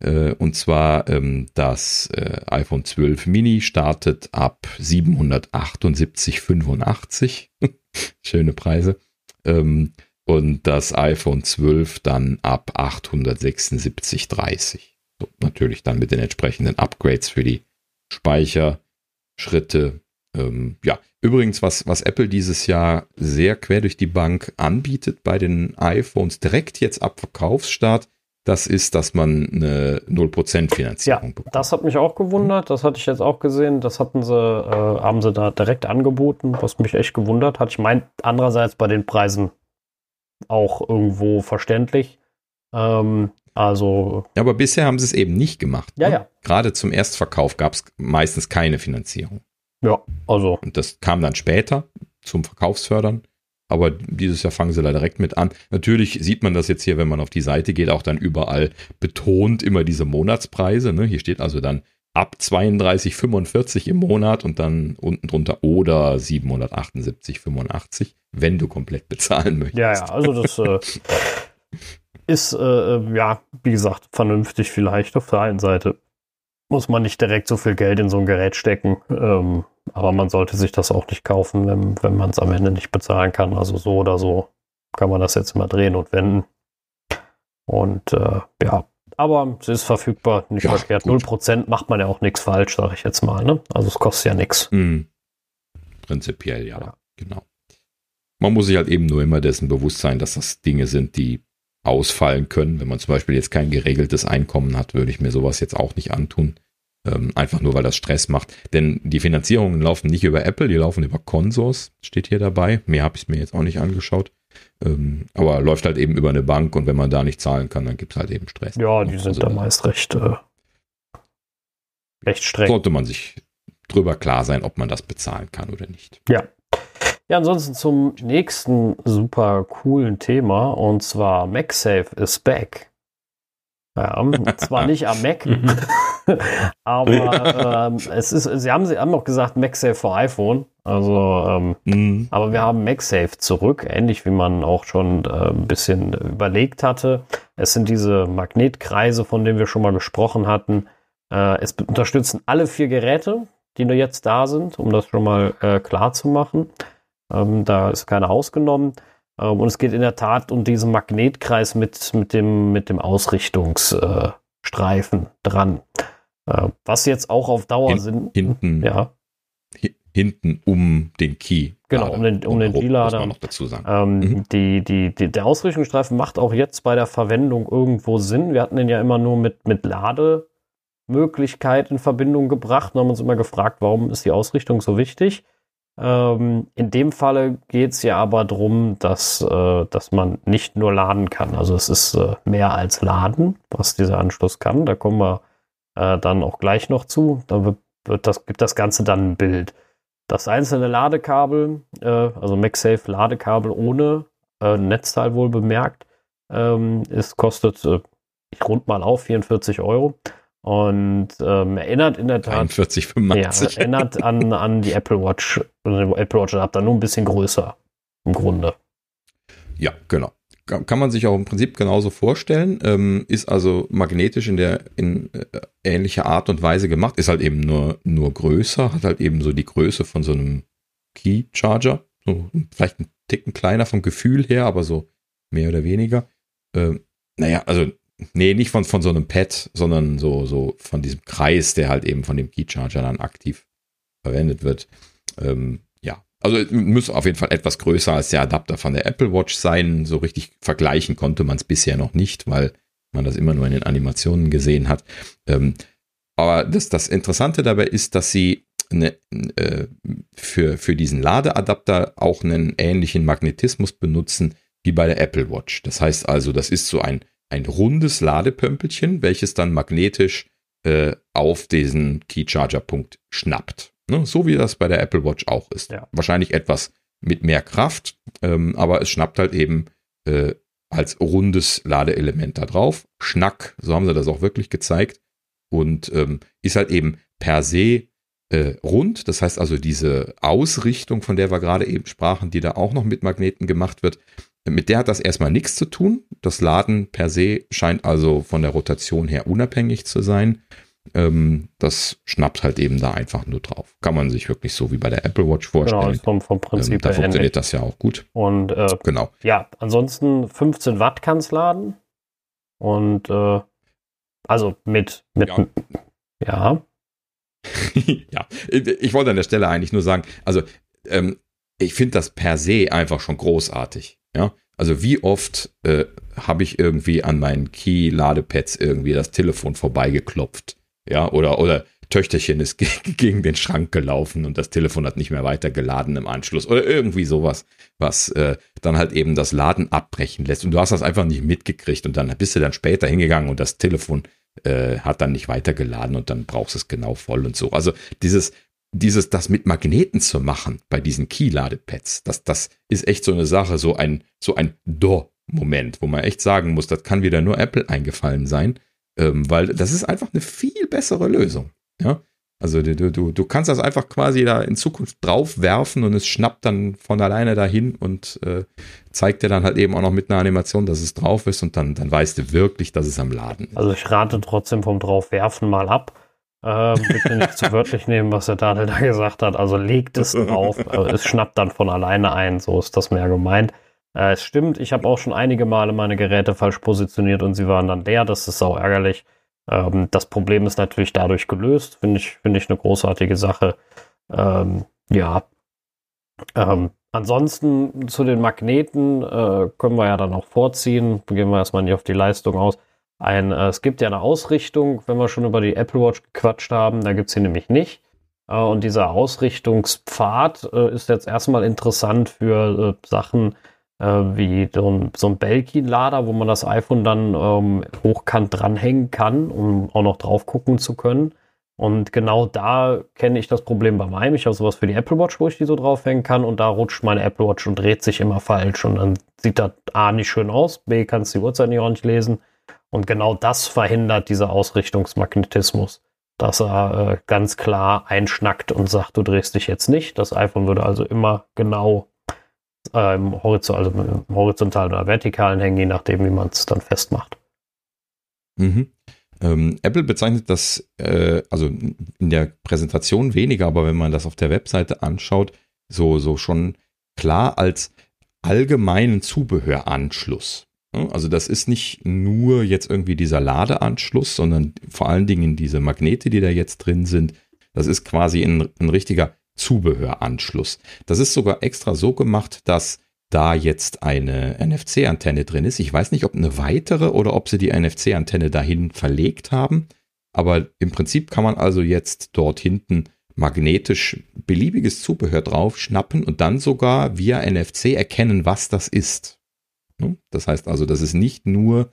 Äh, und zwar ähm, das äh, iPhone 12 Mini startet ab 778,85. *laughs* Schöne Preise. Ähm, und das iPhone 12 dann ab 876,30. So, natürlich dann mit den entsprechenden Upgrades für die Speicherschritte. Ähm, ja, übrigens, was, was Apple dieses Jahr sehr quer durch die Bank anbietet bei den iPhones direkt jetzt ab Verkaufsstart, das ist, dass man eine 0% Finanzierung ja, bekommt. Das hat mich auch gewundert, das hatte ich jetzt auch gesehen. Das hatten sie, äh, haben sie da direkt angeboten, was mich echt gewundert hat. Ich meine, andererseits bei den Preisen auch irgendwo verständlich. Ähm, also. Ja, aber bisher haben sie es eben nicht gemacht. Ja, ne? ja. Gerade zum Erstverkauf gab es meistens keine Finanzierung. Ja, also. Und das kam dann später zum Verkaufsfördern. Aber dieses Jahr fangen sie da direkt mit an. Natürlich sieht man das jetzt hier, wenn man auf die Seite geht, auch dann überall betont immer diese Monatspreise. Ne? Hier steht also dann ab 32,45 im Monat und dann unten drunter oder 778,85, wenn du komplett bezahlen möchtest. Ja, ja, also das äh, *laughs* ist, äh, ja, wie gesagt, vernünftig vielleicht auf der einen Seite. Muss man nicht direkt so viel Geld in so ein Gerät stecken, ähm, aber man sollte sich das auch nicht kaufen, wenn, wenn man es am Ende nicht bezahlen kann. Also so oder so kann man das jetzt immer drehen und wenden. Und äh, ja, aber es ist verfügbar, nicht ja, verkehrt. Gut. 0% macht man ja auch nichts falsch, sage ich jetzt mal. Ne? Also es kostet ja nichts. Mhm. Prinzipiell ja, ja, genau. Man muss sich halt eben nur immer dessen bewusst sein, dass das Dinge sind, die ausfallen können. Wenn man zum Beispiel jetzt kein geregeltes Einkommen hat, würde ich mir sowas jetzt auch nicht antun. Ähm, einfach nur, weil das Stress macht. Denn die Finanzierungen laufen nicht über Apple, die laufen über Consors, steht hier dabei. Mehr habe ich mir jetzt auch nicht angeschaut. Ähm, aber läuft halt eben über eine Bank und wenn man da nicht zahlen kann, dann gibt es halt eben Stress. Ja, die sind also, da meist recht, äh, recht streng. Sollte man sich drüber klar sein, ob man das bezahlen kann oder nicht. Ja. Ja, ansonsten zum nächsten super coolen Thema und zwar MagSafe is back. Ja, zwar nicht am Mac, *laughs* mhm. *laughs* aber ähm, es ist, sie haben, sie haben auch gesagt MagSafe für iPhone. Also, ähm, mhm. aber wir haben MagSafe zurück, ähnlich wie man auch schon äh, ein bisschen überlegt hatte. Es sind diese Magnetkreise, von denen wir schon mal gesprochen hatten. Äh, es unterstützen alle vier Geräte, die nur jetzt da sind, um das schon mal äh, klar zu machen. Ähm, da ist keiner ausgenommen. Ähm, und es geht in der Tat um diesen Magnetkreis mit, mit, dem, mit dem Ausrichtungsstreifen dran. Äh, was jetzt auch auf Dauer Hin, sind. Hinten. Ja. Hinten um den Key. Genau, um den, um den Key-Lader. noch dazu sagen. Ähm, mhm. die, die, die, der Ausrichtungsstreifen macht auch jetzt bei der Verwendung irgendwo Sinn. Wir hatten den ja immer nur mit, mit Lademöglichkeit in Verbindung gebracht und haben uns immer gefragt, warum ist die Ausrichtung so wichtig? Ähm, in dem Falle geht es ja aber darum, dass, äh, dass man nicht nur laden kann. Also es ist äh, mehr als laden, was dieser Anschluss kann. Da kommen wir äh, dann auch gleich noch zu. Da wird, wird das, gibt das Ganze dann ein Bild. Das einzelne Ladekabel, äh, also MagSafe Ladekabel ohne äh, Netzteil wohl bemerkt, ähm, ist, kostet, äh, ich rund mal auf, 44 Euro. Und ähm, erinnert in der Tat. 41, 85. Ja, erinnert an, an die Apple Watch, also Apple Watch Adapter, nur ein bisschen größer im Grunde. Ja, genau. Kann man sich auch im Prinzip genauso vorstellen. Ähm, ist also magnetisch in der in äh, ähnlicher Art und Weise gemacht. Ist halt eben nur, nur größer, hat halt eben so die Größe von so einem Key Charger. So, vielleicht ein Ticken kleiner vom Gefühl her, aber so mehr oder weniger. Ähm, naja, also Nee, nicht von, von so einem Pad, sondern so, so von diesem Kreis, der halt eben von dem Keycharger dann aktiv verwendet wird. Ähm, ja, also muss auf jeden Fall etwas größer als der Adapter von der Apple Watch sein. So richtig vergleichen konnte man es bisher noch nicht, weil man das immer nur in den Animationen gesehen hat. Ähm, aber das, das Interessante dabei ist, dass sie eine, äh, für, für diesen Ladeadapter auch einen ähnlichen Magnetismus benutzen wie bei der Apple Watch. Das heißt also, das ist so ein ein rundes Ladepömpelchen, welches dann magnetisch äh, auf diesen Keycharger-Punkt schnappt. Ne? So wie das bei der Apple Watch auch ist. Ja. Wahrscheinlich etwas mit mehr Kraft, ähm, aber es schnappt halt eben äh, als rundes Ladeelement da drauf. Schnack, so haben sie das auch wirklich gezeigt. Und ähm, ist halt eben per se äh, rund. Das heißt also, diese Ausrichtung, von der wir gerade eben sprachen, die da auch noch mit Magneten gemacht wird, mit der hat das erstmal nichts zu tun. Das Laden per se scheint also von der Rotation her unabhängig zu sein. Ähm, das schnappt halt eben da einfach nur drauf. Kann man sich wirklich so wie bei der Apple Watch genau, vorstellen. Genau, vom, vom Prinzip ähm, Da funktioniert das ja auch gut. Und äh, genau. Ja, ansonsten 15 Watt kann es laden. Und äh, also mit, mit ja. ja. *laughs* ja, ich wollte an der Stelle eigentlich nur sagen, also ähm, ich finde das per se einfach schon großartig. Ja, also wie oft äh, habe ich irgendwie an meinen Key-Ladepads irgendwie das Telefon vorbeigeklopft? Ja, oder, oder Töchterchen ist *laughs* gegen den Schrank gelaufen und das Telefon hat nicht mehr weitergeladen im Anschluss oder irgendwie sowas, was äh, dann halt eben das Laden abbrechen lässt und du hast das einfach nicht mitgekriegt und dann bist du dann später hingegangen und das Telefon äh, hat dann nicht weitergeladen und dann brauchst du es genau voll und so. Also dieses dieses, das mit Magneten zu machen bei diesen Key-Ladepads, das, das ist echt so eine Sache, so ein, so ein Do-Moment, wo man echt sagen muss, das kann wieder nur Apple eingefallen sein, ähm, weil das ist einfach eine viel bessere Lösung. Ja, also du, du, du kannst das einfach quasi da in Zukunft drauf werfen und es schnappt dann von alleine dahin und äh, zeigt dir dann halt eben auch noch mit einer Animation, dass es drauf ist und dann, dann weißt du wirklich, dass es am Laden ist. Also ich rate trotzdem vom Draufwerfen mal ab äh, bitte nicht zu wörtlich nehmen, was der Daniel da gesagt hat. Also legt es drauf, äh, es schnappt dann von alleine ein, so ist das mehr gemeint. Äh, es stimmt, ich habe auch schon einige Male meine Geräte falsch positioniert und sie waren dann leer. Das ist sau ärgerlich. Ähm, das Problem ist natürlich dadurch gelöst. Finde ich, finde ich eine großartige Sache. Ähm, ja. Ähm, ansonsten zu den Magneten äh, können wir ja dann auch vorziehen. Gehen wir erstmal nicht auf die Leistung aus. Ein, äh, es gibt ja eine Ausrichtung, wenn wir schon über die Apple Watch gequatscht haben, da gibt es sie nämlich nicht. Äh, und dieser Ausrichtungspfad äh, ist jetzt erstmal interessant für äh, Sachen äh, wie so ein, so ein Belkin-Lader, wo man das iPhone dann ähm, hochkant dranhängen kann, um auch noch drauf gucken zu können. Und genau da kenne ich das Problem bei meinem. Ich habe sowas für die Apple Watch, wo ich die so draufhängen kann und da rutscht meine Apple Watch und dreht sich immer falsch und dann sieht das A nicht schön aus, B kannst du die Uhrzeit nicht ordentlich lesen und genau das verhindert dieser Ausrichtungsmagnetismus, dass er äh, ganz klar einschnackt und sagt, du drehst dich jetzt nicht. Das iPhone würde also immer genau äh, im, Horizont, also im horizontalen oder vertikalen hängen, je nachdem, wie man es dann festmacht. Mhm. Ähm, Apple bezeichnet das, äh, also in der Präsentation weniger, aber wenn man das auf der Webseite anschaut, so, so schon klar als allgemeinen Zubehöranschluss. Also das ist nicht nur jetzt irgendwie dieser Ladeanschluss, sondern vor allen Dingen diese Magnete, die da jetzt drin sind. Das ist quasi ein, ein richtiger Zubehöranschluss. Das ist sogar extra so gemacht, dass da jetzt eine NFC-Antenne drin ist. Ich weiß nicht, ob eine weitere oder ob sie die NFC-Antenne dahin verlegt haben. Aber im Prinzip kann man also jetzt dort hinten magnetisch beliebiges Zubehör drauf schnappen und dann sogar via NFC erkennen, was das ist. Das heißt also, das ist nicht nur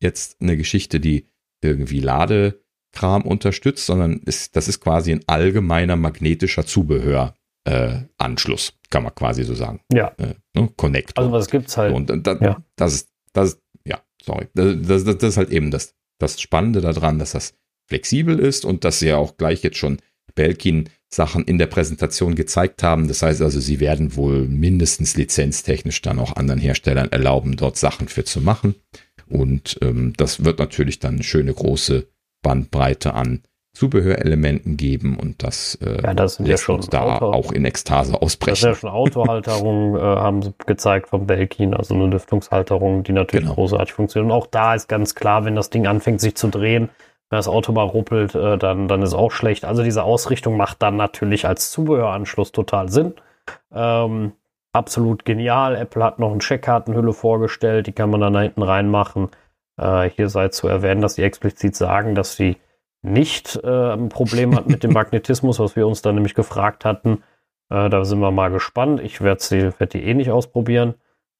jetzt eine Geschichte, die irgendwie Ladekram unterstützt, sondern ist, das ist quasi ein allgemeiner magnetischer Zubehöranschluss, äh, kann man quasi so sagen. Ja. Äh, ne? Connector. Also was gibt's halt. Und, da, ja. das ist, das ja, sorry. Das, das, das ist halt eben das, das Spannende daran, dass das flexibel ist und dass sie ja auch gleich jetzt schon Belkin Sachen in der Präsentation gezeigt haben. Das heißt also, sie werden wohl mindestens lizenztechnisch dann auch anderen Herstellern erlauben, dort Sachen für zu machen. Und ähm, das wird natürlich dann eine schöne große Bandbreite an Zubehörelementen geben und das, äh, ja, das lässt ja uns da Auto, auch in Ekstase ausbrechen. Das ist ja schon Autohalterung, äh, haben sie gezeigt von Belkin, also eine Lüftungshalterung, die natürlich genau. großartig funktioniert. Und auch da ist ganz klar, wenn das Ding anfängt sich zu drehen, das Auto mal ruppelt, äh, dann, dann ist auch schlecht. Also diese Ausrichtung macht dann natürlich als Zubehöranschluss total Sinn. Ähm, absolut genial. Apple hat noch eine Checkkartenhülle vorgestellt, die kann man dann da hinten reinmachen. Äh, hier sei zu erwähnen, dass sie explizit sagen, dass sie nicht äh, ein Problem hat mit dem *laughs* Magnetismus, was wir uns dann nämlich gefragt hatten. Äh, da sind wir mal gespannt. Ich werde werd die eh nicht ausprobieren.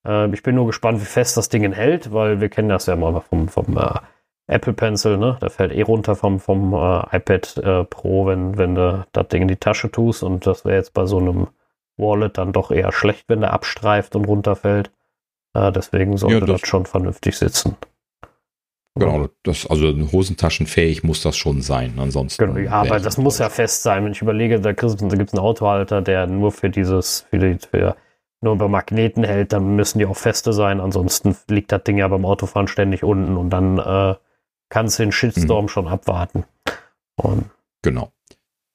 Äh, ich bin nur gespannt, wie fest das Ding hält, weil wir kennen das ja mal vom, vom äh, Apple Pencil, ne? Der fällt eh runter vom, vom äh, iPad äh, Pro, wenn, wenn du das Ding in die Tasche tust. Und das wäre jetzt bei so einem Wallet dann doch eher schlecht, wenn der abstreift und runterfällt. Äh, deswegen sollte ja, das, das, schon vernünftig sitzen. Genau, das, also hosentaschenfähig muss das schon sein. Ansonsten. Genau, ja, aber das muss ja fest sein. Wenn ich überlege, da, gibt es einen Autohalter, der nur für dieses, für, die, für nur bei Magneten hält, dann müssen die auch feste sein. Ansonsten liegt das Ding ja beim Autofahren ständig unten und dann äh, kannst du den Shitstorm mhm. schon abwarten. Und genau.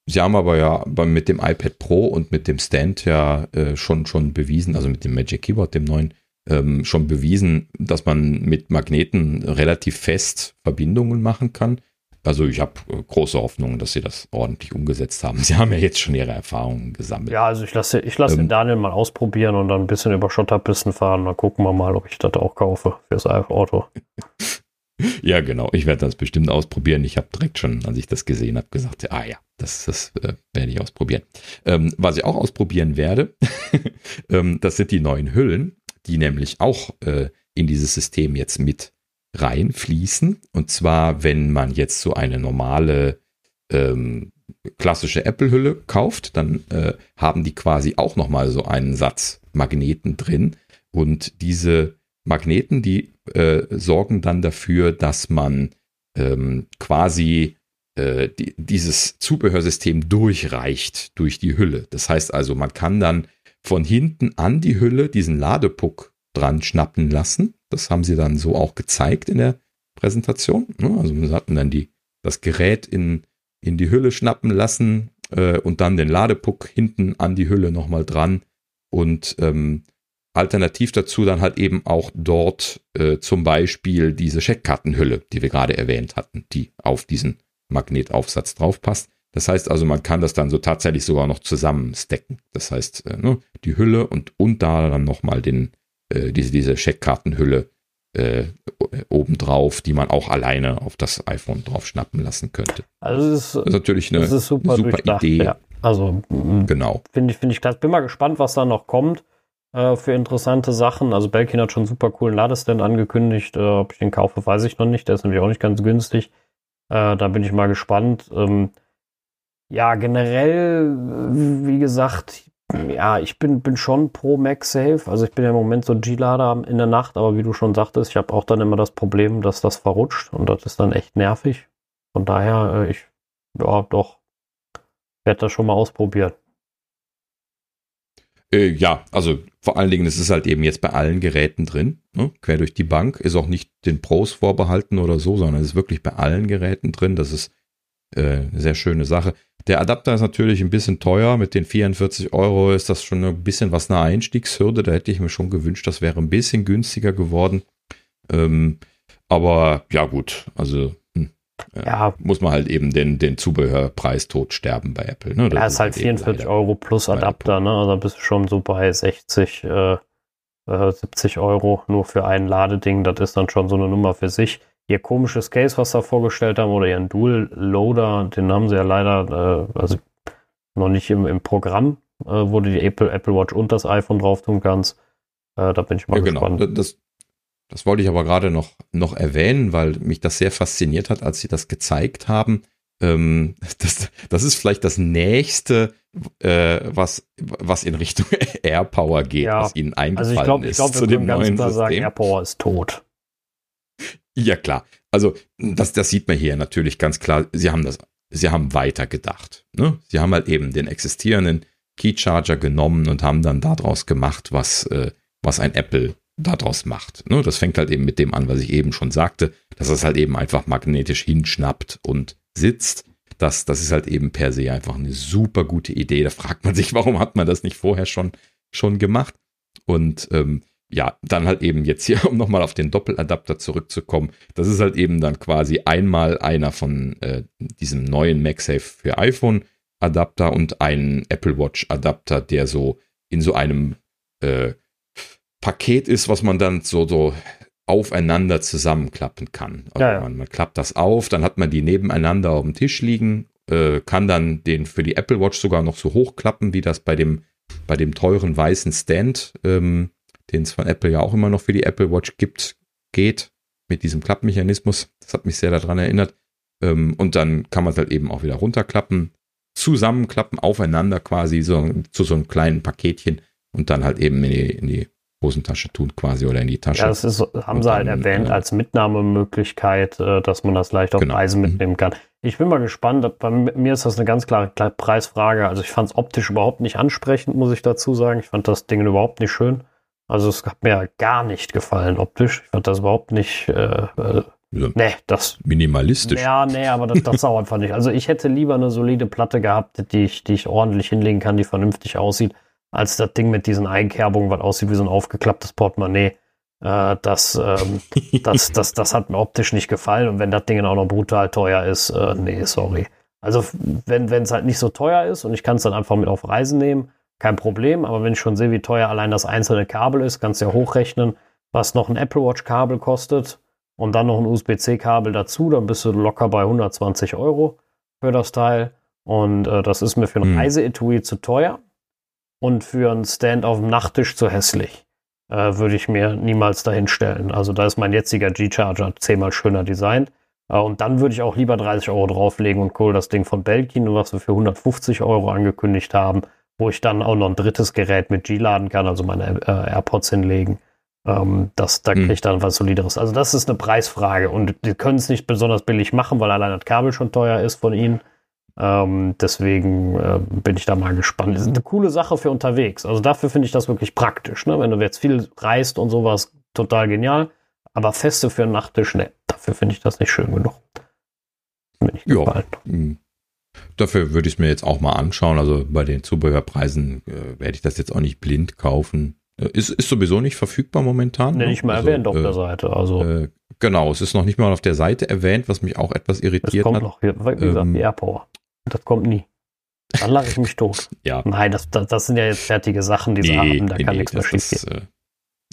Sie haben aber ja mit dem iPad Pro und mit dem Stand ja äh, schon, schon bewiesen, also mit dem Magic Keyboard, dem neuen, ähm, schon bewiesen, dass man mit Magneten relativ fest Verbindungen machen kann. Also ich habe äh, große Hoffnung, dass sie das ordentlich umgesetzt haben. *laughs* Sie haben ja jetzt schon ihre Erfahrungen gesammelt. Ja, also ich lasse, ich lasse ähm, den Daniel mal ausprobieren und dann ein bisschen über Schotterpisten fahren. Dann gucken wir mal, ob ich das auch kaufe fürs Auto. *laughs* *laughs* Ja, genau. Ich werde das bestimmt ausprobieren. Ich habe direkt schon, als ich das gesehen habe, gesagt, ah ja, das, das äh, werde ich ausprobieren. Ähm, was ich auch ausprobieren werde, *laughs* ähm, das sind die neuen Hüllen, die nämlich auch äh, in dieses System jetzt mit reinfließen. Und zwar, wenn man jetzt so eine normale ähm, klassische Apple-Hülle kauft, dann äh, haben die quasi auch nochmal so einen Satz Magneten drin. Und diese Magneten, die äh, sorgen dann dafür, dass man ähm, quasi äh, die, dieses Zubehörsystem durchreicht durch die Hülle. Das heißt also, man kann dann von hinten an die Hülle diesen Ladepuck dran schnappen lassen. Das haben sie dann so auch gezeigt in der Präsentation. Ne? Also wir hatten dann die, das Gerät in, in die Hülle schnappen lassen äh, und dann den Ladepuck hinten an die Hülle nochmal dran. Und ähm, alternativ dazu dann halt eben auch dort äh, zum Beispiel diese Scheckkartenhülle, die wir gerade erwähnt hatten, die auf diesen Magnetaufsatz drauf passt. Das heißt also, man kann das dann so tatsächlich sogar noch zusammen stacken. Das heißt, äh, ne, die Hülle und, und da dann nochmal den, äh, diese, diese Scheckkartenhülle äh, obendrauf, die man auch alleine auf das iPhone drauf schnappen lassen könnte. Also es ist, Das ist natürlich eine, das ist super, super Idee. Ja. Also m, Genau. finde ich, finde ich klasse. Bin mal gespannt, was da noch kommt äh, für interessante Sachen. Also Belkin hat schon super coolen Ladestand angekündigt. Äh, ob ich den kaufe, weiß ich noch nicht. Der ist nämlich auch nicht ganz günstig. Äh, da bin ich mal gespannt. Ähm, ja, generell, äh, wie gesagt, ja, ich bin, bin schon pro MagSafe. Also ich bin ja im Moment so G-Lader in der Nacht, aber wie du schon sagtest, ich habe auch dann immer das Problem, dass das verrutscht und das ist dann echt nervig. Von daher, äh, ich, ja, doch, werde das schon mal ausprobieren. Ja, also vor allen Dingen, es ist halt eben jetzt bei allen Geräten drin, ne? quer durch die Bank, ist auch nicht den Pros vorbehalten oder so, sondern es ist wirklich bei allen Geräten drin. Das ist äh, eine sehr schöne Sache. Der Adapter ist natürlich ein bisschen teuer. Mit den 44 Euro ist das schon ein bisschen was eine Einstiegshürde. Da hätte ich mir schon gewünscht, das wäre ein bisschen günstiger geworden. Ähm, aber ja, gut, also Ja. muss man halt eben den, den Zubehörpreis totsterben bei Apple. Ne? Das Ja, ist halt eben 44 leider. Euro plus Adapter, ne? Also da bist du schon so bei 60, äh, äh, 70 Euro nur für ein Ladeding. Das ist dann schon so eine Nummer für sich. Ihr komisches Case, was sie da vorgestellt haben, oder ihren Dual Loader, den haben sie ja leider, äh, also noch nicht im, im Programm, äh, wo du die Apple, Apple Watch und das iPhone drauf tun kannst. Äh, da bin ich mal Ja, genau. gespannt. Das, das wollte ich aber gerade noch, noch erwähnen, weil mich das sehr fasziniert hat, als sie das gezeigt haben. Ähm, *laughs* das, das ist vielleicht das nächste, äh, was, was in Richtung *laughs* AirPower geht, Ja. was ihnen Also eingefallen ich glaube, ich ist glaub, wir zu dem neuen klar sagen, System. AirPower ist tot. Ja, klar. Also, das, das sieht man hier natürlich ganz klar. Sie haben das, sie haben weiter gedacht. Ne? Sie haben halt eben den existierenden Key Charger genommen und haben dann daraus gemacht, was, äh, was ein Apple daraus macht. Ne? Das fängt halt eben mit dem an, was ich eben schon sagte, dass es halt eben einfach magnetisch hinschnappt und sitzt. Das, das ist halt eben per se einfach eine super gute Idee. Da fragt man sich, *laughs* warum hat man das nicht vorher schon, schon gemacht? Und ähm, ja, dann halt eben jetzt hier, *laughs* um nochmal auf den Doppeladapter zurückzukommen, das ist halt eben dann quasi einmal einer von äh, diesem neuen MagSafe für iPhone Adapter und ein Apple Watch Adapter, der so in so einem äh, Paket ist, was man dann so, so aufeinander zusammenklappen kann. Also Ja, ja. Man, man klappt das auf, dann hat man die nebeneinander auf dem Tisch liegen, äh, kann dann den für die Apple Watch sogar noch so hochklappen, wie das bei dem, bei dem teuren weißen Stand, ähm, den es von Apple ja auch immer noch für die Apple Watch gibt, geht mit diesem Klappmechanismus. Das hat mich sehr daran erinnert. Ähm, und dann kann man es halt eben auch wieder runterklappen, zusammenklappen, aufeinander quasi so zu so einem kleinen Paketchen und dann halt eben in die, in die Hosentasche tun quasi oder in die Tasche. Ja, das ist, haben Und sie halt dann, erwähnt äh, als Mitnahmemöglichkeit, äh, dass man das leicht auf Genau. Reisen Mhm. mitnehmen kann. Ich bin mal gespannt. Bei mir ist das eine ganz klare klare Preisfrage. Also ich fand es optisch überhaupt nicht ansprechend, muss ich dazu sagen. Ich fand das Ding überhaupt nicht schön. Also es hat mir gar nicht gefallen optisch. Ich fand das überhaupt nicht. Äh, äh, Ja, nee, das. minimalistisch. Ja, nee, aber das, das auch einfach nicht. Also ich hätte lieber eine solide Platte gehabt, die ich, die ich ordentlich hinlegen kann, die vernünftig aussieht, als das Ding mit diesen Einkerbungen, was aussieht wie so ein aufgeklapptes Portemonnaie. Äh, das, ähm, *laughs* das, das, das hat mir optisch nicht gefallen. Und wenn das Ding dann auch noch brutal teuer ist, äh, nee, sorry. Also wenn es halt nicht so teuer ist und ich kann es dann einfach mit auf Reisen nehmen, kein Problem. Aber wenn ich schon sehe, wie teuer allein das einzelne Kabel ist, kannst du ja hochrechnen, was noch ein Apple Watch Kabel kostet und dann noch ein USB-C-Kabel dazu, dann bist du locker bei 120 Euro für das Teil. Und äh, das ist mir für ein Hm. Reiseetui zu teuer und für einen Stand auf dem Nachttisch zu hässlich. Äh, würde ich mir niemals dahin stellen. Also da ist mein jetziger G-Charger zehnmal schöner designt. Äh, und dann würde ich auch lieber 30 Euro drauflegen und cool das Ding von Belkin, was wir für 150 Euro angekündigt haben, wo ich dann auch noch ein drittes Gerät mit G laden kann, also meine äh, AirPods hinlegen. Ähm, das, da Hm. kriege ich dann was Solideres. Also das ist eine Preisfrage und die können es nicht besonders billig machen, weil allein das Kabel schon teuer ist von ihnen. Ähm, deswegen äh, bin ich da mal gespannt. Das ist eine coole Sache für unterwegs. Also dafür finde ich das wirklich praktisch. Ne? Wenn du jetzt viel reist und sowas, total genial. Aber Feste für einen Nachttisch, ne, dafür finde ich das nicht schön genug. Mir nicht Ja. Hm. Dafür würde ich es mir jetzt auch mal anschauen. Also bei den Zubehörpreisen äh, werde ich das jetzt auch nicht blind kaufen. Äh, ist, ist sowieso nicht verfügbar momentan. Nee, nicht mal also, erwähnt auf der Seite. Also. Äh, genau, es ist noch nicht mal auf der Seite erwähnt, was mich auch etwas irritiert das kommt hat. Noch, wie gesagt, ähm, die AirPower. Das kommt nie. Dann lache ich mich tot. *laughs* ja. Nein, das, das, das, sind ja jetzt fertige Sachen, die sie nee, haben. Da nee, kann nee, nichts mehr das, schief gehen. Das, äh,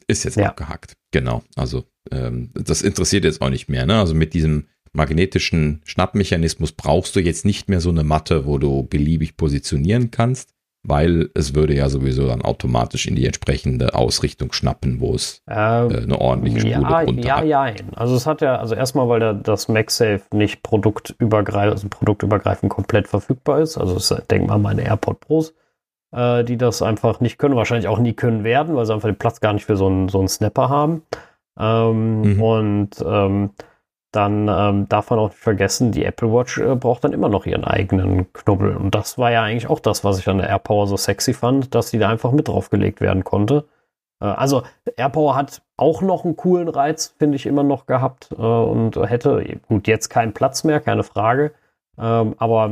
ist jetzt Ja. abgehakt. Genau. Also ähm, das interessiert jetzt auch nicht mehr. Ne? Also mit diesem magnetischen Schnappmechanismus brauchst du jetzt nicht mehr so eine Matte, wo du beliebig positionieren kannst, weil es würde ja sowieso dann automatisch in die entsprechende Ausrichtung schnappen, wo es Ähm, äh, eine ordentliche Spule ja, drunter ja, hat. ja. Also es hat ja, also erstmal, weil der, das MagSafe nicht produktübergreifend, also produktübergreifend komplett verfügbar ist. Also es, denk mal an meine AirPod Pros, äh, die das einfach nicht können, wahrscheinlich auch nie können werden, weil sie einfach den Platz gar nicht für so einen, so einen Snapper haben. Ähm, Mhm. Und ähm, dann ähm, darf man auch nicht vergessen, die Apple Watch äh, braucht dann immer noch ihren eigenen Knubbel. Und das war ja eigentlich auch das, was ich an der AirPower so sexy fand, dass die da einfach mit draufgelegt werden konnte. Äh, also AirPower hat auch noch einen coolen Reiz, finde ich, immer noch gehabt äh, und hätte, gut, jetzt keinen Platz mehr, keine Frage. Ähm, aber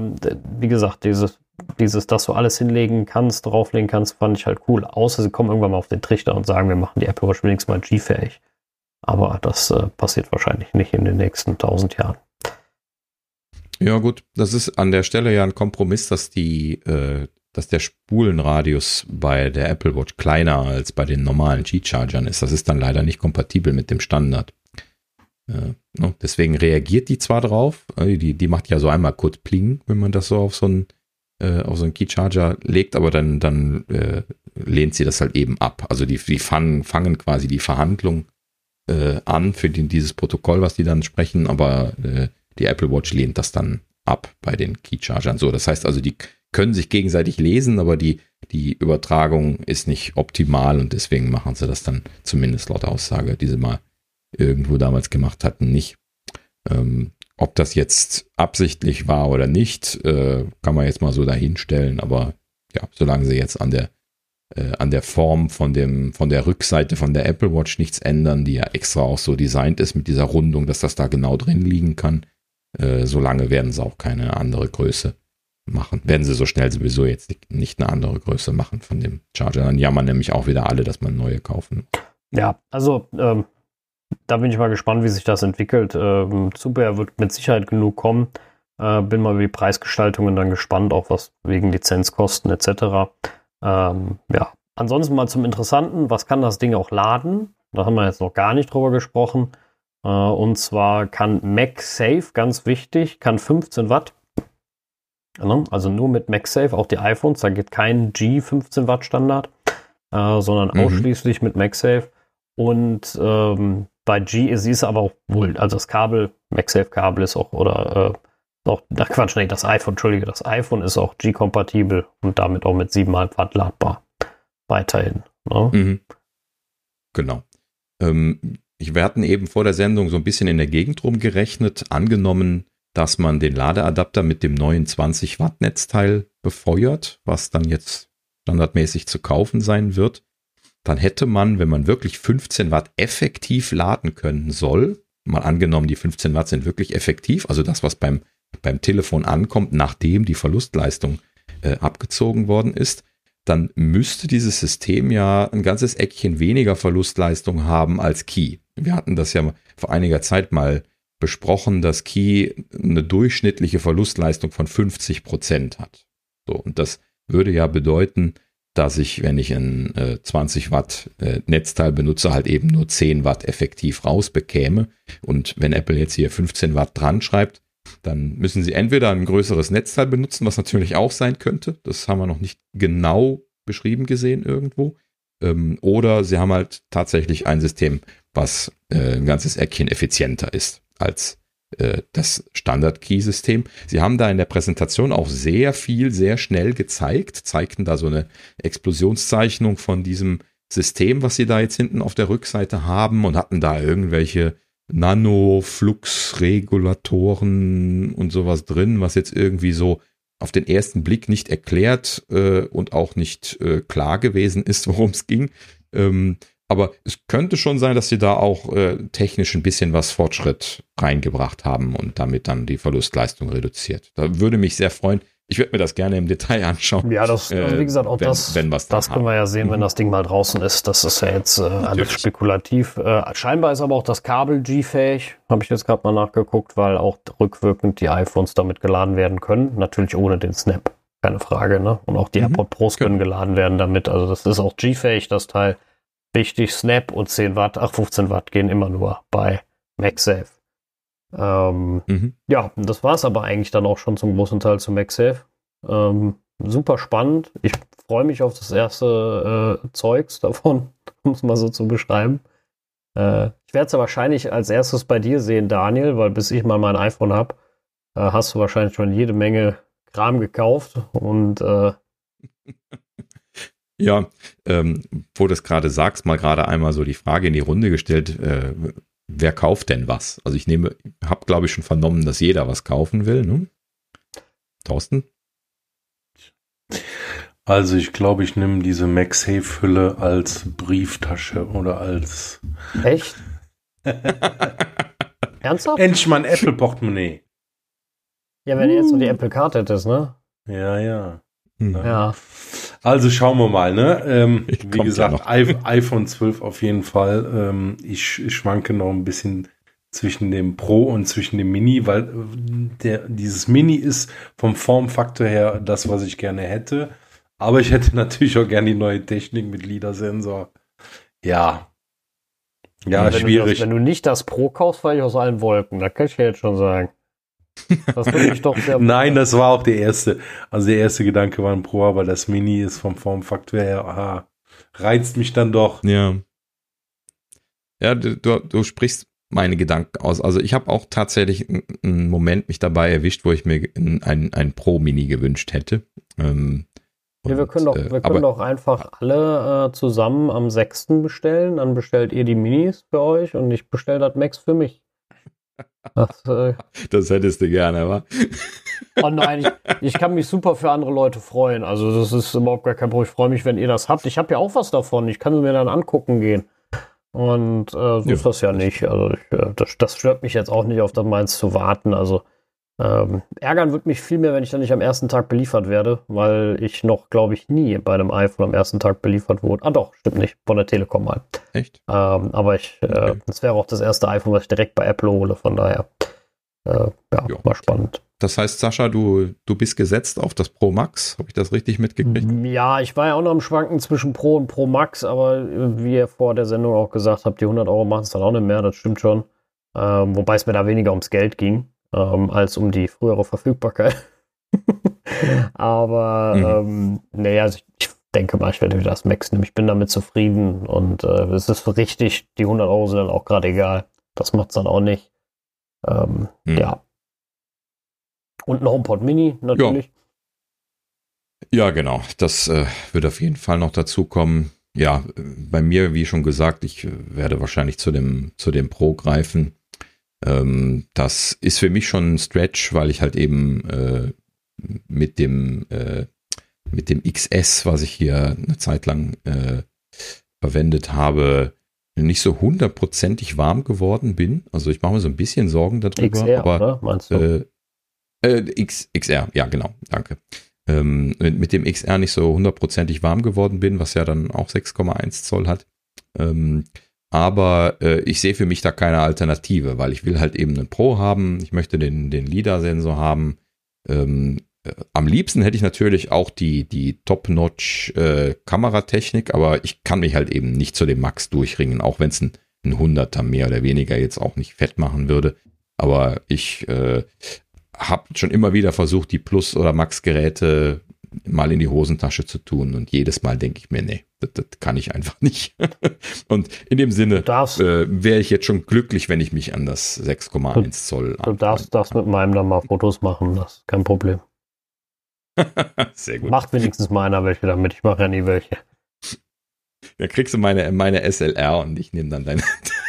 wie gesagt, dieses, dieses, dass du alles hinlegen kannst, drauflegen kannst, fand ich halt cool. Außer sie kommen irgendwann mal auf den Trichter und sagen, wir machen die Apple Watch wenigstens mal G-fähig. Aber das äh, passiert wahrscheinlich nicht in den nächsten tausend Jahren. Ja, gut, das ist an der Stelle ja ein Kompromiss, dass die, äh, dass der Spulenradius bei der Apple Watch kleiner als bei den normalen G-Chargern ist. Das ist dann leider nicht kompatibel mit dem Standard. Äh, ne? Deswegen reagiert die zwar drauf, äh, die, die macht ja so einmal kurz Pling, wenn man das so auf so einen, äh, auf so einen Key-Charger legt, aber dann, dann äh, lehnt sie das halt eben ab. Also die, die fangen, fangen quasi die Verhandlung äh, an für die, dieses Protokoll, was die dann sprechen, aber äh, die Apple Watch lehnt das dann ab bei den Key-Chargern. So, das heißt also, die können sich gegenseitig lesen, aber die, die Übertragung ist nicht optimal und deswegen machen sie das dann zumindest laut Aussage, die sie mal irgendwo damals gemacht hatten, nicht. Ähm, ob das jetzt absichtlich war oder nicht, äh, kann man jetzt mal so dahinstellen, aber ja, solange sie jetzt an der äh, an der Form von dem von der Rückseite von der Apple Watch nichts ändern, die ja extra auch so designt ist mit dieser Rundung, dass das da genau drin liegen kann, äh, solange werden sie auch keine andere Größe machen. Werden sie so schnell sowieso jetzt nicht- eine andere Größe machen von dem Charger. Dann jammern nämlich auch wieder alle, dass man neue kaufen. Ja, also ähm, da bin ich mal gespannt, wie sich das entwickelt. Ähm, Zubehör wird mit Sicherheit genug kommen. Äh, bin mal über die Preisgestaltungen dann gespannt, auch was wegen Lizenzkosten etc. Ähm, ja, ansonsten mal zum Interessanten, was kann das Ding auch laden? Da haben wir jetzt noch gar nicht drüber gesprochen. Äh, und zwar kann MagSafe, ganz wichtig, kann 15 Watt. Ne? Also nur mit MagSafe, auch die iPhones, da geht kein G 15 Watt Standard, äh, sondern Mhm. ausschließlich mit MagSafe. Und ähm, bei G ist es aber auch wohl, also das Kabel, MagSafe-Kabel ist auch, oder äh, auch, ach Quatsch, nee, das iPhone, Entschuldige, das iPhone ist auch G-kompatibel und damit auch mit 7,5 Watt ladbar. Weiterhin. Ne? Mhm. Genau. Ähm, ich, wir hatten eben vor der Sendung so ein bisschen in der Gegend rumgerechnet, angenommen, dass man den Ladeadapter mit dem neuen 20 Watt Netzteil befeuert, was dann jetzt standardmäßig zu kaufen sein wird, dann hätte man, wenn man wirklich 15 Watt effektiv laden können soll, mal angenommen, die 15 Watt sind wirklich effektiv, also das, was beim, beim Telefon ankommt, nachdem die Verlustleistung äh, abgezogen worden ist, dann müsste dieses System ja ein ganzes Eckchen weniger Verlustleistung haben als Key. Wir hatten das ja vor einiger Zeit mal besprochen, dass Key eine durchschnittliche Verlustleistung von 50 Prozent hat. So, und das würde ja bedeuten, dass ich, wenn ich ein äh, 20 Watt äh, Netzteil benutze, halt eben nur 10 Watt effektiv rausbekäme. Und wenn Apple jetzt hier 15 Watt dran schreibt, dann müssen sie entweder ein größeres Netzteil benutzen, was natürlich auch sein könnte. Das haben wir noch nicht genau beschrieben gesehen irgendwo. Ähm, oder sie haben halt tatsächlich ein System, was äh, ein ganzes Eckchen effizienter ist als äh, das Standard-Key-System. Sie haben da in der Präsentation auch sehr viel, sehr schnell gezeigt, zeigten da so eine Explosionszeichnung von diesem System, was sie da jetzt hinten auf der Rückseite haben und hatten da irgendwelche Nanofluxregulatoren und sowas drin, was jetzt irgendwie so auf den ersten Blick nicht erklärt äh, und auch nicht äh, klar gewesen ist, *laughs* worum es ging. Ähm, aber es könnte schon sein, dass sie da auch äh, technisch ein bisschen was Fortschritt reingebracht haben und damit dann die Verlustleistung reduziert. Da würde mich sehr freuen, ich werde mir das gerne im Detail anschauen. Ja, das, also wie Äh, gesagt, auch wenn- das, wenn was das können wir ja sehen, wenn Mhm. das Ding mal draußen ist. Das ist ja jetzt äh, alles spekulativ. Äh, scheinbar ist aber auch das Kabel G-fähig. Habe ich jetzt gerade mal nachgeguckt, weil auch rückwirkend die iPhones damit geladen werden können. Natürlich ohne den Snap. Keine Frage, ne? Und auch die Mhm. AirPod Pros können geladen werden damit. Also das ist auch G-fähig, das Teil. Wichtig, Snap und 10 Watt, ach 15 Watt gehen immer nur bei MagSafe. Ähm, Mhm. ja, das war es aber eigentlich dann auch schon zum großen Teil zu MagSafe. Ähm, super spannend. Ich freue mich auf das erste äh, Zeugs *laughs* davon, um es mal so zu beschreiben. Äh, ich werde es ja wahrscheinlich als erstes bei dir sehen, Daniel, weil bis ich mal mein iPhone habe, äh, hast du wahrscheinlich schon jede Menge Kram gekauft und äh, *laughs* Ja, ähm, wo du es gerade sagst, mal gerade einmal so die Frage in die Runde gestellt, äh, wer kauft denn was? Also ich nehme, habe glaube ich schon vernommen, dass jeder was kaufen will, ne? Thorsten? Also ich glaube, ich nehme diese MagSafe-Hülle als Brieftasche oder als echt? *laughs* Ernsthaft? endlich mal ein Apple-Portemonnaie. Ja, wenn du jetzt so die Apple Card hättest, ne? Ja, ja. Hm. Ja. Also schauen wir mal, ne? Ähm, *laughs* wie gesagt, ja iPhone 12 auf jeden Fall. Ähm, ich, ich schwanke noch ein bisschen zwischen dem Pro und zwischen dem Mini, weil äh, der, dieses Mini ist vom Formfaktor her das, was ich gerne hätte. Aber ich hätte *laughs* natürlich auch gerne die neue Technik mit LIDAR-Sensor. Ja. Ja, wenn Du schwierig. das, wenn du nicht das Pro kaufst, falle ich aus allen Wolken. Da kann ich dir jetzt schon sagen. Das würde ich doch sehr *laughs* Nein, das war auch der erste. Also der erste Gedanke war ein Pro, aber das Mini ist vom Formfaktor her, aha, reizt mich dann doch. Ja. Ja, du, du, du sprichst meine Gedanken aus. Also ich habe auch tatsächlich einen Moment mich dabei erwischt, wo ich mir ein, ein, Pro-Mini gewünscht hätte. Ähm, Ja, wir und, können doch, äh, wir können aber doch einfach alle äh, zusammen am 6. bestellen. Dann bestellt ihr die Minis für euch und ich bestelle das Max für mich. Das, äh, das hättest du gerne, wa? oh nein, ich, ich kann mich super für andere Leute freuen. Also das ist überhaupt gar kein Problem. Ich freue mich, wenn ihr das habt. Ich habe ja auch was davon. Ich kann mir dann angucken gehen. Und äh, so Ja. ist das ja nicht. Also ich, äh, das, das stört mich jetzt auch nicht, auf das meins zu warten. Also ähm, ärgern wird mich viel mehr, wenn ich dann nicht am ersten Tag beliefert werde, weil ich noch, glaube ich, nie bei einem iPhone am ersten Tag beliefert wurde. Ah doch, stimmt nicht, von der Telekom mal. Echt? Ähm, aber ich, äh, Okay. das wäre auch das erste iPhone, was ich direkt bei Apple hole, von daher. Äh, ja, Ja. mal spannend. Das heißt, Sascha, du, du bist gesetzt auf das Pro Max. Habe ich das richtig mitgekriegt? Ja, ich war ja auch noch am Schwanken zwischen Pro und Pro Max, aber äh, wie ihr vor der Sendung auch gesagt habt, die 100 Euro machen es dann auch nicht mehr, das stimmt schon. Ähm, wobei es mir da weniger ums Geld ging, ähm, als um die frühere Verfügbarkeit. *laughs* aber Mhm. ähm, naja, also ich, denke mal, ich werde wieder das Max nehmen. Ich bin damit zufrieden und äh, es ist richtig, die 100 Euro sind dann auch gerade egal. Das macht es dann auch nicht. Ähm, Mhm. Ja. Und ein HomePod Mini natürlich. Ja, genau. Das äh, wird auf jeden Fall noch dazu kommen. Ja, äh, bei mir, wie schon gesagt, ich äh, werde wahrscheinlich zu dem, zu dem Pro greifen. Ähm, das ist für mich schon ein Stretch, weil ich halt eben äh, mit dem äh, mit dem XS, was ich hier eine Zeit lang äh, verwendet habe, nicht so hundertprozentig warm geworden bin. Also ich mache mir so ein bisschen Sorgen darüber. XR, aber oder? Meinst du? äh, äh, X, XR, ja, genau, danke. Ähm, mit, mit dem XR nicht so hundertprozentig warm geworden bin, was ja dann auch 6,1 Zoll hat. Ähm, aber äh, ich sehe für mich da keine Alternative, weil ich will halt eben einen Pro haben. Ich möchte den, den LIDAR-Sensor haben. Ähm, äh, am liebsten hätte ich natürlich auch die, die Top-Notch äh, aber ich kann mich halt eben nicht zu dem Max durchringen, auch wenn es ein, ein Hunderter mehr oder weniger jetzt auch nicht fett machen würde. Aber ich äh, habe schon immer wieder versucht, die Plus- oder Max-Geräte mal in die Hosentasche zu tun und jedes Mal denke ich mir, nee, das, das kann ich einfach *laughs* nicht. und in dem Sinne äh, wäre ich jetzt schon glücklich, wenn ich mich an das 6,1 Zoll du darfst, darfst mit meinem dann mal Fotos machen, das ist kein Problem. *laughs* Sehr gut. Macht wenigstens mal einer welche damit, ich mache ja nie welche. Da kriegst du meine, meine SLR und ich nehme dann dein,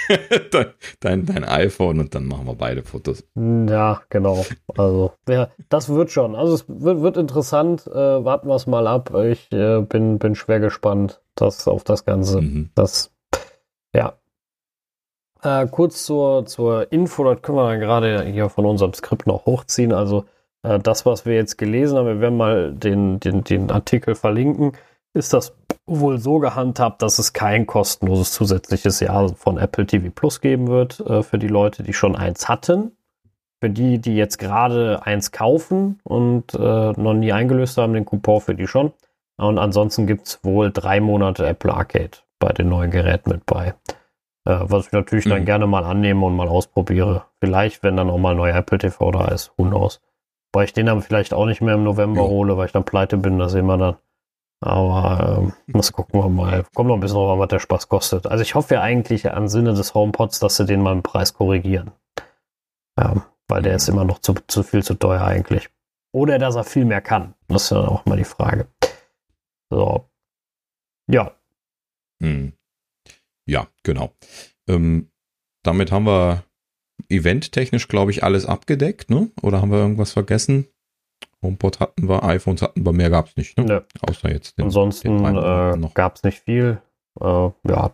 *laughs* dein, dein, dein iPhone und dann machen wir beide Fotos. Ja, genau. Also, ja, das wird schon. Also, es wird, wird interessant. Äh, warten wir es mal ab. Ich äh, bin, bin schwer gespannt das, auf das Ganze. Mhm. Das, ja. Äh, kurz zur, zur Info, das können wir dann gerade hier von unserem Skript noch hochziehen. Also, Äh, das, was wir jetzt gelesen haben, wir werden mal den, den, den Artikel verlinken, ist das wohl so gehandhabt, dass es kein kostenloses zusätzliches Jahr von Apple TV Plus geben wird äh, für die Leute, die schon eins hatten. Für die, die jetzt gerade eins kaufen und äh, noch nie eingelöst haben, den Coupon für die schon. Und ansonsten gibt es wohl drei Monate Apple Arcade bei den neuen Geräten mit bei. Äh, was ich natürlich mhm. dann gerne mal annehme und mal ausprobiere. Vielleicht, wenn dann auch mal neuer Apple TV da ist. Who knows. Weil ich den dann vielleicht auch nicht mehr im November ja. hole, weil ich dann pleite bin, das sehen wir dann. Aber ähm, muss gucken wir mal. Kommt noch ein bisschen drauf an, was der Spaß kostet. Also ich hoffe ja eigentlich am Sinne des HomePods, dass sie den mal im Preis korrigieren. Ja, weil der ist immer noch zu, zu viel zu teuer eigentlich. Oder dass er viel mehr kann. Das ist ja auch mal die Frage. So. Ja. Hm. Ja, genau. Ähm, damit haben wir eventtechnisch, glaube ich, alles abgedeckt, ne? Oder haben wir irgendwas vergessen? HomePod hatten wir, iPhones hatten wir, mehr gab es nicht, ne? Ja. Außer jetzt den, Ansonsten äh, gab es nicht viel. Äh, ja.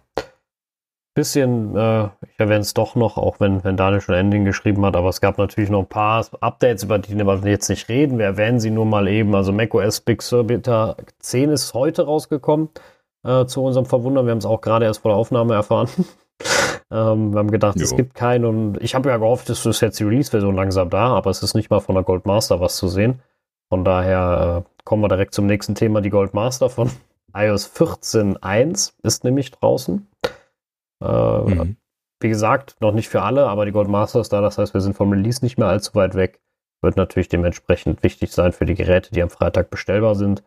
Bisschen, äh, ich erwähne es doch noch, auch wenn, wenn Daniel schon Ending geschrieben hat, aber es gab natürlich noch ein paar Updates, über die wir jetzt nicht reden. Wir erwähnen sie nur mal eben. Also macOS Big Sur Beta 10 ist heute rausgekommen, äh, zu unserem Verwundern. Wir haben es auch gerade erst vor der Aufnahme erfahren. *laughs* ähm, wir haben gedacht, jo. es gibt keinen und ich habe ja gehofft, es ist jetzt die Release-Version langsam da, aber es ist nicht mal von der Goldmaster was zu sehen. Von daher äh, kommen wir direkt zum nächsten Thema. Die Goldmaster von *laughs* iOS 14.1 ist nämlich draußen. Äh, mhm. Wie gesagt, noch nicht für alle, aber die Goldmaster ist da. Das heißt, wir sind vom Release nicht mehr allzu weit weg. Wird natürlich dementsprechend wichtig sein für die Geräte, die am Freitag bestellbar sind.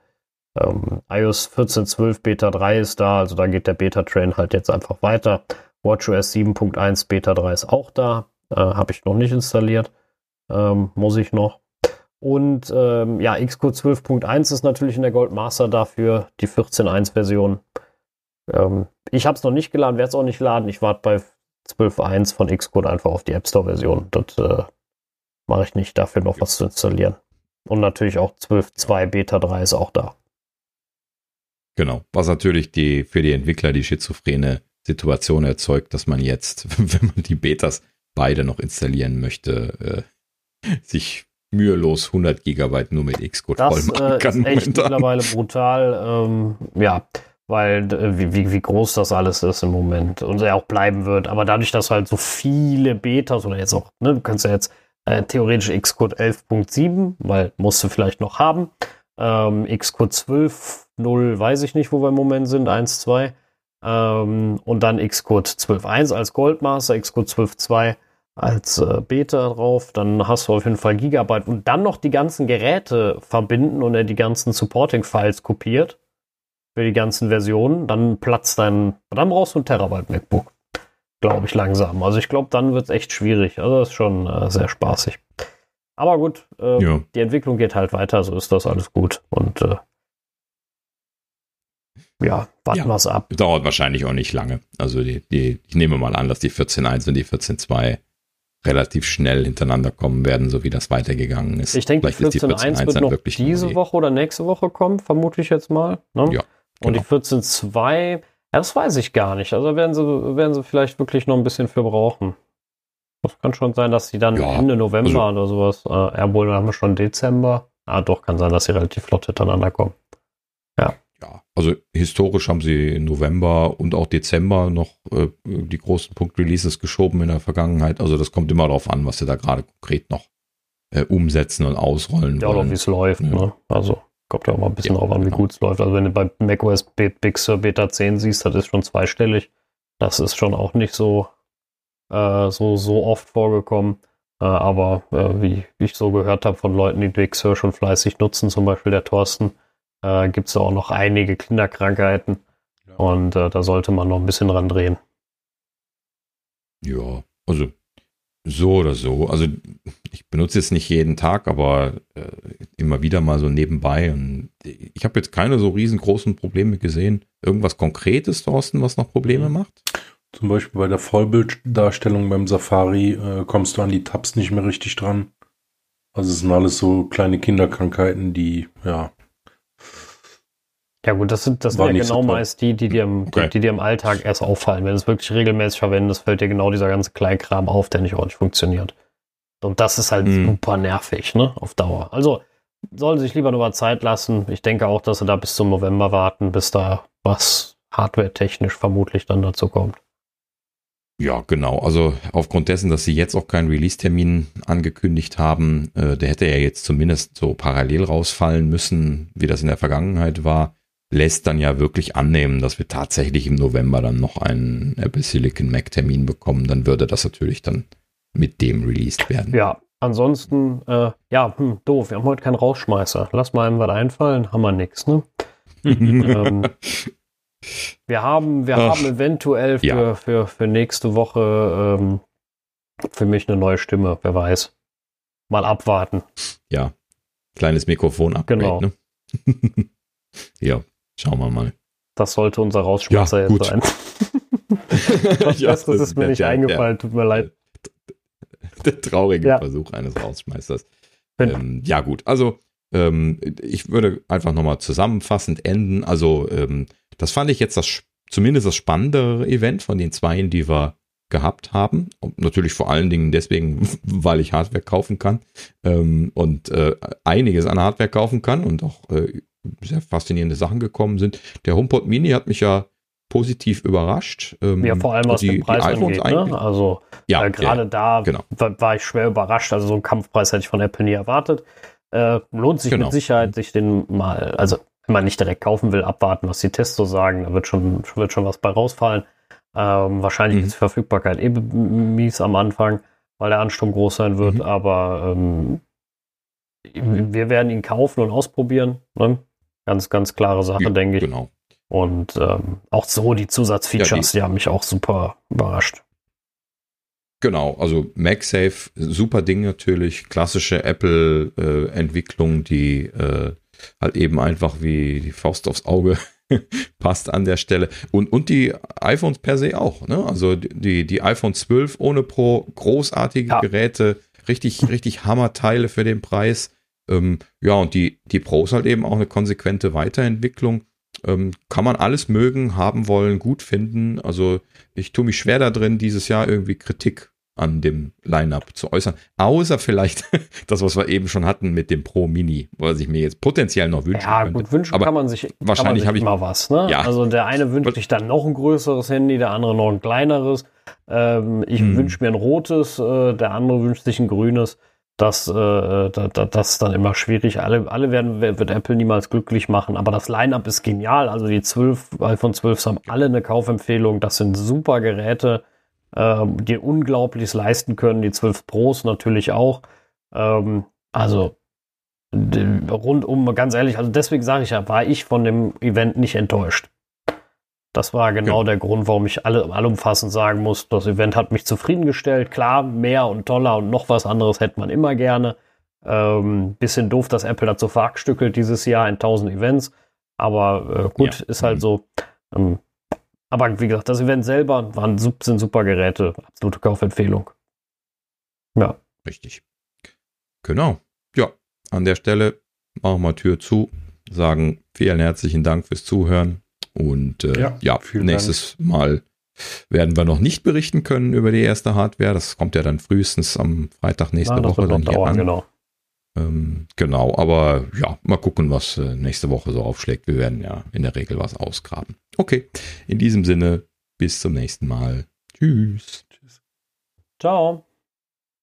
Ähm, iOS 14.12 Beta 3 ist da, also da geht der Beta-Train halt jetzt einfach weiter. WatchOS 7.1 Beta 3 ist auch da. Äh, Habe ich noch nicht installiert. Ähm, muss ich noch. Und ähm, ja, Xcode 12.1 ist natürlich in der Goldmaster dafür, die 14.1 Version. Ähm, ich habe es noch nicht geladen, werde es auch nicht laden. Ich warte bei 12.1 von Xcode einfach auf die App Store Version. Das äh, mache ich nicht, dafür noch was zu installieren. Und natürlich auch 12.2 Beta 3 ist auch da. Genau, was natürlich die, für die Entwickler die schizophrene Situation erzeugt, dass man jetzt, *laughs* wenn man die Betas beide noch installieren möchte, äh, sich mühelos 100 Gigabyte nur mit Xcode voll machen äh, kann. Das ist echt mittlerweile brutal, ähm, ja, weil äh, wie, wie groß das alles ist im Moment und er auch bleiben wird. Aber dadurch, dass halt so viele Betas oder jetzt auch, ne, du kannst ja jetzt äh, theoretisch Xcode 11.7, weil musst du vielleicht noch haben. Ähm, Xcode 12.0 weiß ich nicht, wo wir im Moment sind, 1, 2. Ähm, und dann Xcode 12.1 als Goldmaster, Xcode 12.2 als äh, Beta drauf, dann hast du auf jeden Fall Gigabyte und dann noch die ganzen Geräte verbinden und er die ganzen Supporting-Files kopiert für die ganzen Versionen, dann platzt dein, dann brauchst du ein Terabyte MacBook, glaube ich langsam. Also ich glaube, dann wird es echt schwierig. Also das ist schon äh, sehr spaßig. Aber gut, äh, ja. die Entwicklung geht halt weiter, so ist das alles gut und äh, ja, warten ja, wir es ab. Dauert wahrscheinlich auch nicht lange. Also die, die, ich nehme mal an, dass die 14.1 und die 14.2 relativ schnell hintereinander kommen werden, so wie das weitergegangen ist. Ich denke, die 14.1 wird noch diese. Woche oder nächste Woche kommen, vermute ich jetzt mal. Ne? Ja. Genau. Und die 14.2, ja, das weiß ich gar nicht. Also werden sie, werden sie vielleicht wirklich noch ein bisschen für brauchen. Das kann schon sein, dass sie dann ja, Ende November also, oder sowas, äh, ja, wohl, dann haben wir schon Dezember. Ah, doch, kann sein, dass sie relativ flott hintereinander kommen. Ja also historisch haben sie im November und auch Dezember noch äh, die großen Punkt-Releases geschoben in der Vergangenheit. Also das kommt immer darauf an, was sie da gerade konkret noch äh, umsetzen und ausrollen ja, wollen. Ja, wie es läuft. Ja. Ne? Also kommt ja auch mal ein bisschen ja, darauf an, wie genau. gut es läuft. Also wenn du bei macOS Big Sur Beta 10 siehst, das ist schon zweistellig. Das ist schon auch nicht so, äh, so, so oft vorgekommen. Äh, aber äh, wie, wie, ich so gehört habe von Leuten, die Big Sur schon fleißig nutzen, zum Beispiel der Thorsten, äh, gibt es auch noch einige Kinderkrankheiten. Ja. Und äh, da sollte man noch ein bisschen dran drehen. Ja, also so oder so. Also ich benutze es nicht jeden Tag, aber äh, immer wieder mal so nebenbei. Und ich habe jetzt keine so riesengroßen Probleme gesehen. Irgendwas Konkretes, Thorsten, was noch Probleme mhm. macht? Zum Beispiel bei der Vollbilddarstellung beim Safari äh, kommst du an die Tabs nicht mehr richtig dran. Also es sind alles so kleine Kinderkrankheiten, die ja ja gut, das sind, das sind ja genau so meist die, die dir, im, okay. die, die dir im Alltag erst auffallen. Wenn du es wirklich regelmäßig verwendest, fällt dir genau dieser ganze Kleinkram auf, der nicht ordentlich funktioniert. Und das ist halt Mhm. super nervig, ne? Auf Dauer. Also sollen sich lieber nur mal Zeit lassen. Ich denke auch, dass sie da bis zum November warten, bis da was hardware-technisch vermutlich dann dazu kommt. Ja, genau. Also aufgrund dessen, dass sie jetzt auch keinen Release-Termin angekündigt haben, äh, der hätte ja jetzt zumindest so parallel rausfallen müssen, wie das in der Vergangenheit war, lässt dann ja wirklich annehmen, dass wir tatsächlich im November dann noch einen Apple Silicon Mac Termin bekommen. Dann würde das natürlich dann mit dem released werden. Ja, ansonsten, äh, ja, hm, doof. Wir haben heute keinen Rausschmeißer. Lass mal einem was einfallen, haben wir nix, ne? *laughs* ähm, wir haben, wir Ach, haben eventuell für, ja. für, für nächste Woche ähm, für mich eine neue Stimme, wer weiß. Mal abwarten. ja, kleines Mikrofon-Upgrade. Genau. Ne? *laughs* ja, schauen wir mal. Das sollte unser Rausschmeißer Ja, jetzt sein. *laughs* Was Ja, Besseres das ist mir der- nicht der- eingefallen, tut mir leid. Der traurige Ja. Versuch eines Rausschmeißers. Ähm, ja, gut. Also, ähm, ich würde einfach nochmal zusammenfassend enden. Also, ähm, das fand ich jetzt das, zumindest das spannendere Event von den zweien, die wir gehabt haben. Und natürlich vor allen Dingen deswegen, *laughs* weil ich Hardware kaufen kann ähm, und äh, einiges an Hardware kaufen kann und auch äh, sehr faszinierende Sachen gekommen sind. Der HomePod Mini hat mich ja positiv überrascht. Ähm, Ja, vor allem was die- den Preis die angeht. Ne? Also Ja, äh, gerade da genau. war, war ich schwer überrascht. Also so einen Kampfpreis hätte ich von Apple nie erwartet. Äh, lohnt sich Genau. mit Sicherheit, sich den mal, also wenn man nicht direkt kaufen will, abwarten, was die Tests so sagen. Da wird schon, wird schon was bei rausfallen. Ähm, wahrscheinlich Mhm. ist die Verfügbarkeit eh mies am Anfang, weil der Ansturm groß sein wird. Mhm. Aber ähm, wir werden ihn kaufen und ausprobieren. Ne? Ganz, ganz klare Sache, Ja, denke ich. Genau. Und ähm, auch so die Zusatzfeatures, die haben mich auch super überrascht. Genau, also MagSafe, super Ding natürlich, klassische Apple-Entwicklung, die äh, halt eben einfach wie die Faust aufs Auge *laughs* passt an der Stelle. Und, und die iPhones per se auch, ne? Also die, die iPhone 12 ohne Pro, großartige Ja. Geräte, richtig, richtig Hammerteile für den Preis. Ähm, ja, und die, die Pros halt eben auch eine konsequente Weiterentwicklung. Ähm, kann man alles mögen, haben wollen, gut finden. Also ich tue mich schwer da drin, dieses Jahr irgendwie Kritik an dem Line-Up zu äußern. Außer vielleicht *laughs* das, was wir eben schon hatten mit dem Pro Mini, was ich mir jetzt potenziell noch wünschen Ja, könnte. gut, wünschen Aber kann man sich, wahrscheinlich habe ich- was. Ne? Ja. Also der eine wünscht sich dann noch ein größeres Handy, der andere noch ein kleineres. Ähm, ich Hm. wünsche mir ein rotes, äh, der andere wünscht sich ein grünes. Das, äh, da, da, das ist dann immer schwierig. Alle, alle werden, wird Apple niemals glücklich machen. Aber das Line-Up ist genial. Also die 12, iPhone 12 haben alle eine Kaufempfehlung. Das sind super Geräte, ähm, die Unglaubliches leisten können. Die 12 Pros natürlich auch. Ähm, also rundum, ganz ehrlich, also deswegen sage ich ja, war ich von dem Event nicht enttäuscht. Das war genau Ja. der Grund, warum ich alle, allumfassend sagen muss, das Event hat mich zufriedengestellt. Klar, mehr und toller und noch was anderes hätte man immer gerne. Ähm, bisschen doof, dass Apple dazu verhackstückelt dieses Jahr in 1000 Events. Aber äh, gut, Ja. ist halt Mhm. so. Ähm, aber wie gesagt, das Event selber waren, sind super Geräte. Absolute Kaufempfehlung. Ja. Richtig. Genau. Ja, an der Stelle machen wir Tür zu, sagen vielen herzlichen Dank fürs Zuhören und äh, Ja, ja, nächstes Mal werden wir noch nicht berichten können über die erste Hardware. Das kommt ja dann frühestens am Freitag nächste das Woche dann hier dauern, an. genau. Ähm, genau, aber ja, mal gucken, was äh, nächste Woche so aufschlägt. Wir werden ja in der Regel was ausgraben. Okay, in diesem Sinne, bis zum nächsten Mal. Tschüss. Tschüss. Ciao.